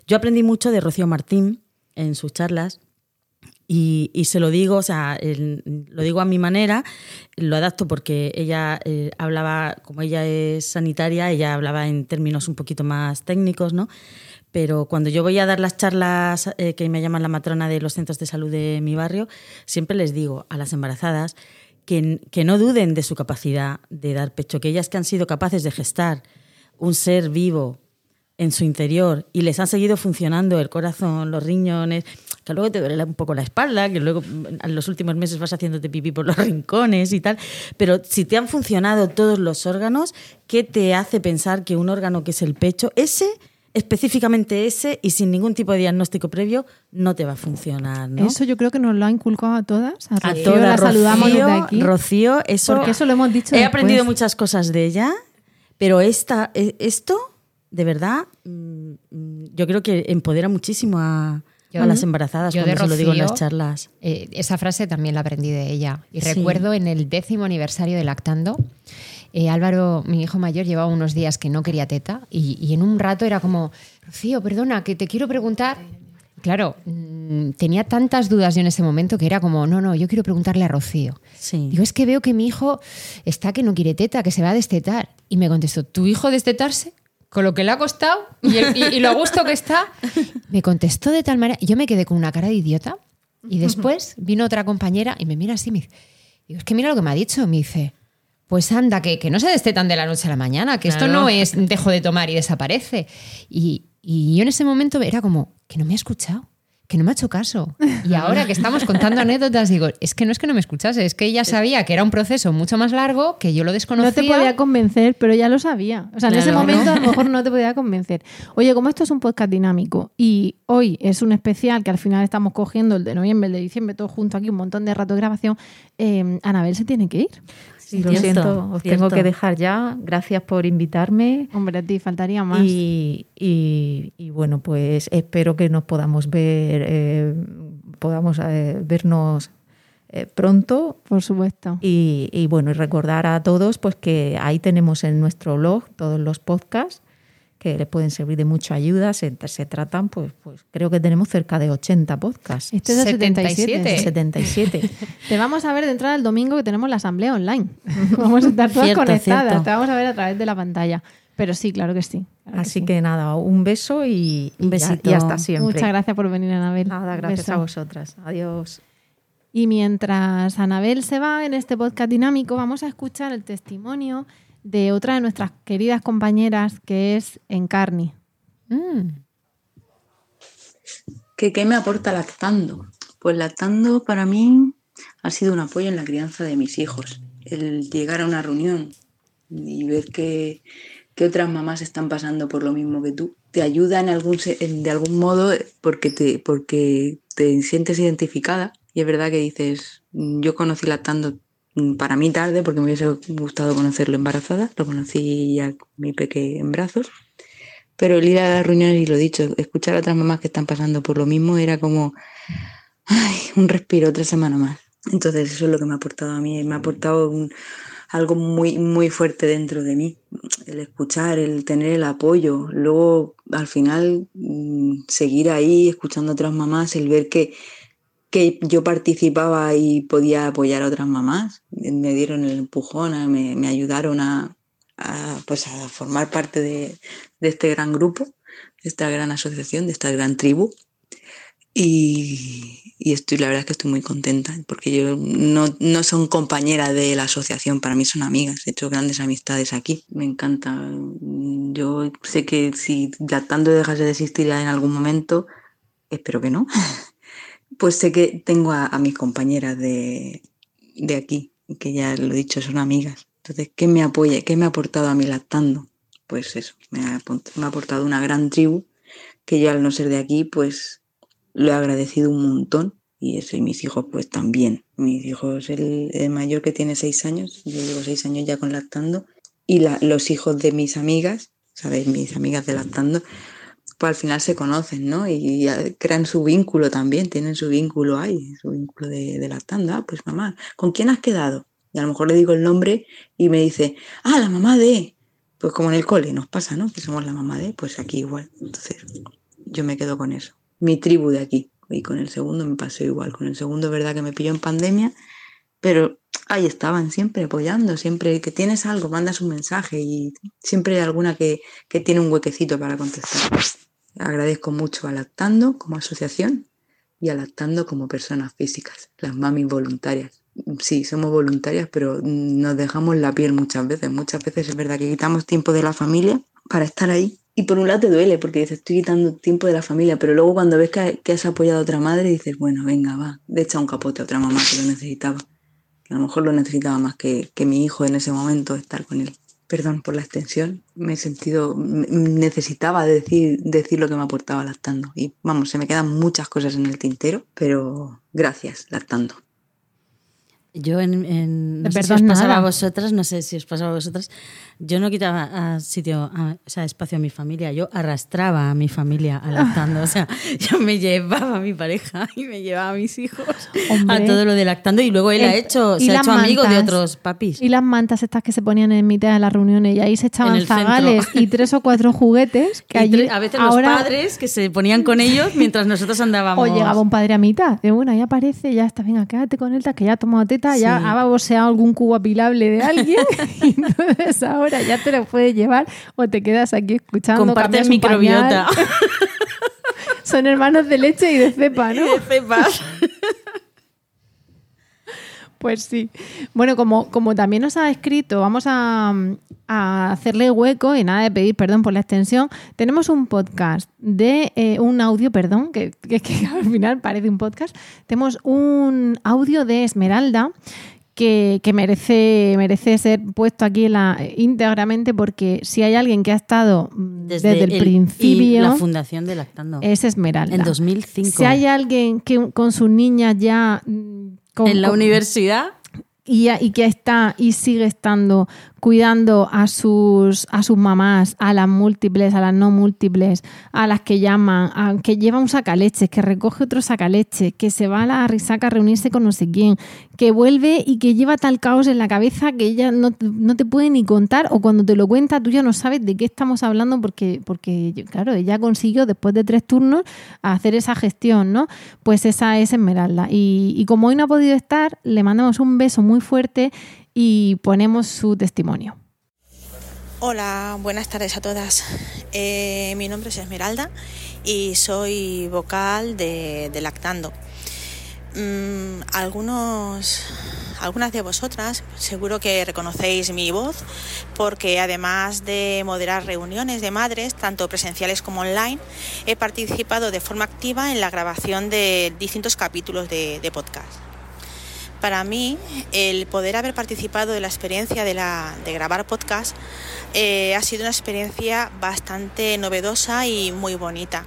yo aprendí mucho de Rocío Martín en sus charlas y, y se lo digo, o sea, el- lo digo a mi manera, lo adapto porque ella eh, hablaba, como ella es sanitaria, ella hablaba en términos un poquito más técnicos, ¿no? Pero cuando yo voy a dar las charlas eh, que me llaman la matrona de los centros de salud de mi barrio, siempre les digo a las embarazadas que, que no duden de su capacidad de dar pecho, que ellas que han sido capaces de gestar un ser vivo en su interior y les han seguido funcionando el corazón, los riñones, que luego te duele un poco la espalda, que luego mm, en los últimos meses vas haciéndote pipí por los rincones y tal, pero si te han funcionado todos los órganos, ¿qué te hace pensar que un órgano que es el pecho, ese, específicamente ese y sin ningún tipo de diagnóstico previo, no te va a funcionar? ¿no? Eso yo creo que nos lo ha inculcado a todas. A, a Rocío todas, la saludamos Rocío, desde aquí. Rocío, eso, Porque eso lo hemos dicho He después. aprendido muchas cosas de ella, pero esta, e- esto, de verdad, mm, yo creo que empodera muchísimo a, Yo- a las embarazadas yo cuando se lo digo en las charlas. eh, esa frase también la aprendí de ella. Y Sí. recuerdo en el décimo aniversario de Lactando, eh, Álvaro, mi hijo mayor, llevaba unos días que no quería teta y, y en un rato era como, Rocío, perdona, que te quiero preguntar. Claro, mm, tenía tantas dudas yo en ese momento que era como, no, no, yo quiero preguntarle a Rocío. Sí. Digo, es que veo que mi hijo está que no quiere teta, que se va a destetar. Y me contestó, ¿tu hijo destetarse? Con lo que le ha costado y, el- y- y lo a gusto que está. Me contestó de tal manera. Yo me quedé con una cara de idiota. Y después vino otra compañera y me mira así y me dice, digo, es que mira lo que me ha dicho. Me dice, pues anda, que, que no se destetan de la noche a la mañana, que esto no es dejo de tomar y desaparece. Y, y yo en ese momento era como, que no me ha escuchado, que no me ha hecho caso. Y ahora que estamos contando anécdotas, digo, es que no es que no me escuchase, es que ella sabía que era un proceso mucho más largo, que yo lo desconocía. No te podía convencer, pero ya lo sabía. O sea, en ese momento a lo mejor no te podía convencer. Oye, como esto es un podcast dinámico y hoy es un especial que al final estamos cogiendo el de noviembre, el de diciembre, todo junto aquí, un montón de rato de grabación, eh, Anabel se tiene que ir. Sí, lo siento, os tengo que dejar ya. Gracias por invitarme. Hombre, a ti faltaría más. Y, y- y bueno, pues espero que nos podamos ver, eh, podamos eh, vernos eh, pronto. Por supuesto. Y, y bueno, y recordar a todos pues que ahí tenemos en nuestro blog todos los podcasts que le pueden servir de mucha ayuda. Se, se tratan, pues, pues creo que tenemos cerca de 80 podcasts. Este es el 77. 77. Te vamos a ver de entrada el domingo que tenemos la asamblea online. Vamos a estar todas Cierto, conectadas. cierto. Te vamos a ver a través de la pantalla. Pero sí, claro que sí. claro que Así sí. que nada, un beso y, Un besito. y hasta siempre. Muchas gracias por venir, Anabel. Nada, gracias beso. a vosotras. Adiós. Y mientras Anabel se va en este podcast dinámico, vamos a escuchar el testimonio de otra de nuestras queridas compañeras, que es Encarni. ¿Qué, qué me aporta lactando? Pues lactando para mí ha sido un apoyo en la crianza de mis hijos. El llegar a una reunión y ver que, que otras mamás están pasando por lo mismo que tú, te ayuda en algún, de algún modo porque te, porque te sientes identificada Y es verdad que dices, yo conocí lactando mm, para mí tarde, porque me hubiese gustado conocerlo embarazada, lo conocí ya mi peque en brazos. Pero el ir a las reuniones, y lo dicho, escuchar a otras mamás que están pasando por lo mismo era como, un respiro, otra semana más. Entonces eso es lo que me ha aportado a mí, me ha aportado algo muy, muy fuerte dentro de mí, el escuchar, el tener el apoyo, luego al final mm, seguir ahí escuchando a otras mamás, el ver que, que yo participaba y podía apoyar a otras mamás, me dieron el empujón, a- me, me ayudaron a, a, pues a formar parte de, de este gran grupo, de esta gran asociación, de esta gran tribu. Y, y estoy, la verdad es que estoy muy contenta, porque yo no, no son compañeras de la asociación, para mí son amigas, he hecho grandes amistades aquí, me encanta. Yo sé que si lactando dejase de existir en algún momento, espero que no, pues sé que tengo a, mis compañeras de, de aquí, que ya lo he dicho, son amigas. Entonces, ¿qué me apoya? ¿Qué me ha aportado a mí lactando? Pues eso, me ha, me ha aportado una gran tribu que yo al no ser de aquí, pues lo he agradecido un montón y eso, y mis hijos pues también. Mis hijos, el, el mayor que tiene seis años, yo llevo seis años ya con lactando, y la- los hijos de mis amigas, ¿sabéis? Mis amigas de lactando, pues al final se conocen, ¿no? Y, ya crean su vínculo también, tienen su vínculo ahí, su vínculo de, de lactando. Ah, pues mamá, ¿con quién has quedado? Y a lo mejor le digo el nombre y me dice, ah, la mamá de... Pues como en el cole nos pasa, ¿no? Que somos la mamá de, pues aquí igual. Entonces, yo me quedo con eso. Mi tribu de aquí. Y con el segundo me pasó igual. Con el segundo, verdad que me pilló en pandemia, pero ahí estaban, siempre apoyando, siempre que tienes algo, mandas un mensaje y siempre hay alguna que, que tiene un huequecito para contestar. Agradezco mucho a Lactando como asociación y a Lactando como personas físicas, las mamis voluntarias. Sí, somos voluntarias, pero nos dejamos la piel muchas veces. Muchas veces es verdad que quitamos tiempo de la familia para estar ahí. Y por un lado te duele porque dices, estoy quitando tiempo de la familia, pero luego cuando ves que, has apoyado a otra madre, dices, bueno, venga, va, de echa un capote a otra mamá que lo necesitaba. A lo mejor lo necesitaba más que, que mi hijo en ese momento estar con él. Perdón por la extensión, me he sentido, necesitaba decir, decir lo que me aportaba lactando. Y vamos, se me quedan muchas cosas en el tintero, pero gracias, lactando. Yo en, en- no De sé si perdón, os pasaba nada. a vosotras, no sé si os pasaba a vosotras, yo no quitaba a sitio, a- o sea, espacio a mi familia, yo arrastraba a mi familia lactando, o sea, yo me llevaba a mi pareja y me llevaba a mis hijos Hombre. a todo lo de lactando y luego él ha El- hecho, se ha hecho amigo de otros papis. Y las mantas estas que se ponían en mitad de las reuniones y ahí se echaban el centro. zagales y tres o cuatro juguetes que allí a veces ahora los padres que se ponían con ellos mientras nosotros andábamos. o llegaba un padre a mitad, de bueno, ahí aparece, ya está, venga, quédate con él, que ya ha tomado teta, ya ha baboseado algún cubo apilable de alguien y entonces ahora ya te lo puedes llevar o te quedas aquí escuchando. Un microbiota. pañal. Son hermanos de leche y de cepa, ¿no? De cepas. Pues sí. Bueno, como, como también nos ha escrito, vamos a, a hacerle hueco y nada de pedir perdón por la extensión. Tenemos un podcast de eh, un audio, perdón, que, que- que al final parece un podcast. Tenemos un audio de Esmeralda que, que merece, merece ser puesto aquí en la, íntegramente porque si hay alguien que ha estado mm, desde, el, y principio la fundación de Lactando. es Esmeralda. En 2005. Si hay alguien que con sus niñas ya... mm, con- en la con- universidad. y, y que está y sigue estando cuidando a sus, a sus mamás, a las múltiples, a las no múltiples, a las que llaman, a- que lleva un sacaleches, que recoge otro sacaleches, que se va a la risaca a reunirse con no sé quién, que vuelve y que lleva tal caos en la cabeza que ella no, no te puede ni contar o cuando te lo cuenta tú ya no sabes de qué estamos hablando porque, porque claro, ella consiguió después de tres turnos hacer esa gestión, ¿no? Pues esa es Esmeralda. Y, y como hoy no ha podido estar, le mandamos un beso muy fuerte y ponemos su testimonio. Hola, buenas tardes a todas. Eh, mi nombre es Esmeralda y soy vocal de, Lactando. Mm, algunos, algunas de vosotras seguro que reconocéis mi voz porque además de moderar reuniones de madres, tanto presenciales como online, he participado de forma activa en la grabación de distintos capítulos de, de podcast. Para mí, el poder haber participado de la experiencia de, la, de grabar podcast eh, ha sido una experiencia bastante novedosa y muy bonita,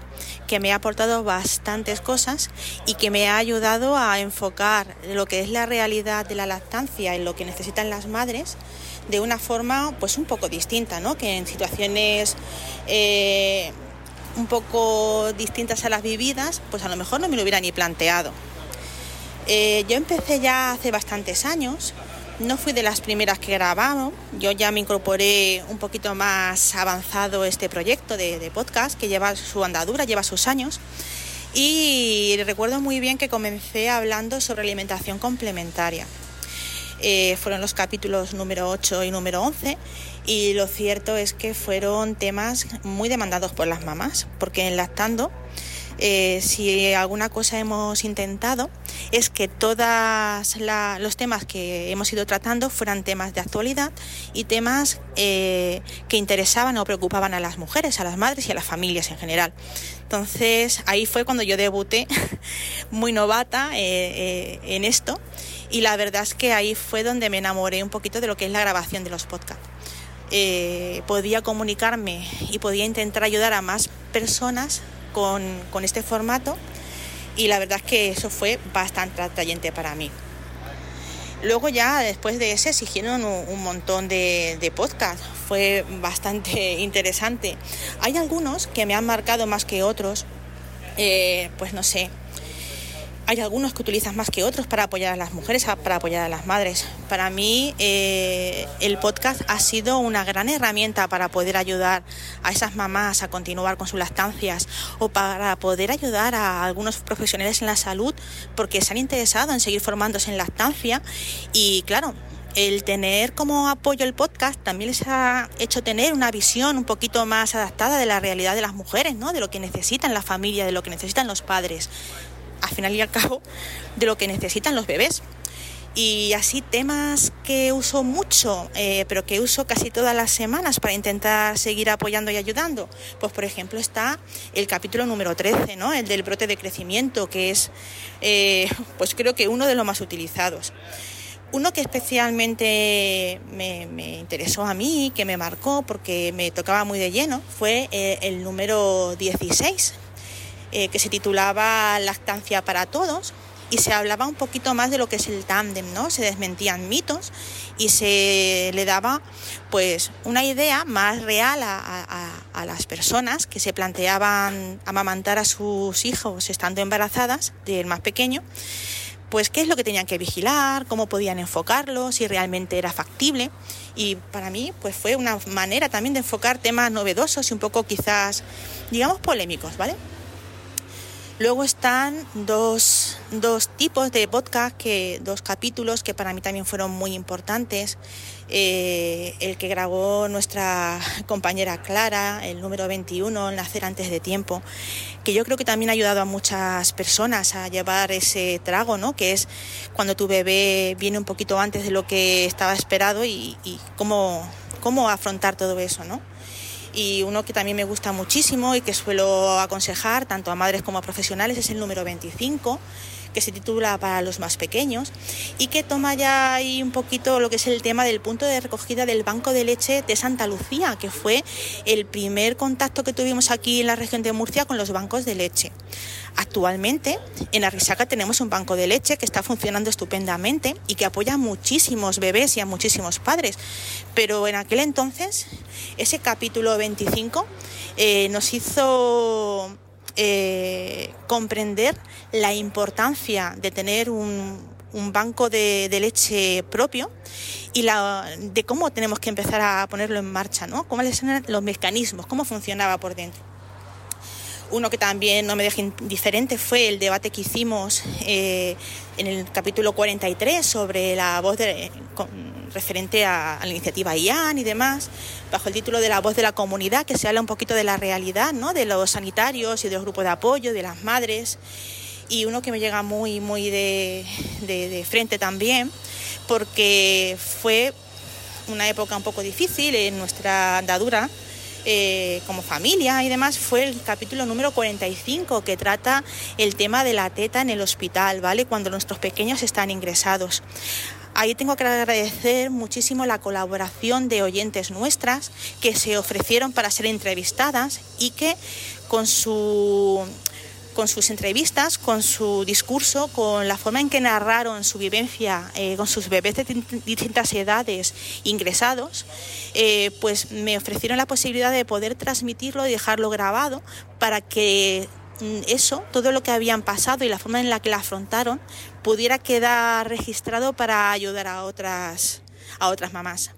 que me ha aportado bastantes cosas y que me ha ayudado a enfocar lo que es la realidad de la lactancia en lo que necesitan las madres de una forma pues un poco distinta, ¿no? que en situaciones eh, un poco distintas a las vividas, pues a lo mejor no me lo hubiera ni planteado. Eh, yo empecé ya hace bastantes años, no fui de las primeras que grabamos, yo ya me incorporé un poquito más avanzado este proyecto de, podcast que lleva su andadura, lleva sus años. Y recuerdo muy bien que comencé hablando sobre alimentación complementaria. Eh, fueron los capítulos número 8 y número 11 y lo cierto es que fueron temas muy demandados por las mamás, porque en lactando eh, si alguna cosa hemos intentado es que todos los temas que hemos ido tratando fueran temas de actualidad y temas eh, que interesaban o preocupaban a las mujeres, a las madres y a las familias en general. Entonces ahí fue cuando yo debuté muy novata eh, en esto y la verdad es que ahí fue donde me enamoré un poquito de lo que es la grabación de los podcasts. podía comunicarme y podía intentar ayudar a más personas con, este formato y la verdad es que eso fue bastante atrayente para mí. Luego ya después de ese exigieron un, montón de, de podcasts, fue bastante interesante. Hay algunos que me han marcado más que otros, eh, pues no sé, hay algunos que utilizan más que otros para apoyar a las mujeres, para apoyar a las madres. Para mí eh, el podcast ha sido una gran herramienta para poder ayudar a esas mamás a continuar con sus lactancias o para poder ayudar a algunos profesionales en la salud porque se han interesado en seguir formándose en lactancia y claro, el tener como apoyo el podcast también les ha hecho tener una visión un poquito más adaptada de la realidad de las mujeres, ¿no? De lo que necesitan la familia, de lo que necesitan los padres al final y al cabo de lo que necesitan los bebés. Y así temas que uso mucho, eh, pero que uso casi todas las semanas para intentar seguir apoyando y ayudando. Pues por ejemplo está el capítulo número 13, ¿no? el del brote de crecimiento, que es eh, pues creo que uno de los más utilizados. Uno que especialmente me, interesó a mí, que me marcó porque me tocaba muy de lleno, fue eh, el número 16, eh, que se titulaba Lactancia para Todos y se hablaba un poquito más de lo que es el tándem, ¿no? Se desmentían mitos y se le daba pues una idea más real a, a, las personas que se planteaban amamantar a sus hijos estando embarazadas del más pequeño pues qué es lo que tenían que vigilar, cómo podían enfocarlo, si realmente era factible. Y para mí, pues fue una manera también de enfocar temas novedosos y un poco quizás, digamos, polémicos, ¿vale? Luego están dos, tipos de podcast, que, dos capítulos que para mí también fueron muy importantes. Eh, el que grabó nuestra compañera Clara, el número 21, Nacer antes de tiempo, que yo creo que también ha ayudado a muchas personas a llevar ese trago, ¿no? que es cuando tu bebé viene un poquito antes de lo que estaba esperado y, y cómo, cómo afrontar todo eso. ¿no? Y uno que también me gusta muchísimo y que suelo aconsejar tanto a madres como a profesionales es el número 25 que se titula Para los más pequeños y que toma ya ahí un poquito lo que es el tema del punto de recogida del banco de leche de Santa Lucía, que fue el primer contacto que tuvimos aquí en la región de Murcia con los bancos de leche. Actualmente en Arrisaca tenemos un banco de leche que está funcionando estupendamente y que apoya a muchísimos bebés y a muchísimos padres, pero en aquel entonces ese capítulo 25 eh, nos hizo eh, comprender la importancia de tener un, banco de, leche propio y la, de cómo tenemos que empezar a ponerlo en marcha, ¿no? Cómo son los mecanismos, cómo funcionaba por dentro. Uno que también no me deja indiferente fue el debate que hicimos eh, en el capítulo 43 sobre la voz de, referente a, la iniciativa IAN y demás, bajo el título de la voz de la comunidad, que se habla un poquito de la realidad, ¿no? de los sanitarios y de los grupos de apoyo, de las madres. Y uno que me llega muy, muy de, de frente también, porque fue una época un poco difícil en nuestra andadura eh, como familia y demás fue el capítulo número 45 que trata el tema de la teta en el hospital, ¿vale? Cuando nuestros pequeños están ingresados. Ahí tengo que agradecer muchísimo la colaboración de oyentes nuestras que se ofrecieron para ser entrevistadas y que con su con sus entrevistas, con su discurso, con la forma en que narraron su vivencia eh, con sus bebés de distintas edades ingresados, eh, pues me ofrecieron la posibilidad de poder transmitirlo y dejarlo grabado para que mm, eso, todo lo que habían pasado y la forma en la que la afrontaron, pudiera quedar registrado para ayudar a otras, a otras mamás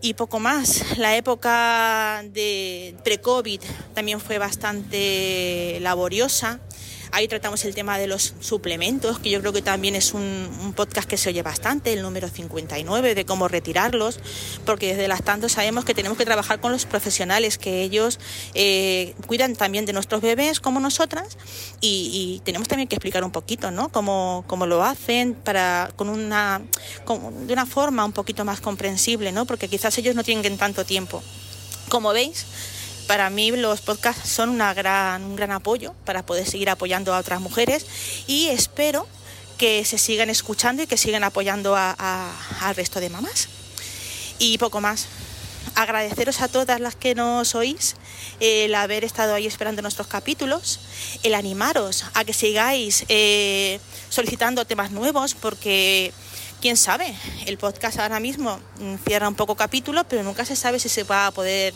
y poco más. La época de pre-COVID también fue bastante laboriosa. Ahí tratamos el tema de los suplementos, que yo creo que también es un, podcast que se oye bastante, el número 59, de cómo retirarlos, porque desde las tantas sabemos que tenemos que trabajar con los profesionales, que ellos eh, cuidan también de nuestros bebés como nosotras, y, tenemos también que explicar un poquito, ¿no? Cómo, cómo lo hacen, para, con una, de una forma un poquito más comprensible, ¿no? Porque quizás ellos no tienen tanto tiempo. Como veis, para mí los podcasts son un gran apoyo para poder seguir apoyando a otras mujeres y espero que se sigan escuchando y que sigan apoyando al resto de mamás. Y poco más. Agradeceros a todas las que nos oís el haber estado ahí esperando nuestros capítulos, el animaros a que sigáis eh, solicitando temas nuevos porque quién sabe, el podcast ahora mismo cierra un poco capítulos, pero nunca se sabe si se va a poder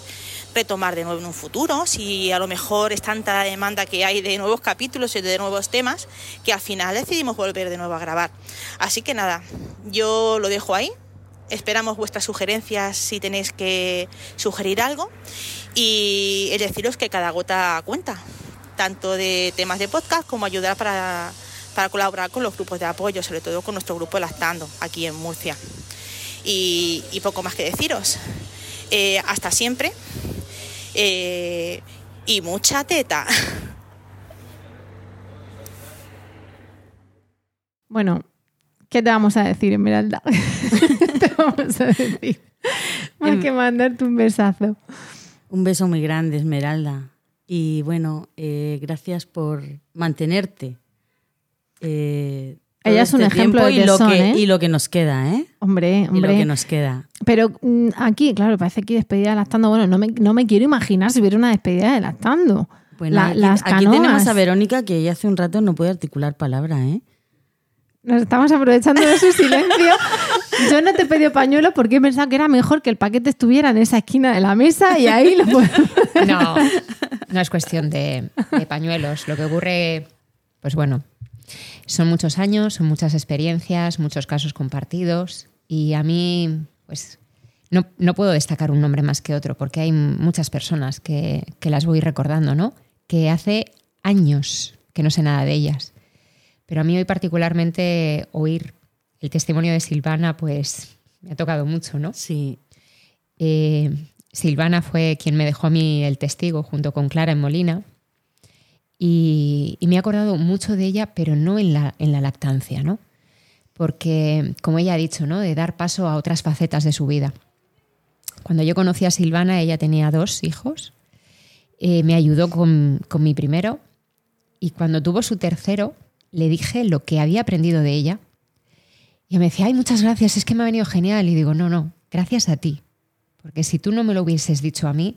retomar de nuevo en un futuro, si a lo mejor es tanta demanda que hay de nuevos capítulos y de nuevos temas, que al final decidimos volver de nuevo a grabar. Así que nada, yo lo dejo ahí. Esperamos vuestras sugerencias si tenéis que sugerir algo y deciros que cada gota cuenta, tanto de temas de podcast como ayudar para, para colaborar con los grupos de apoyo, sobre todo con nuestro grupo Lactando aquí en Murcia. Y, poco más que deciros. Eh, hasta siempre eh, y mucha teta. Bueno, ¿qué te vamos a decir, Esmeralda? te vamos a decir? Más em, que mandarte un besazo. Un beso muy grande, Esmeralda. Y bueno, eh, gracias por mantenerte eh, ella es un este ejemplo de y lo, que, ¿eh? y lo que nos queda, ¿eh? Hombre, hombre. Y lo que nos queda. Pero mm, aquí, claro, parece que despedida de lactando. Bueno, no me, no me quiero imaginar si hubiera una despedida de lactando. Bueno, aquí, tenemos a Verónica que ella hace un rato no puede articular palabra, ¿eh? Nos estamos aprovechando de su silencio. Yo no te he pedido pañuelo porque he pensado que era mejor que el paquete estuviera en esa esquina de la mesa y ahí lo puedo... No, no es cuestión de, de pañuelos. Lo que ocurre, pues bueno, son muchos años, son muchas experiencias, muchos casos compartidos y a mí, pues, no, no puedo destacar un nombre más que otro porque hay muchas personas que, que las voy recordando, ¿no? Que hace años que no sé nada de ellas. Pero a mí hoy particularmente oír el testimonio de Silvana, pues me ha tocado mucho, ¿no? Sí. Eh, Silvana fue quien me dejó a mí el testigo junto con Clara en Molina. Y, me he acordado mucho de ella, pero no en la, en la lactancia, ¿no? Porque, como ella ha dicho, ¿no? De dar paso a otras facetas de su vida. Cuando yo conocí a Silvana, ella tenía dos hijos. Eh, me ayudó con, con mi primero. Y cuando tuvo su tercero, le dije lo que había aprendido de ella. Y me decía, ay, muchas gracias, es que me ha venido genial. Y digo, no, no, gracias a ti. Porque si tú no me lo hubieses dicho a mí,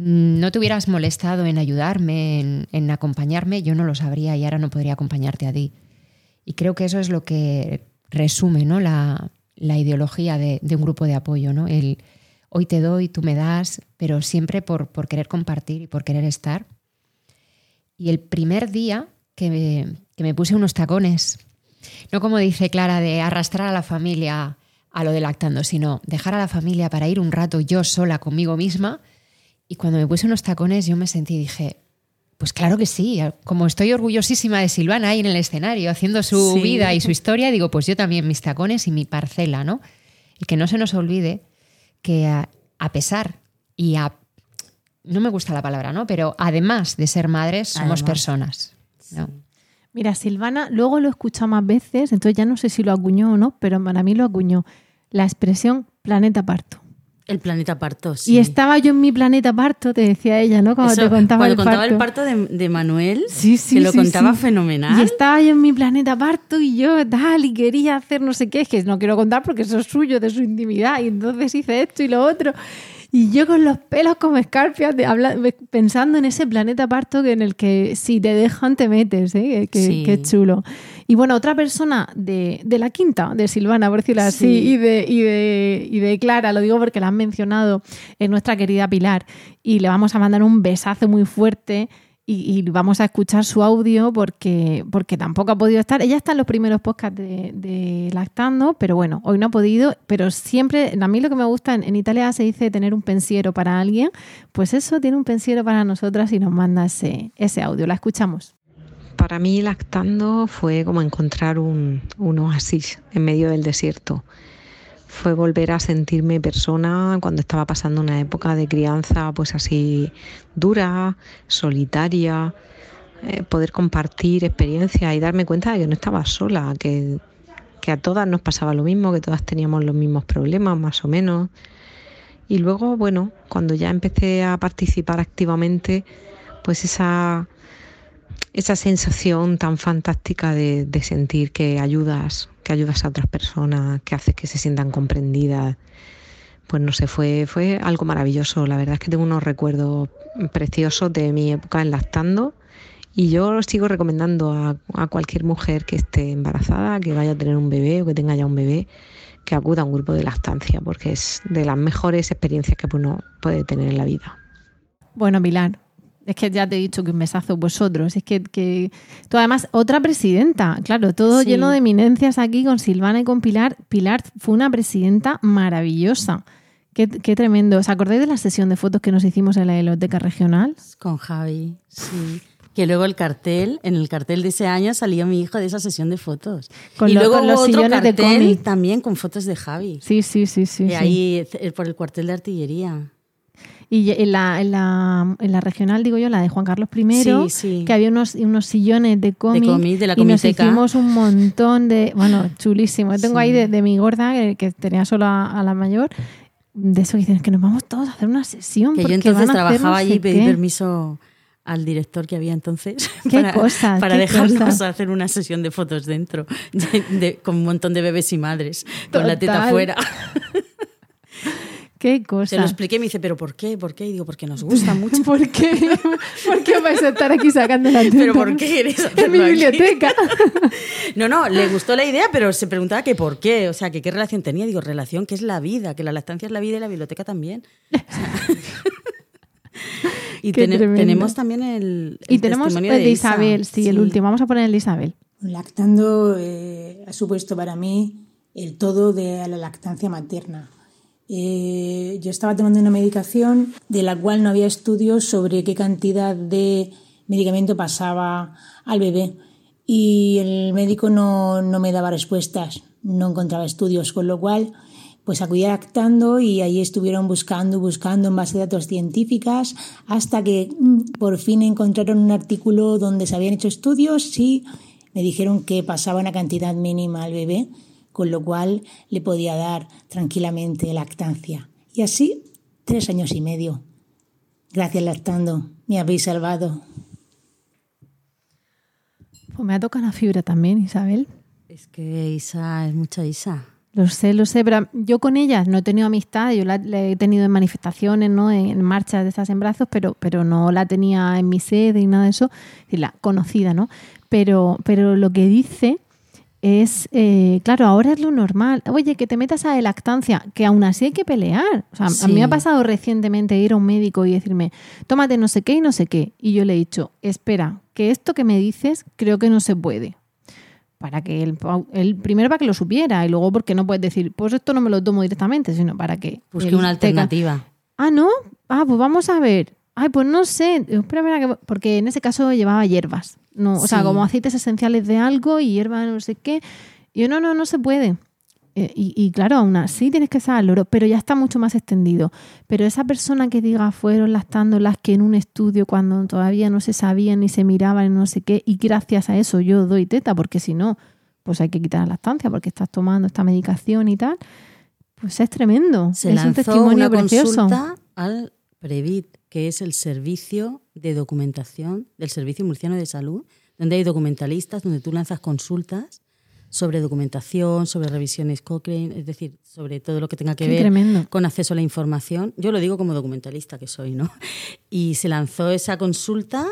no te hubieras molestado en ayudarme, en, acompañarme, yo no lo sabría y ahora no podría acompañarte a ti. Y creo que eso es lo que resume ¿no? la, ideología de, un grupo de apoyo. ¿no? El hoy te doy, tú me das, pero siempre por, por querer compartir y por querer estar. Y el primer día que me, que me puse unos tacones, no como dice Clara, de arrastrar a la familia a lo de lactando, sino dejar a la familia para ir un rato yo sola conmigo misma, y cuando me puse unos tacones yo me sentí y dije, pues claro que sí, como estoy orgullosísima de Silvana ahí en el escenario haciendo su vida y su historia, digo, pues yo también mis tacones y mi parcela, ¿no? Y que no se nos olvide que a, pesar y a... No me gusta la palabra, ¿no? Pero además de ser madres, somos personas. Mira, Silvana, luego lo he escuchado más veces, entonces ya no sé si lo acuñó o no, pero para mí lo acuñó. La expresión planeta parto. El planeta parto, sí. Y estaba yo en mi planeta parto, te decía ella, ¿no? Cuando Eso, te contaba cuando el contaba parto. el parto de, de Manuel, Sí, sí, que lo sí, contaba sí. fenomenal. Y estaba yo en mi planeta parto y yo tal, y quería hacer no sé qué, es que no quiero contar porque eso es suyo, de su intimidad, y entonces hice esto y lo otro. Y yo con los pelos como escarpias, de- habla- pensando en ese planeta parto que en el que si te dejan te metes, ¿eh? que, Sí. que chulo. Y bueno, otra persona de, de la quinta, de Silvana, por decirlo así, Sí. y de, y, de, y de Clara, lo digo porque la han mencionado, es nuestra querida Pilar, y le vamos a mandar un besazo muy fuerte y, vamos a escuchar su audio porque, porque tampoco ha podido estar. Ella está en los primeros podcasts de, Lactando, pero bueno, hoy no ha podido. Pero siempre, a mí lo que me gusta, en, en Italia se dice tener un pensiero para alguien, pues eso tiene un pensiero para nosotras y nos manda ese, ese audio. La escuchamos. Para mí lactando fue como encontrar un, un oasis en medio del desierto. Fue volver a sentirme persona cuando estaba pasando una época de crianza pues así dura, solitaria, eh, poder compartir experiencias y darme cuenta de que no estaba sola, que, que a todas nos pasaba lo mismo, que todas teníamos los mismos problemas más o menos. Y luego, bueno, cuando ya empecé a participar activamente, pues esa esa sensación tan fantástica de, sentir que ayudas, que ayudas a otras personas, que haces que se sientan comprendidas. Pues no sé, fue, fue algo maravilloso. La verdad es que tengo unos recuerdos preciosos de mi época en lactando y yo lo sigo recomendando a, a cualquier mujer que esté embarazada, que vaya a tener un bebé o que tenga ya un bebé, que acuda a un grupo de lactancia, porque es de las mejores experiencias que uno puede tener en la vida. Bueno, Pilar, es que ya te he dicho que un besazo vosotros. Es que, que tú además, otra presidenta, claro, todo Sí. lleno de eminencias aquí con Silvana y con Pilar. Pilar fue una presidenta maravillosa. Qué, qué tremendo. ¿Os acordáis de la sesión de fotos que nos hicimos en la biblioteca regional? Con Javi, sí. Que luego el cartel, en el cartel de ese año salió mi hijo de esa sesión de fotos. Con y lo- luego con hubo los otro sillones de cartel cómic. también con fotos de Javi. Sí, sí, sí, sí. Y ahí eh, por el cuartel de artillería. Y en la, en, la, en la regional, digo yo, la de Juan Carlos I, Sí, sí. que había unos, unos sillones de cómic. cómic, de la y nos comiteca. hicimos un montón de. Bueno, chulísimo. Yo tengo Sí. ahí de, de mi gorda, que, que tenía solo a, a la mayor. De eso que dicen que nos vamos todos a hacer una sesión. Que yo entonces van a trabajaba no allí sé y pedí qué. permiso al director que había entonces Qué para, cosas, para qué dejarnos cosas. hacer una sesión de fotos dentro, de- de- con un montón de bebés y madres, con la teta Total. fuera. Qué cosa. Se lo expliqué y me dice, ¿pero por qué? ¿Por qué? Y digo, porque nos gusta mucho. ¿Por qué? ¿Por qué vais a estar aquí sacando la? ¿Pero por qué queréis En mi hacerlo aquí? biblioteca. No, no, le gustó la idea, pero se preguntaba que por qué, o sea, que qué relación tenía. Digo, relación que es la vida, que la lactancia es la vida y la biblioteca también. O sea, y tenemos también el, Y el tenemos testimonio el de Isa. Isabel, sí, el último. Vamos a poner el de Isabel. Lactando eh, ha supuesto para mí el todo de la lactancia materna. Eh, yo estaba tomando una medicación de la cual no había estudios sobre qué cantidad de medicamento pasaba al bebé. Y el médico no, no me daba respuestas, no encontraba estudios, con lo cual pues acudí lactando y ahí estuvieron buscando, buscando en base de datos científicas hasta que mm, por fin encontraron un artículo donde se habían hecho estudios y me dijeron que pasaba una cantidad mínima al bebé, con lo cual le podía dar tranquilamente lactancia. Y así, tres años y medio. Gracias, lactando. Me habéis salvado. Pues me ha tocado la fibra también, Isabel. Es que Isa es mucha Isa. Lo sé, lo sé, pero yo con ellas no he tenido amistad, yo la, la he tenido en manifestaciones, ¿no? en, en marchas de estas en brazos, pero, pero no la tenía en mi sede y nada de eso, y la conocida, ¿no? Pero, pero lo que dice es, eh, claro, ahora es lo normal. Oye, que te metas a de lactancia, que aún así hay que pelear. O sea, a mí me ha pasado recientemente ir a un médico y decirme, tómate no sé qué y no sé qué. Y yo le he dicho, espera, que esto que me dices creo que no se puede para que él, él- primero para que lo supiera y luego porque no puedes decir, pues esto no me lo tomo directamente, sino para que Busqué él una alternativa. Ah, ¿no? Ah, pues vamos a ver. Ay, pues no sé. Porque en ese caso llevaba hierbas. No, o sea, como aceites esenciales de algo y hierba no sé qué. Y yo, no, no, no se puede. Eh, y, y claro, aún así tienes que estar al loro, pero ya está mucho más extendido. Pero esa persona que diga fueron lactando las que en un estudio cuando todavía no se sabían ni se miraban y no sé qué, y gracias a eso yo doy teta, porque si no, pues hay que quitar la lactancia porque estás tomando esta medicación y tal. Pues es tremendo. Se es lanzó un testimonio una precioso. consulta al Previt, que es el servicio de documentación del Servicio Murciano de Salud, donde hay documentalistas, donde tú lanzas consultas sobre documentación, sobre revisiones Cochrane, es decir, sobre todo lo que tenga que Qué ver tremendo. con acceso a la información. Yo lo digo como documentalista que soy, ¿no? Y se lanzó esa consulta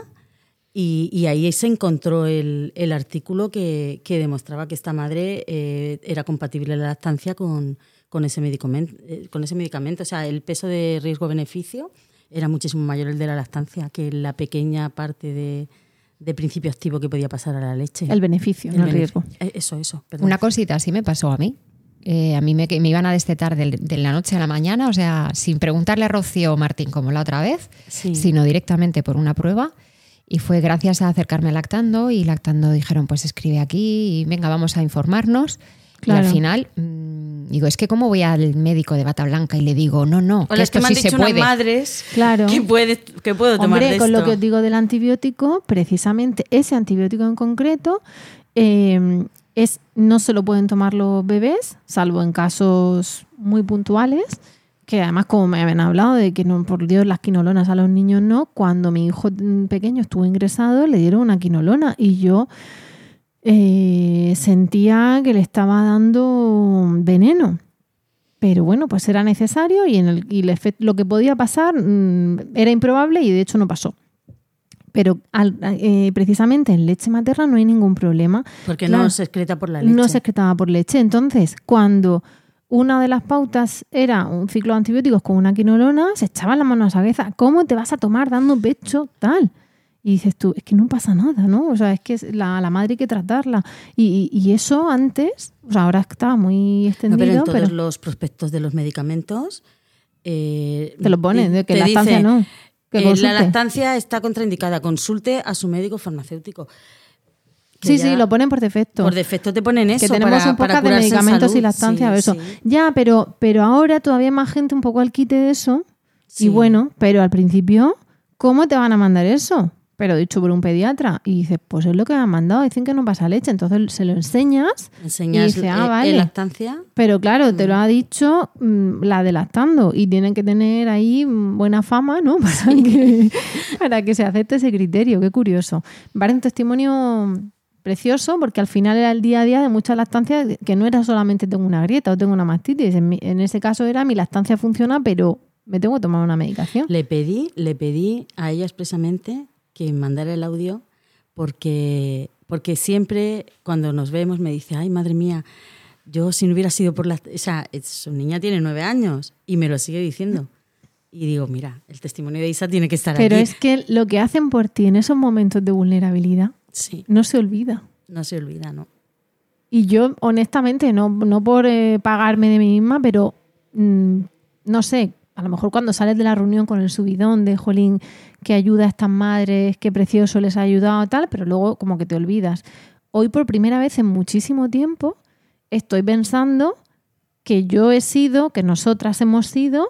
y, y ahí se encontró el, el artículo que, que demostraba que esta madre eh, era compatible la lactancia con, con, ese medicamento, eh, con ese medicamento. O sea, el peso de riesgo-beneficio era muchísimo mayor el de la lactancia que la pequeña parte de, de principio activo que podía pasar a la leche. El beneficio, no el riesgo. Eh, Eso, eso. perdón. Una cosita así me pasó a mí. Eh, a mí me, que me iban a destetar de, la noche a la mañana, o sea, sin preguntarle a Rocío o Martín como la otra vez, Sí. sino directamente por una prueba. Y fue gracias a acercarme a Lactando y Lactando dijeron, pues escribe aquí y venga, vamos a informarnos. Y al final, mm, digo, es que cómo voy al médico de bata blanca y le digo, no, no, que Hola, es esto que me han sí se dicho unas puede. madres Claro. que, puede, que puedo tomar Hombre, de con lo que os digo del antibiótico, precisamente ese antibiótico en concreto eh, es no se lo pueden tomar los bebés, salvo en casos muy puntuales, que además como me habían hablado de que no, por Dios las quinolonas a los niños no, cuando mi hijo mm, pequeño estuvo ingresado le dieron una quinolona y yo eh, sentía que le estaba dando veneno. Pero bueno, pues era necesario y, en el, y el efect- lo que podía pasar mm, era improbable y de hecho no pasó. Pero al- eh, precisamente en leche materna no hay ningún problema. Porque Claro, no se excreta por la leche. No se excretaba por leche. Entonces, cuando una de las pautas era un ciclo de antibióticos con una quinolona, se echaba la mano a la cabeza. ¿Cómo te vas a tomar dando pecho tal? Y dices tú, es que no pasa nada, ¿no? O sea, es que es la, la madre hay que tratarla. Y, y- y eso antes, o sea, ahora está muy No, extendido, pero en pero, todos los prospectos de los medicamentos eh, Te lo ponen, de que te lactancia dice, no, que eh, la lactancia está contraindicada, consulte a su médico farmacéutico. Sí, sí, lo ponen por defecto. Por defecto te ponen eso que tenemos para, un poco de medicamentos y lactancia, Sí, eso. sí. Ya, pero, pero ahora todavía más gente un poco al quite de eso. Sí. Y bueno, pero al principio, ¿cómo te van a mandar eso? Pero dicho por un pediatra. Y dices, pues es lo que me han mandado, dicen que no pasa leche. Entonces se lo enseñas. Enseñas y dice, ah, eh, vale. lactancia. Pero claro, te lo ha dicho mm, la de lactando y tienen que tener ahí mm, buena fama, ¿no? Para, que, para que se acepte ese criterio. Qué curioso. Parece un testimonio precioso porque al final era el día a día de muchas lactancias que no era solamente tengo una grieta o tengo una mastitis. En, mi- en ese caso era mi lactancia funciona, pero me tengo que tomar una medicación. Le pedí, le pedí a ella expresamente que mandara el audio porque, porque siempre cuando nos vemos me dice, ay, madre mía, yo si no hubiera sido por la... O sea, su niña tiene nueve años y me lo sigue diciendo. Y digo, mira, el testimonio de Isa tiene que estar Pero aquí. es que lo que hacen por ti en esos momentos de vulnerabilidad Sí. no se olvida. No se olvida, ¿no? Y yo, honestamente, no, no por eh, pagarme de mí misma, pero mm, no sé, a lo mejor cuando sales de la reunión con el subidón de Jolín, que ayuda a estas madres, qué precioso les ha ayudado, tal, pero luego como que te olvidas. Hoy, por primera vez en muchísimo tiempo, estoy pensando que yo he sido, que nosotras hemos sido,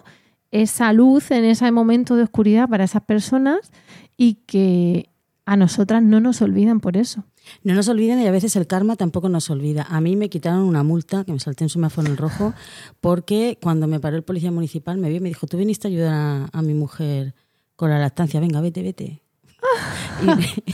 esa luz en ese momento de oscuridad para esas personas y que a nosotras no nos olvidan por eso. No nos olviden y a veces el karma tampoco nos olvida. A mí me quitaron una multa, que me salté en semáforo en rojo, porque cuando me paró el policía municipal me vio y me dijo, tú viniste a ayudar a, a mi mujer con la lactancia, venga, vete, vete.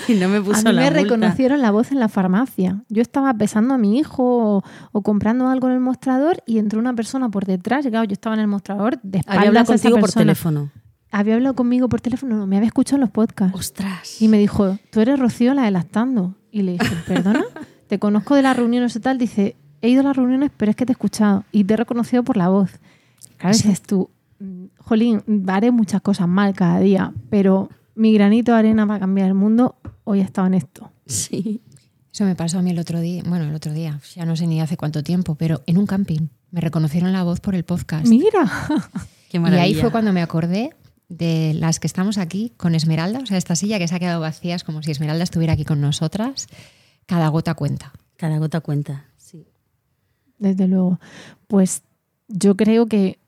Y, y no me puso a mí la me multa. reconocieron la voz en la farmacia. Yo estaba pesando a mi hijo o, o comprando algo en el mostrador y entró una persona por detrás. Claro, yo estaba en el mostrador de espaldas Había contigo por teléfono. Había hablado conmigo por teléfono, no, me había escuchado en los podcasts. ¡Ostras! Y me dijo, tú eres Rocío, la de Lactando. Y le dije, perdona, te conozco de las reuniones y tal. Dice, he ido a las reuniones, pero es que te he escuchado y te he reconocido por la voz. Claro, dices tú, mm, Jolín, haré muchas cosas mal cada día, pero mi granito de arena para cambiar el mundo hoy ha estado en esto. Sí. Eso me pasó a mí el otro día, bueno, el otro día, ya no sé ni hace cuánto tiempo, pero en un camping. Me reconocieron la voz por el podcast. Mira. Qué y maravilla. ahí fue cuando me acordé de las que estamos aquí con Esmeralda, o sea, esta silla que se ha quedado vacía es como si Esmeralda estuviera aquí con nosotras. Cada gota cuenta. Cada gota cuenta, sí. Desde luego. Pues yo creo que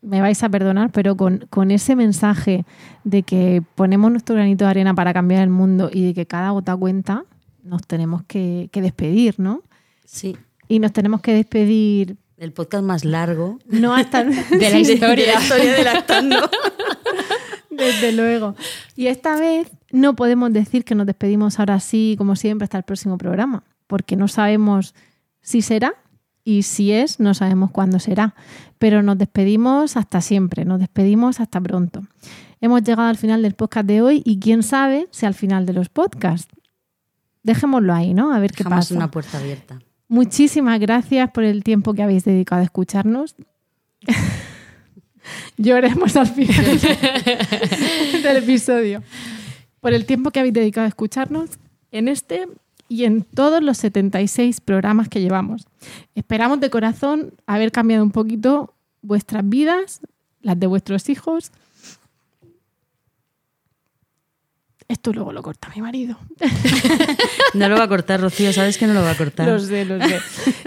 me vais a perdonar, pero con, con ese mensaje de que ponemos nuestro granito de arena para cambiar el mundo y de que cada gota cuenta, nos tenemos que, que despedir, ¿no? Sí. Y nos tenemos que despedir El podcast más largo No hasta De la historia. de la historia de Lactando. Desde luego. Y esta vez no podemos decir que nos despedimos ahora sí, como siempre, hasta el próximo programa, porque no sabemos si será y si es, no sabemos cuándo será. Pero nos despedimos hasta siempre, nos despedimos hasta pronto. Hemos llegado al final del podcast de hoy y quién sabe si al final de los podcasts. Dejémoslo ahí, ¿no? A ver qué Dejamos pasa. una puerta abierta. Muchísimas gracias por el tiempo que habéis dedicado a escucharnos. Lloremos al final del episodio. Por el tiempo que habéis dedicado a escucharnos en este y en todos los 76 programas que llevamos. Esperamos de corazón haber cambiado un poquito vuestras vidas, las de vuestros hijos. Esto luego lo corta mi marido. No lo va a cortar, Rocío, sabes que no lo va a cortar. Lo sé, lo sé.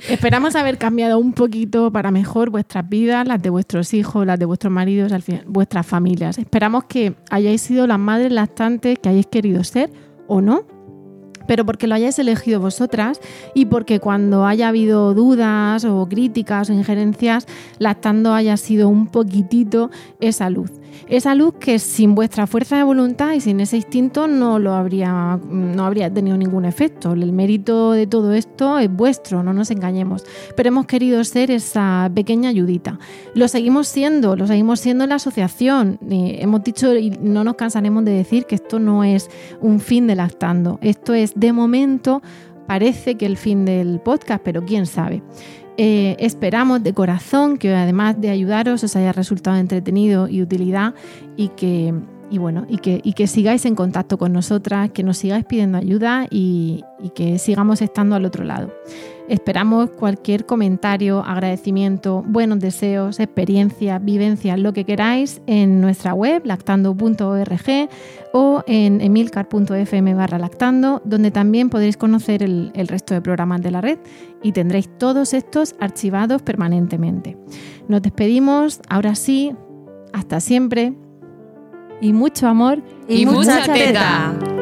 Esperamos haber cambiado un poquito para mejor vuestras vidas, las de vuestros hijos, las de vuestros maridos, al vuestras familias. Esperamos que hayáis sido las madres lactantes que hayáis querido ser o no, pero porque lo hayáis elegido vosotras y porque cuando haya habido dudas o críticas o injerencias, lactando haya sido un poquitito esa luz. Esa luz que sin vuestra fuerza de voluntad y sin ese instinto no lo habría, no habría tenido ningún efecto. El mérito de todo esto es vuestro, no nos engañemos. Pero hemos querido ser esa pequeña ayudita. Lo seguimos siendo, lo seguimos siendo en la asociación. Eh, hemos dicho y no nos cansaremos de decir que esto no es un fin de lactando. Esto es, de momento, parece que el fin del podcast, pero quién sabe. Eh, esperamos de corazón que además de ayudaros os haya resultado entretenido y utilidad y que, y bueno, y que, y que sigáis en contacto con nosotras, que nos sigáis pidiendo ayuda y, y que sigamos estando al otro lado. Esperamos cualquier comentario, agradecimiento, buenos deseos, experiencias, vivencias, lo que queráis en nuestra web lactando.org o en emilcar.fm barra lactando, donde también podréis conocer el, el resto de programas de la red y tendréis todos estos archivados permanentemente. Nos despedimos, ahora sí, hasta siempre y mucho amor Y mucha teta. Thank